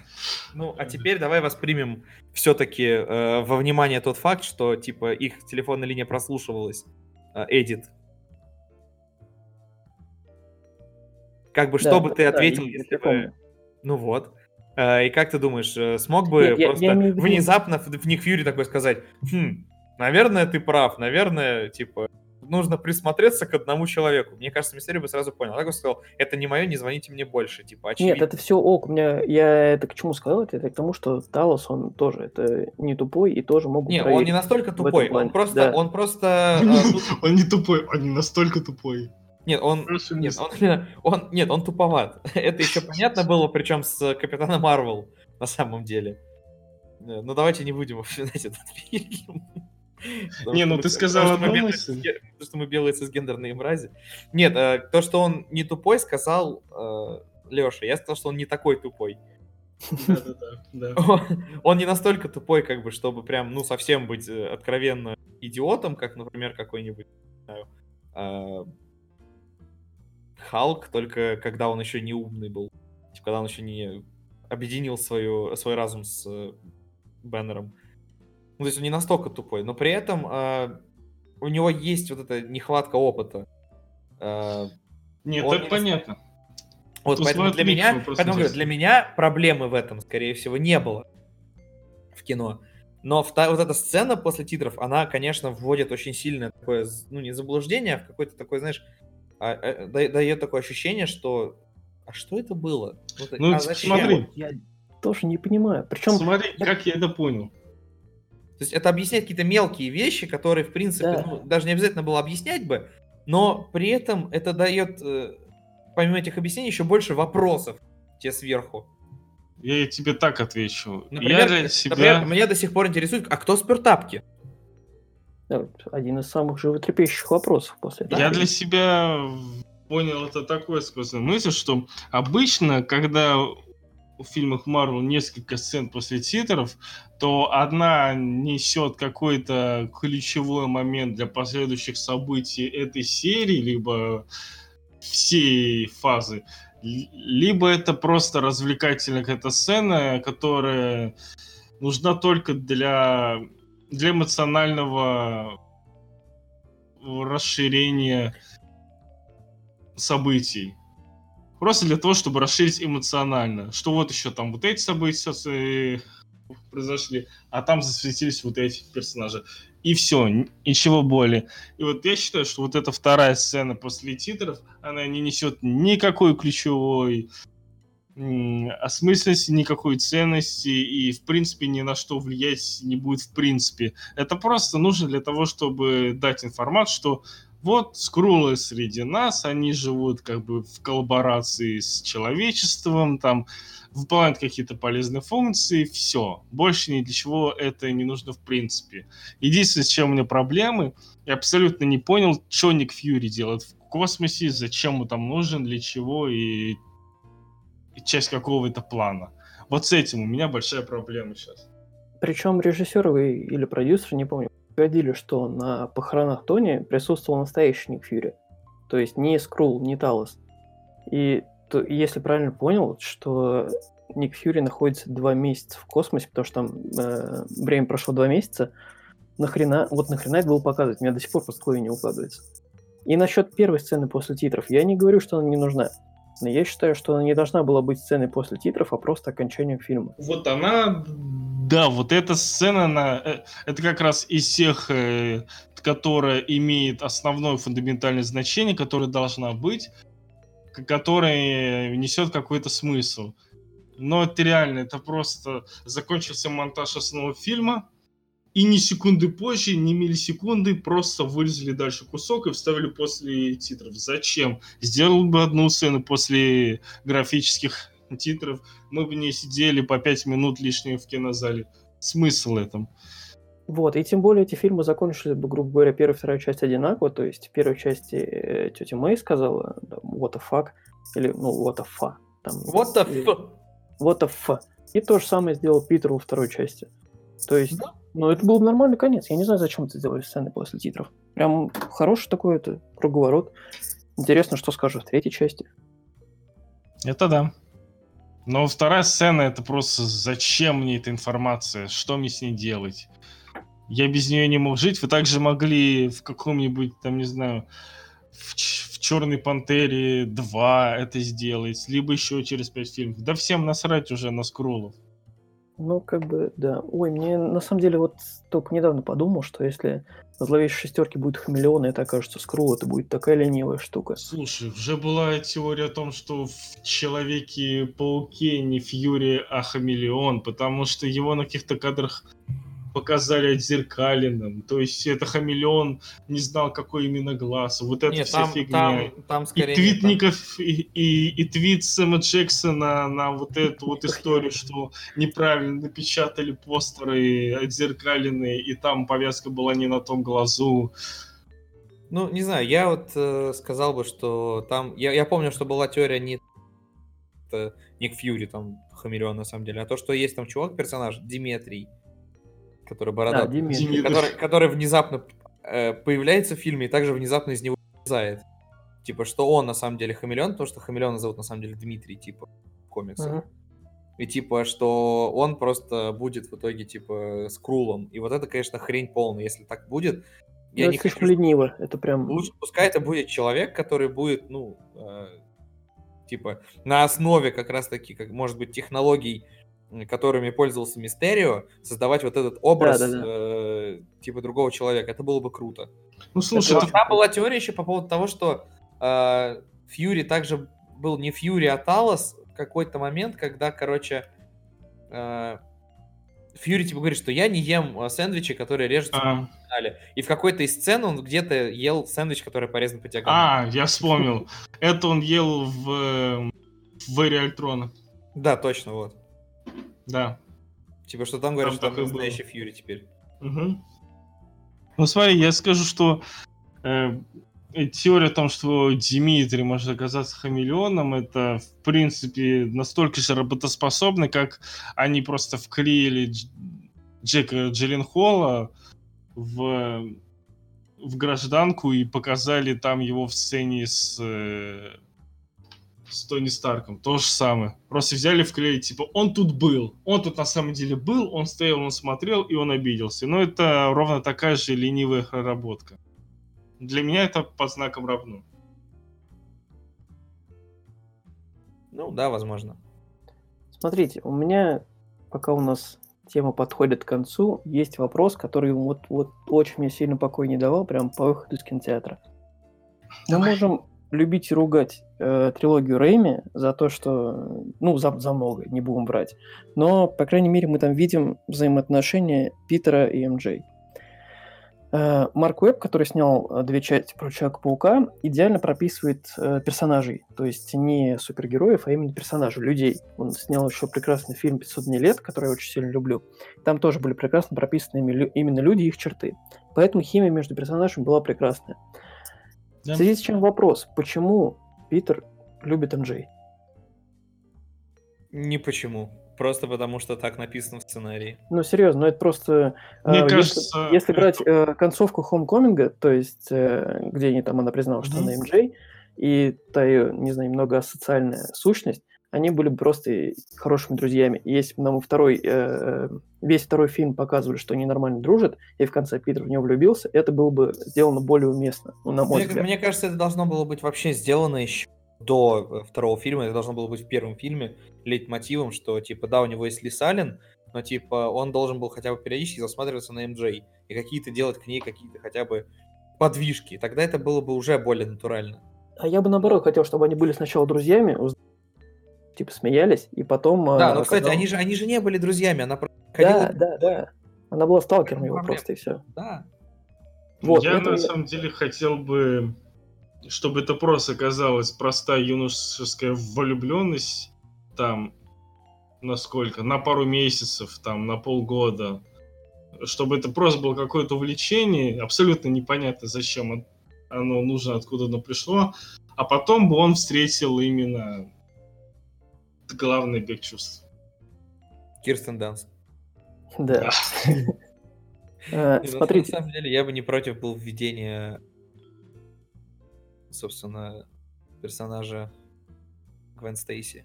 S3: Ну, а теперь давай воспримем все-таки э, во внимание тот факт, что, типа, их телефонная линия прослушивалась. Э, Эдит. Как бы, да, что бы ты да, ответил, если бы... Ну вот. Э, и как ты думаешь, э, смог бы Нет, просто я, я внезапно в, в Ник Фьюри такой сказать, хм, наверное, ты прав, наверное, типа, нужно присмотреться к одному человеку. Мне кажется, Мистерио бы сразу понял. Так он сказал, это не мое, не звоните мне больше. Типа,
S1: очевидно. Нет, это все ок. У меня, я это к чему сказал? Это, это к тому, что Талос, он тоже это не тупой и тоже мог
S3: Нет, он не настолько тупой. Он просто... Да. Он просто... [laughs]
S2: А, он не тупой, он не настолько тупой.
S3: Нет, он, нет, он, [laughs] он, нет, он туповат. [laughs] Это еще понятно было, причем с Капитаном Марвел на самом деле. Э, ну давайте не будем обсуждать этот фильм.
S2: Не, ну ты сказал одну
S3: мысль. То, что мы белые цисгендерные мрази. Нет, э, то, что он не тупой, сказал э, Леша. Я сказал, что он не такой тупой. [laughs] Он не настолько тупой, как бы, чтобы прям, ну, совсем быть э, откровенно идиотом, как, например, какой-нибудь, Халк, только когда он еще не умный был. Типа, когда он еще не объединил свою, свой разум с Беннером. Ну, то есть он не настолько тупой, но при этом э, у него есть вот эта нехватка опыта.
S2: Э, Нет, это не понятно.
S3: Вот, поэтому для меня, поэтому говорю, для меня проблемы в этом, скорее всего, не было в кино. Но вта- вот эта сцена после титров, она, конечно, вводит очень сильное такое, ну, не заблуждение, а в какой-то такой, знаешь, а, а, дает такое ощущение, что а что это было?
S2: Ну, ну а смотри.
S1: Я тоже не понимаю. Причем...
S2: Смотри, как я это понял.
S3: То есть это объясняет какие-то мелкие вещи, которые, в принципе, да. ну, даже не обязательно было объяснять бы, но при этом это дает э, помимо этих объяснений, еще больше вопросов тебе сверху.
S2: Я тебе так отвечу.
S3: Например, я для себя... например, меня до сих пор интересует, а кто спер тапки?
S1: Один из самых животрепещущих вопросов после
S2: этого. Я для себя понял это такой сквозной мысль, что обычно, когда в фильмах Марвел несколько сцен после титров, то одна несет какой-то ключевой момент для последующих событий этой серии, либо всей фазы, либо это просто развлекательная какая-то сцена, которая нужна только для, для эмоционального расширения событий. Просто для того, чтобы расширить эмоционально. Что вот еще там вот эти события произошли, а там засветились вот эти персонажи и все, ничего более. И вот я считаю, что вот эта вторая сцена после титров, она не несет никакой ключевой осмысленности, никакой ценности и, в принципе, ни на что влиять не будет в принципе. Это просто нужно для того, чтобы дать информацию, что вот скрулы среди нас, они живут как бы в коллаборации с человечеством, там выполняет какие-то полезные функции, все. Больше ни для чего это не нужно в принципе. Единственное, с чем у меня проблемы, я абсолютно не понял, что Ник Фьюри делает в космосе, зачем он там нужен, для чего и, и часть какого это плана. Вот с этим у меня большая проблема сейчас.
S1: Причем режиссер или продюсер, не помню, подтвердили, что на похоронах Тони присутствовал настоящий Ник Фьюри. То есть не Скрул, не Талос. И то, если правильно понял, что Ник Фьюри находится два месяца в космосе, потому что там э, время прошло два месяца, нахрена, вот нахрена это было показывать, мне до сих пор просто в не укладывается. И насчет первой сцены после титров, я не говорю, что она не нужна. Но я считаю, что она не должна была быть сценой после титров, а просто окончанием фильма.
S2: Вот она, да, вот эта сцена, она, э, это как раз из всех, э, которая имеет основное фундаментальное значение, которое должна быть, который несет какой-то смысл. Но это реально, это просто закончился монтаж основного фильма, и ни секунды позже, ни миллисекунды просто вырезали дальше кусок и вставили после титров. Зачем? Сделал бы одну сцену после графических титров, мы бы не сидели по пять минут лишние в кинозале. Смысл этом?
S1: Вот, и тем более эти фильмы закончились бы, грубо говоря, первая и вторая часть одинаково, то есть в первой части э, тетя Мэй сказала what the fuck, или, ну, what the fuck.
S3: Там, what the fuck.
S1: What the fuck. И то же самое сделал Питер во второй части. То есть, да? ну, это был бы нормальный конец. Я не знаю, зачем это сделали сцены после титров. Прям хороший такой это круговорот. Интересно, что скажут в третьей части.
S2: Это да. Но вторая сцена это просто зачем мне эта информация, что мне с ней делать? Я без нее не мог жить. Вы также могли в каком-нибудь, там, не знаю, в, в Черной Пантере 2 это сделать, либо еще через 5 фильмов. Да всем насрать уже на скроллов.
S1: Ну, как бы, да. Ой, мне на самом деле вот только недавно подумал, что если зловещей шестерке будет хамелеон, это окажется скрул, это будет такая ленивая штука.
S2: Слушай, уже была теория о том, что в Человеке-пауке не Фьюри, а хамелеон, потому что его на каких-то кадрах показали отзеркаленным. То есть это хамелеон не знал, какой именно глаз. Вот это Нет, вся там, фигня. Там,
S3: там скорее
S2: и твит Ников, и, и, и твит Сэма Джексона на вот эту вот историю, что неправильно напечатали постеры отзеркаленные, и там повязка была не на том глазу.
S3: Ну, не знаю, я вот э, сказал бы, что там... Я, я помню, что была теория не это, Ник Фьюри, там, Хамелеон, на самом деле, а то, что есть там чувак, персонаж, Диметрий, который бородатый, да, который, который внезапно э, появляется в фильме и также внезапно из него зает. Типа, что он на самом деле хамелеон, потому что хамелеона зовут на самом деле Дмитрий, типа, в комиксах.
S1: Мгм.
S3: И типа, что он просто будет в итоге, типа, с Крулом. И вот это, конечно, хрень полная. Если так будет, я
S1: Ну,
S3: не
S1: это
S3: хочу,
S1: слишком лениво. Это прям...
S3: Лучше пускай это будет человек, который будет, ну, э, типа, на основе как раз-таки, как, может быть, технологий, которыми пользовался Мистерио, создавать вот этот образ,
S1: Да-да-да.
S3: э, типа, другого человека. Это было бы круто.
S2: Ну, слушай,
S1: Это
S2: это-
S3: Там была теория еще по поводу того, что э, Фьюри также был не Фьюри, а Талос в какой-то момент, когда, короче, э, Фьюри типа говорит, что я не ем э, сэндвичи, которые режутся
S2: а,
S3: в финале. И в какой-то из сцен он где-то ел сэндвич, который порезан по диагонали.
S2: а, я вспомнил. Это он ел в, э, в Эре Альтрона.
S3: Да, точно, вот.
S2: Да.
S3: Типа, что там говорят,
S2: Там
S3: что там
S2: было.
S3: настоящий Фьюри теперь.
S2: Мгм. Ну смотри, я скажу, что э, э, теория о том, что Дмитрий может оказаться хамелеоном, это в принципе настолько же работоспособно, как они просто вклеили Дж- Джека Джилленхола в, в гражданку и показали там его в сцене с, э, с Тони Старком. То же самое. Просто взяли, вклеили, типа, он тут был. Он тут на самом деле был, он стоял, он смотрел, и он обиделся. Но это ровно такая же ленивая проработка. Для меня это под знаком равно.
S3: Ну, да, возможно.
S1: Смотрите, у меня, пока у нас тема подходит к концу, есть вопрос, который вот, вот очень мне сильно покой не давал, прям по выходу из кинотеатра. Мы
S2: Давай.
S1: можем любить и ругать э, трилогию Рэйми за то, что... Ну, за, за много, не будем брать. Но, по крайней мере, мы там видим взаимоотношения Питера и МД. Э, Марк Уэбб, который снял э, две части про Человека-паука, идеально прописывает э, персонажей. То есть не супергероев, а именно персонажей, людей. Он снял еще прекрасный фильм «500 дней лет», который я очень сильно люблю. Там тоже были прекрасно прописаны именно люди и их черты. Поэтому химия между персонажами была прекрасная.
S2: Да.
S1: В связи с чем вопрос, почему Питер любит МД?
S3: Не почему. Просто потому, что так написано в сценарии.
S1: Ну, серьезно, ну это просто...
S2: Мне
S1: э, если-
S2: кажется,
S1: Если, брать
S2: это-
S1: э, концовку Хомкоминга, то есть э, где они там, она признала, что
S2: Мгм.
S1: она МД, и та ее, не знаю, немного асоциальная сущность, они были бы просто хорошими друзьями. И если бы нам второй, э, весь второй фильм показывали, что они нормально дружат, и в конце Питер в него влюбился, это было бы сделано более уместно, ну, на мой
S3: Мне,
S1: взгляд.
S3: мне кажется, это должно было быть вообще сделано еще до э, второго фильма. Это должно было быть в первом фильме лейтмотивом, что, типа, да, у него есть Лис Аллен, но, типа, он должен был хотя бы периодически засматриваться на МД и какие-то делать к ней какие-то хотя бы подвижки. Тогда это было бы уже более натурально.
S1: А я бы наоборот хотел, чтобы они были сначала друзьями, уз- типа смеялись, и потом...
S3: Да,
S1: э,
S3: но, кстати,
S1: когда-
S3: они же, они же не были друзьями, она просто
S1: Да,
S3: ходила-
S1: да, да. Она была сталкером его просто, и все.
S3: Да.
S1: Вот,
S2: я
S1: это
S2: на самом деле хотел бы, чтобы это просто оказалась простая юношеская влюбленность, там, на сколько? На пару месяцев, там, на полгода. Чтобы это просто было какое-то увлечение, абсолютно непонятно, зачем он- оно нужно, откуда оно пришло. А потом бы он встретил именно главный бег чувств.
S3: Кирстен Данст.
S1: Да. [laughs] Э,
S3: ну,
S1: Смотрите,
S3: На самом деле, я бы не против был введения, собственно, персонажа Гвен Стейси.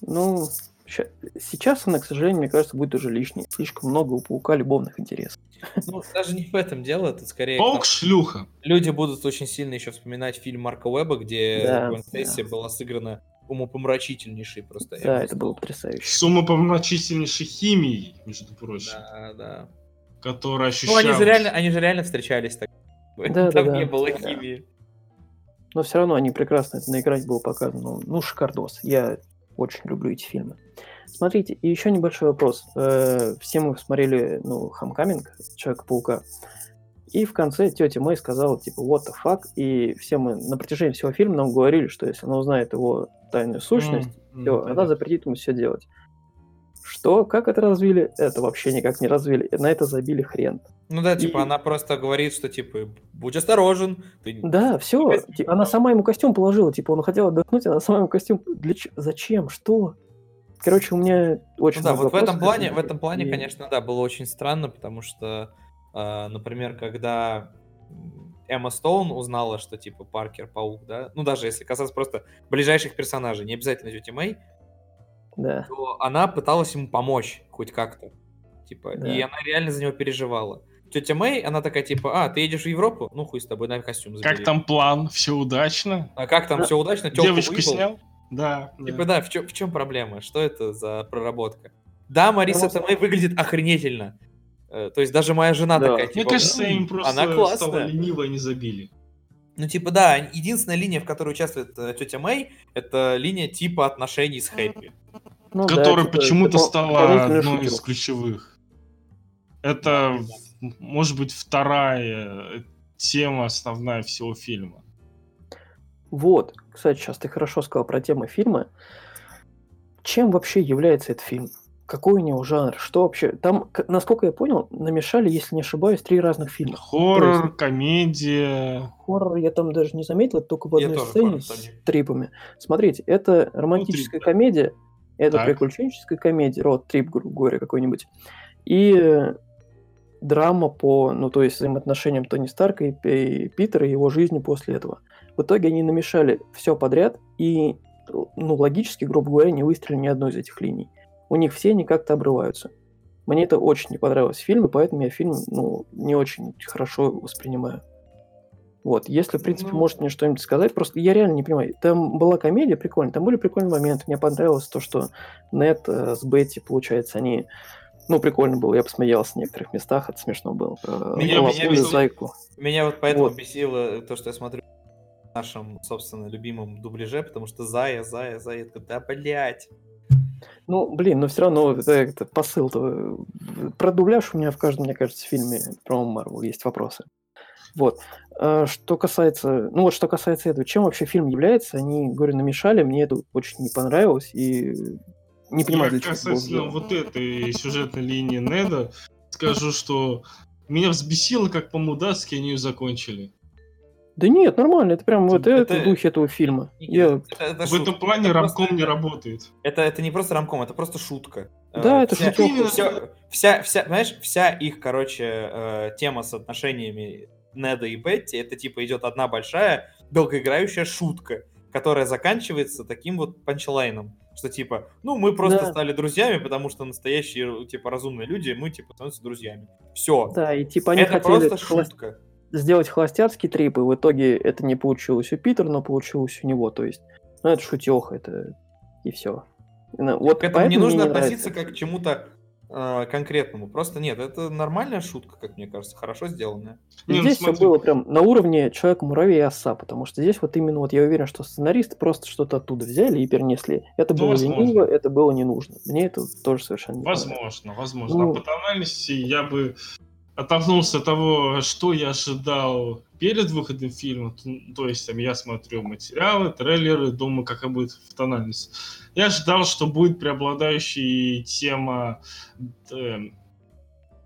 S1: ну, сейчас она, к сожалению, мне кажется, будет уже лишней. Слишком много у паука любовных интересов.
S3: Ну, даже не в этом дело, это скорее... к тому,
S2: Паук шлюха.
S3: Люди будут очень сильно еще вспоминать фильм Марка Уэбба, где
S1: Да,
S3: Гвен Стейси была сыграна умопомрачительнейшей просто.
S1: Да, это было потрясающе.
S2: С умопомрачительнейшей химией, между прочим.
S3: Да, да.
S2: Которая
S3: Ну,
S2: ощущалась.
S3: они же реально, они же реально встречались так.
S1: Да,
S3: Там
S1: да,
S3: не
S1: да.
S3: было
S1: Да.
S3: химии.
S1: Но все равно они прекрасно это на экране было показано. Ну, ну, шикардос. Я очень люблю эти фильмы. Смотрите, и еще небольшой вопрос. Э, Все мы смотрели, ну, Хамкаминг, Человека-паука. И в конце тетя Мэй сказала, типа, what the fuck, и все мы на протяжении всего фильма нам говорили, что если она узнает его тайную сущность,
S2: м,
S1: все, она
S2: понятно.
S1: запретит ему все делать. Что? Как это развили? Это вообще никак не развили. На это забили хрен.
S3: Ну да, типа
S1: И-
S3: она просто говорит, что типа будь осторожен. Ты...
S1: Да, все.
S3: костюм
S1: Она сама ему костюм положила. Типа, он хотел отдохнуть, она сама ему костюм. Для Зачем? Что? Короче, у меня очень
S3: Ну да,
S1: много
S3: вот в этом плане, в этом плане,
S1: И-
S3: конечно, да, было очень странно, потому что, например, когда Эмма Стоун узнала, что типа Паркер паук, да, ну даже если касаться просто ближайших персонажей, не обязательно тети Мэй,
S1: Да.
S3: то она пыталась ему помочь хоть как-то. Типа,
S1: Да.
S3: и она реально за него переживала. Тетя Мэй, она такая, типа, а, ты едешь в Европу? Ну, хуй с тобой, на костюм забери.
S2: Как там план? Все удачно?
S3: А как там
S1: Да.
S3: все удачно? Тёлку
S2: Девочку
S3: выебал?
S2: снял? Да.
S3: Типа,
S2: да.
S3: да, в чем, в чем проблема? Что это за проработка? Да, Мариса Томей выглядит охренительно. Э, То есть даже моя жена
S1: Да.
S3: такая,
S2: Мне
S3: типа,
S2: кажется,
S3: «М,
S2: им просто
S3: она
S2: стало
S3: классная.
S2: лениво, и не забили.
S3: Ну, типа, да, единственная линия, в которой участвует э, тетя Мэй, это линия типа отношений с Хэппи.
S1: Ну, да,
S2: которая
S1: типа,
S2: почему-то
S1: допол-
S2: стала одной
S1: шутер.
S2: из ключевых. Это, может быть, вторая тема основная всего фильма.
S1: Вот, кстати, сейчас ты хорошо сказал про тему фильма. Чем вообще является этот фильм? Какой у него жанр? Что вообще? Там, насколько я понял, намешали, если не ошибаюсь, три разных фильма.
S2: Хоррор, комедия.
S1: Хоррор я там даже не заметил, это только в
S3: Я
S1: одной
S3: тоже
S1: сцене с трипами. Смотрите, это романтическая
S2: трип, да.
S1: комедия, это
S2: Так.
S1: приключенческая комедия, род трип, грубо говоря, какой-нибудь. И драма по, ну, то есть взаимоотношениям Тони Старка и, Пи- Питера и его жизни после этого. В итоге они намешали все подряд и, ну, логически, грубо говоря, не выстрелили ни одной из этих линий. У них все они как-то обрываются. Мне это очень не понравилось в фильме, поэтому я фильм, ну, не очень хорошо воспринимаю. Вот, если, в принципе,
S3: Ну.
S1: может мне что-нибудь сказать, просто я реально не понимаю. Там была комедия прикольная, там были прикольные моменты. Мне понравилось то, что Нет э, с Бетти, получается, они... Ну, прикольно было, я посмеялся в некоторых местах, это смешно было. Про
S3: Меня-
S1: Лапулю,
S3: меня бесило-
S1: Зайку.
S3: Меня вот поэтому
S1: Вот.
S3: бесило то, что я смотрю в нашем, собственно, любимом дубляже, потому что Зая, Зая, Зая, да, блядь.
S1: Ну, блин, но все равно это, это посыл-то... э, Про дубляж у меня в каждом, мне кажется, фильме про Марвел есть вопросы. Вот. А Что касается... Ну, вот что касается этого, чем вообще фильм является, они, говорю, намешали, мне это очень не понравилось, и не понимаю, для чего
S2: касательно вот этой сюжетной линии Неда скажу, что меня взбесило, как по-мудацки они ее закончили.
S1: Да нет, нормально, это прям вот
S3: Это-
S1: духе этого фильма.
S3: Игорь,
S1: Я...
S3: это, это
S2: В
S3: шутка.
S2: этом плане
S3: Это
S2: рамком
S3: просто-
S2: не работает.
S3: Это, это не просто рамком, это просто шутка.
S1: Да,
S3: Э,
S1: это
S3: вся,
S1: шутёха.
S3: всё- вся, вся, понимаешь, вся их, короче, э, тема с отношениями Неда и Бетти, это типа идет одна большая долгоиграющая шутка, которая заканчивается таким вот панчлайном, что типа, ну мы просто
S1: Да.
S3: стали друзьями, потому что настоящие типа разумные люди, мы типа становимся друзьями. Все.
S1: Да, и типа они
S3: Это
S1: хотели
S3: просто шутка.
S1: Сделать холостяцкий трип, и в итоге это не получилось у Питера, но получилось у него. То есть, ну, это шутеха, это и все. Вот
S3: К этому не нужно относиться
S1: нравится.
S3: как к чему-то э, конкретному. Просто нет, это нормальная шутка, как мне кажется, хорошо сделанная.
S2: Не, ну
S1: здесь все
S2: смотри.
S1: было прям на уровне человека-муравей и оса, потому что здесь вот именно вот я уверен, что сценаристы просто что-то оттуда взяли и перенесли. Это
S2: Ну,
S1: было
S2: возможно.
S1: лениво, это было не нужно. Мне это тоже совершенно не.
S2: Возможно, возможно.
S1: Ну.
S2: А по тональности я бы оттолкнулся от того, что я ожидал перед выходом фильма. То есть там я смотрю материалы, трейлеры, думаю, какая будет в тональность. Я ожидал, что будет преобладающей тема э,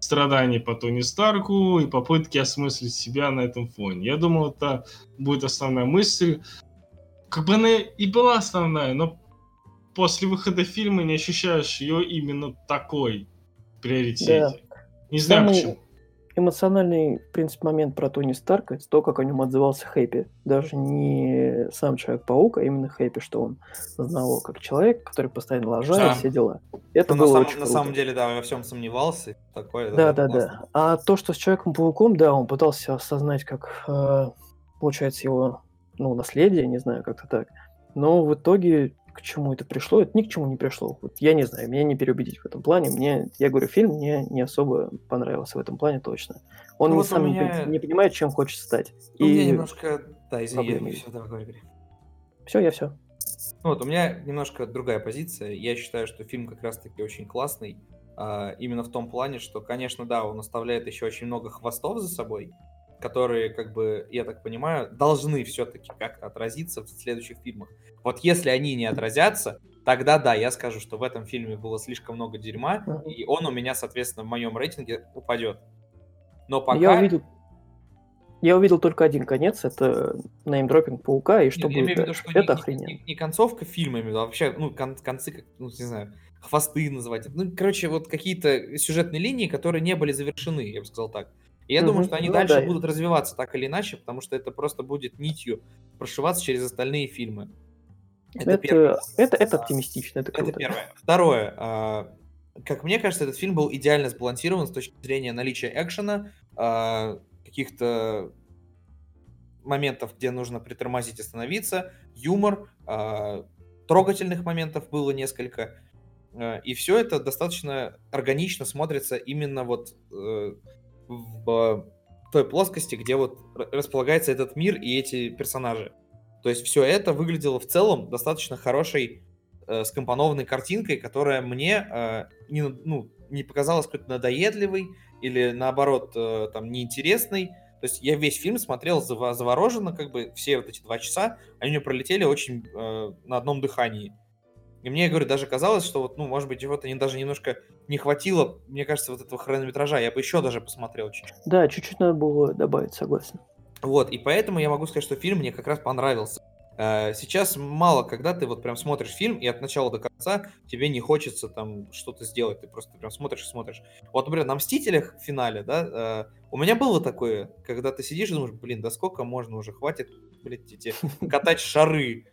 S2: страданий по Тони Старку и попытки осмыслить себя на этом фоне. Я думал, это будет основная мысль. Как бы она и была основная, но после выхода фильма не ощущаешь ее именно такой приоритете. Не знаю
S1: Самый
S2: почему.
S1: Эмоциональный, в принципе, момент про Тони Старка, это то, как о нем отзывался Хэппи. Даже не сам Человек-паук, а именно Хэппи, что он знал как человек, который постоянно лажает,
S3: Да.
S1: все дела. Это
S3: Ну, на,
S1: было
S3: самом,
S1: очень
S3: на
S1: круто.
S3: самом деле, да, во всем сомневался. Такое,
S1: Да, да,
S3: классно.
S1: да. А то, что с Человеком-пауком, да, он пытался осознать, как э, получается его, ну, наследие, не знаю, как-то так. Но в итоге к чему это пришло? Это ни к чему не пришло. Вот я не знаю, меня не переубедить в этом плане. Мне, я говорю, фильм мне не особо понравился в этом плане точно. Он
S3: Ну
S1: не
S3: вот
S1: сам
S3: меня-
S1: не понимает, чем хочет стать.
S3: Ну, у меня
S1: И
S3: немножко... Да, извини, я все, давай, говори, говори.
S1: все, я все.
S3: Ну Вот, у меня немножко другая позиция. Я считаю, что фильм как раз-таки очень классный. а, именно в том плане, что, конечно, да, он оставляет еще очень много хвостов за собой, которые, как бы, я так понимаю, должны все-таки как-то отразиться в следующих фильмах. Вот если они не отразятся, тогда да, я скажу, что в этом фильме было слишком много дерьма, и он у меня, соответственно, в моем рейтинге упадет. Но пока...
S1: Я увидел. Я увидел только один конец, это неймдропинг паука, и что
S3: Нет, я
S1: будет
S3: виду,
S1: дальше.
S3: не-
S1: Это
S3: не,
S1: охрененно.
S3: не- не концовка фильма, именно, а вообще, ну, кон- концы, как, ну, не знаю, хвосты называть. Ну, короче, вот какие-то сюжетные линии, которые не были завершены, я бы сказал так. И я думаю, что они ну, дальше да. будут развиваться так или иначе, потому что это просто будет нитью прошиваться через остальные фильмы.
S1: Это, это, первое. это, это оптимистично, это круто.
S3: Это первое. Второе. А, как мне кажется, этот фильм был идеально сбалансирован с точки зрения наличия экшена, а, каких-то моментов, где нужно притормозить, остановиться, юмор, а, трогательных моментов было несколько. И все это достаточно органично смотрится именно вот э, в той плоскости, где вот располагается этот мир и эти персонажи. То есть все это выглядело в целом достаточно хорошей э, скомпонованной картинкой, которая мне э, не, ну, не показалась какой-то надоедливой или наоборот э, там неинтересной. То есть я весь фильм смотрел завороженно, как бы все вот эти два часа, они мне пролетели очень э, на одном дыхании. И мне, я говорю, даже казалось, что вот, ну, может быть, чего-то даже немножко не хватило, мне кажется, вот этого хронометража. Я бы еще даже посмотрел чуть-чуть.
S1: Да, чуть-чуть надо было добавить, согласен.
S3: Вот, и поэтому я могу сказать, что фильм мне как раз понравился. Э, сейчас мало, когда ты вот прям смотришь фильм, и от начала до конца тебе не хочется там что-то сделать, ты просто прям смотришь и смотришь. Вот, например, на «Мстителях» в финале, да, э, у меня было такое, когда ты сидишь и думаешь, блин, да сколько можно уже, хватит, блядь, эти [laughs] катать шары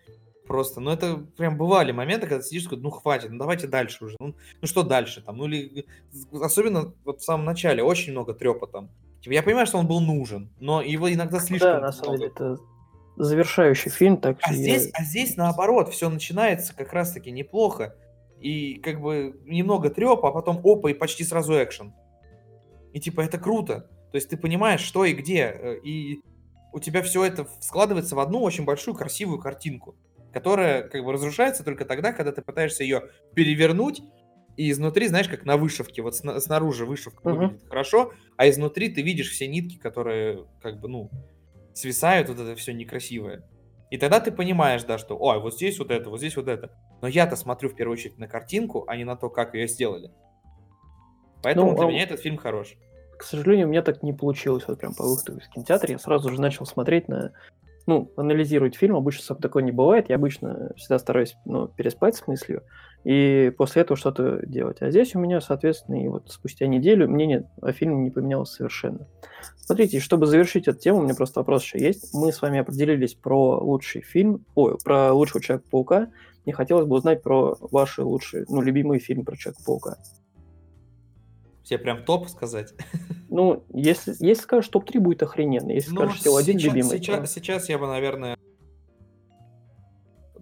S3: просто. Ну, это прям бывали моменты, когда сидишь такой, ну, хватит, ну, давайте дальше уже. Ну, ну что дальше там? Ну, или особенно вот в самом начале очень много трепа там. Типа, я понимаю, что он был нужен, но его иногда слишком Да,
S1: на самом деле, это завершающий фильм, так
S3: а здесь, а здесь наоборот, все начинается как раз-таки неплохо. И как бы немного трепа, а потом опа, и почти сразу экшен. И типа это круто. То есть ты понимаешь, что и где. Э, и у тебя все это складывается в одну очень большую красивую картинку, которая как бы разрушается только тогда, когда ты пытаешься ее перевернуть, и изнутри, знаешь, как на вышивке, вот снаружи вышивка uh-huh. выглядит хорошо, а изнутри ты видишь все нитки, которые как бы, ну, свисают, вот это все некрасивое. И тогда ты понимаешь, да, что, ой, вот здесь вот это, вот здесь вот это. Но я-то смотрю в первую очередь на картинку, а не на то, как ее сделали. Поэтому ну, для а... меня этот фильм хорош.
S1: К сожалению, у меня так не получилось вот прям по выходу из кинотеатра. Я сразу же начал смотреть на ну, анализировать фильм. Обычно сам такое не бывает. Я обычно всегда стараюсь ну, переспать с мыслью и после этого что-то делать. А здесь у меня, соответственно, и вот спустя неделю мнение о фильме не поменялось совершенно. Смотрите, чтобы завершить эту тему, у меня просто вопрос еще есть. Мы с вами определились про лучший фильм, ой, про лучшего Человека-паука. Мне хотелось бы узнать про ваши лучшие, ну, любимые фильмы про Человека-паука.
S3: Все прям топ сказать?
S1: Ну, если, если скажешь топ-3, будет охрененно. Если ну, скажешь всего один любимый.
S3: Сейчас, то... сейчас я бы, наверное,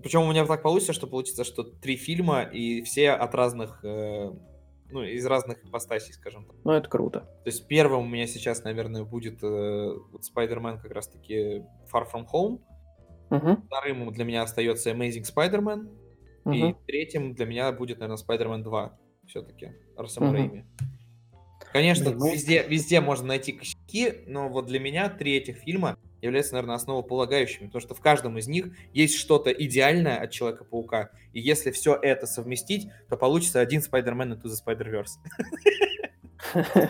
S3: причем у меня так получится, что получится, что три фильма и все от разных, э, ну, из разных ипостасей, скажем так.
S1: Ну, это круто.
S3: То есть первым у меня сейчас, наверное, будет э, Spider-Man как раз-таки Far From Home. Угу. Вторым для меня остается Amazing Spider-Man. Угу. И третьим для меня будет, наверное, Spider-Man 2 все-таки. Арсен угу. Рейми. Конечно, ну... везде, везде можно найти косяки, но вот для меня три этих фильма являются, наверное, основополагающими, потому что в каждом из них есть что-то идеальное от Человека-паука, и если все это совместить, то получится один Spider-Man Into the Spider-Verse.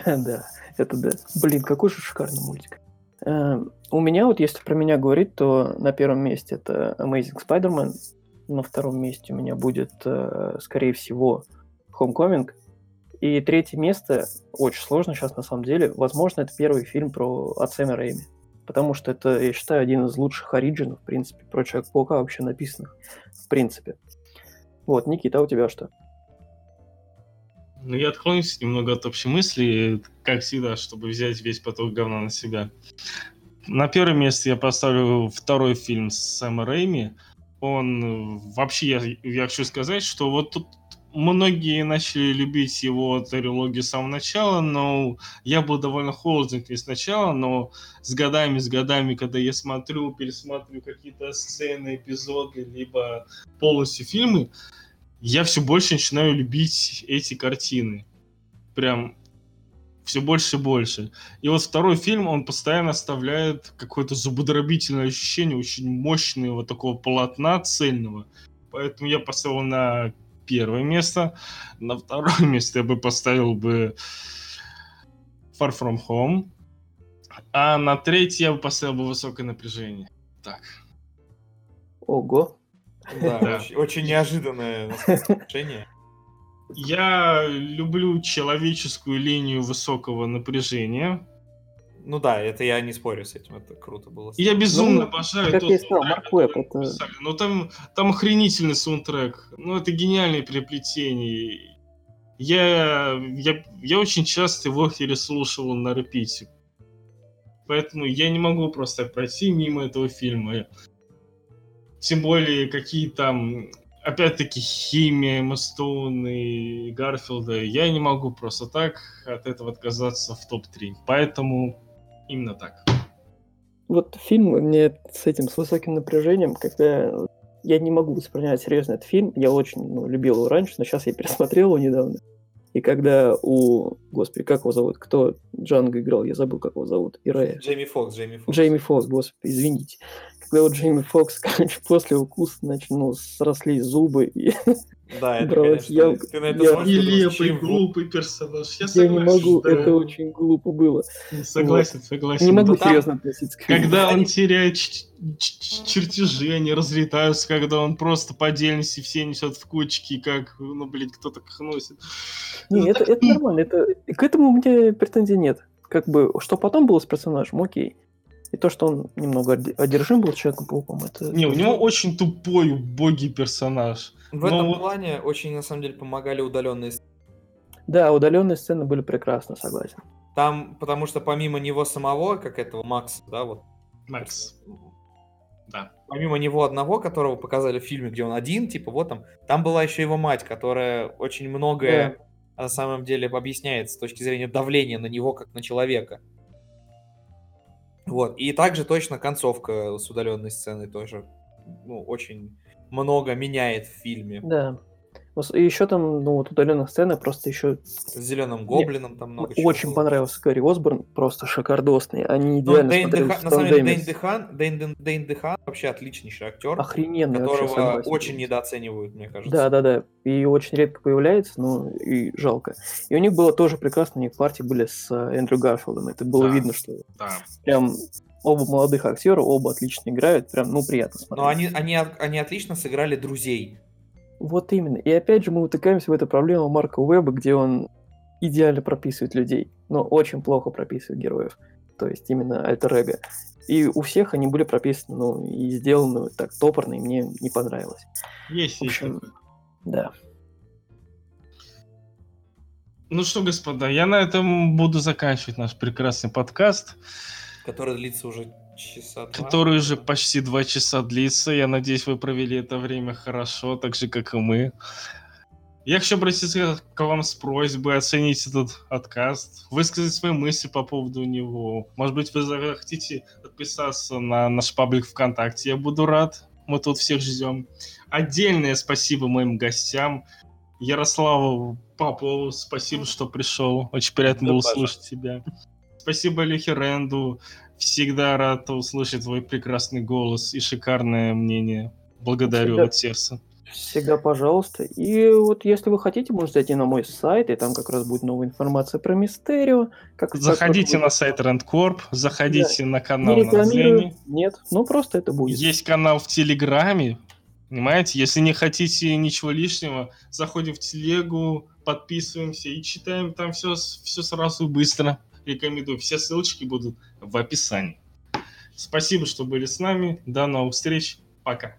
S1: Да, это да. Блин, какой же шикарный мультик. Эм, у меня вот, если про меня говорить, то на первом месте это Amazing Spider-Man, на втором месте у меня будет, э, скорее всего, Homecoming, и третье место, очень сложно сейчас на самом деле, возможно, это первый фильм про от Сэма Рэйми. Потому что это, я считаю, один из лучших оригинов, в принципе, про Человека-паука вообще написанных, в принципе. Вот, Никита, а у тебя что?
S2: Ну, я отклонюсь немного от общей мысли, как всегда, чтобы взять весь поток говна на себя. На первое место я поставлю второй фильм с Сэма Рэйми. Он вообще, я, я хочу сказать, что вот тут многие начали любить его трилогию с самого начала, но я был довольно холоден к ней сначала, но с годами, с годами, когда я смотрю, пересматриваю какие-то сцены, эпизоды, либо полностью фильмы, я все больше начинаю любить эти картины. Прям все больше и больше. И вот второй фильм, он постоянно оставляет какое-то зубодробительное ощущение очень мощного такого полотна цельного. Поэтому я поставил на первое место. На второе [laughs] место я бы поставил бы Far From Home. А на третье я бы поставил бы высокое напряжение. Так.
S1: Ого.
S3: Да, да. Очень, очень неожиданное решение.
S2: Я люблю человеческую линию высокого напряжения.
S3: Ну да, это я не спорю с этим, это круто было.
S2: Я безумно
S1: Ну,
S2: обожаю
S1: как
S2: тот
S1: я сказал,
S2: саундтрек,
S1: Марк Уэбб,
S2: который
S1: это-.
S2: Ну там, там охренительный саундтрек. Ну это гениальное переплетение. Я, я, я очень часто его переслушивал на репите. Поэтому я не могу просто пройти мимо этого фильма. Тем более, какие там, опять-таки, химия, Эмма Стоун и Гарфилда. Я не могу просто так от этого отказаться в топ-3. Поэтому именно так.
S1: Вот фильм мне с этим, с высоким напряжением, когда я не могу воспринимать серьезно этот фильм, я очень ну, любил его раньше, но сейчас я пересмотрел его недавно. И когда у... Господи, как его зовут? Кто Джанго играл? Я забыл, как его зовут. Ирея.
S3: Джейми Фокс, Джейми Фокс.
S1: Джейми Фокс, господи, извините. Когда у Джейми Фокс, короче, после укуса, значит, ну, срослись зубы, и [laughs]
S3: Да, это,
S1: Брось,
S3: конечно,
S1: я-
S3: ты на это
S1: я-
S3: смотришь, думаешь,
S2: Нелепый, глупый персонаж. Я,
S1: я
S2: согласен,
S1: не могу,
S2: да.
S1: это очень глупо было.
S2: Согласен, согласен.
S1: Не могу
S2: Но там,
S1: серьезно относиться к.
S2: Когда он теряет чертежи, они разлетаются, когда он просто по отдельности все несет в кучки, как, ну, блин, кто-то их носит.
S1: Не,
S2: Ну,
S1: это,
S2: так,
S1: это нормально, это, к этому у меня претензий нет. Как бы, что потом было с персонажем, окей. И то, что он немного одержим был Человеком-пауком, это...
S2: Не, у него очень тупой, убогий персонаж.
S3: В
S2: Ну
S3: этом
S2: вот-
S3: плане очень, на самом деле, помогали удаленные
S1: Да, удаленные сцены были прекрасны, согласен.
S3: Там, потому что помимо него самого, как этого Макса, да, вот,
S2: Макс. Да.
S3: помимо него одного, которого показали в фильме, где он один, типа вот там, там была еще его мать, которая очень многое на самом деле объясняет с точки зрения давления на него, как на человека. Вот, и также точно концовка с удаленной сценой тоже, ну, очень много меняет в фильме.
S1: Да. Вот И еще там, ну, вот удаленных сцены просто еще
S3: С зеленым гоблином там много чего
S1: очень
S3: было.
S1: понравился Гарри Осборн, просто шикардосный. Они
S3: Ну,
S1: идеально
S3: Дэйн
S1: смотрелись
S3: Деха-
S1: в
S3: на самом деле. Дэйн Дехан, Дэйн, Дэйн- Дэйн Дехан вообще отличнейший актер,
S1: Охрененный вообще,
S3: которого
S1: согласен.
S3: очень недооценивают, мне кажется.
S1: Да, да, да. И очень редко появляется, ну и жалко. И у них было тоже прекрасно, у них партии были с э, Эндрю Гарфилдом. Это было
S2: Да.
S1: видно, что
S2: Да.
S1: прям оба молодых актера, оба отлично играют, прям, ну, приятно смотреть.
S3: Но они, они, они отлично сыграли друзей.
S1: Вот именно. И опять же мы утыкаемся в эту проблему Марка Уэба, где он идеально прописывает людей, но очень плохо прописывает героев. То есть именно альтер И у всех они были прописаны, ну, и сделаны так топорно, и мне не понравилось.
S2: Есть,
S1: В общем,
S2: такое.
S1: Да.
S2: Ну что, господа, я на этом буду заканчивать наш прекрасный подкаст,
S3: который длится уже часа два.
S2: который уже почти два часа длится. Я надеюсь, вы провели это время хорошо, так же, как и мы. Я хочу обратиться к вам с просьбой оценить этот откаст, высказать свои мысли по поводу него. Может быть, вы захотите подписаться на наш паблик ВКонтакте. Я буду рад. Мы тут всех ждем. Отдельное спасибо моим гостям. Ярославу Попову, спасибо, что пришел. Очень приятно
S3: Да,
S2: было слушать тебя. Спасибо Лехе Ренду. Всегда рад услышать твой прекрасный голос и шикарное мнение. Благодарю
S1: Всегда.
S2: от сердца.
S1: Всегда пожалуйста. И вот если вы хотите, можете зайти на мой сайт, и там как раз будет новая информация про Мистерио. Как, как
S2: Заходите
S1: только
S2: на сайт Randcorp, заходите на
S1: будет-
S2: канал
S1: Не
S2: на
S1: нет, ну просто это будет.
S2: Есть канал в Телеграме, понимаете? Если не хотите ничего лишнего, заходим в Телегу, подписываемся и читаем там все, все сразу быстро. Рекомендую. Все ссылочки будут в описании. Спасибо, что были с нами. До новых встреч. Пока.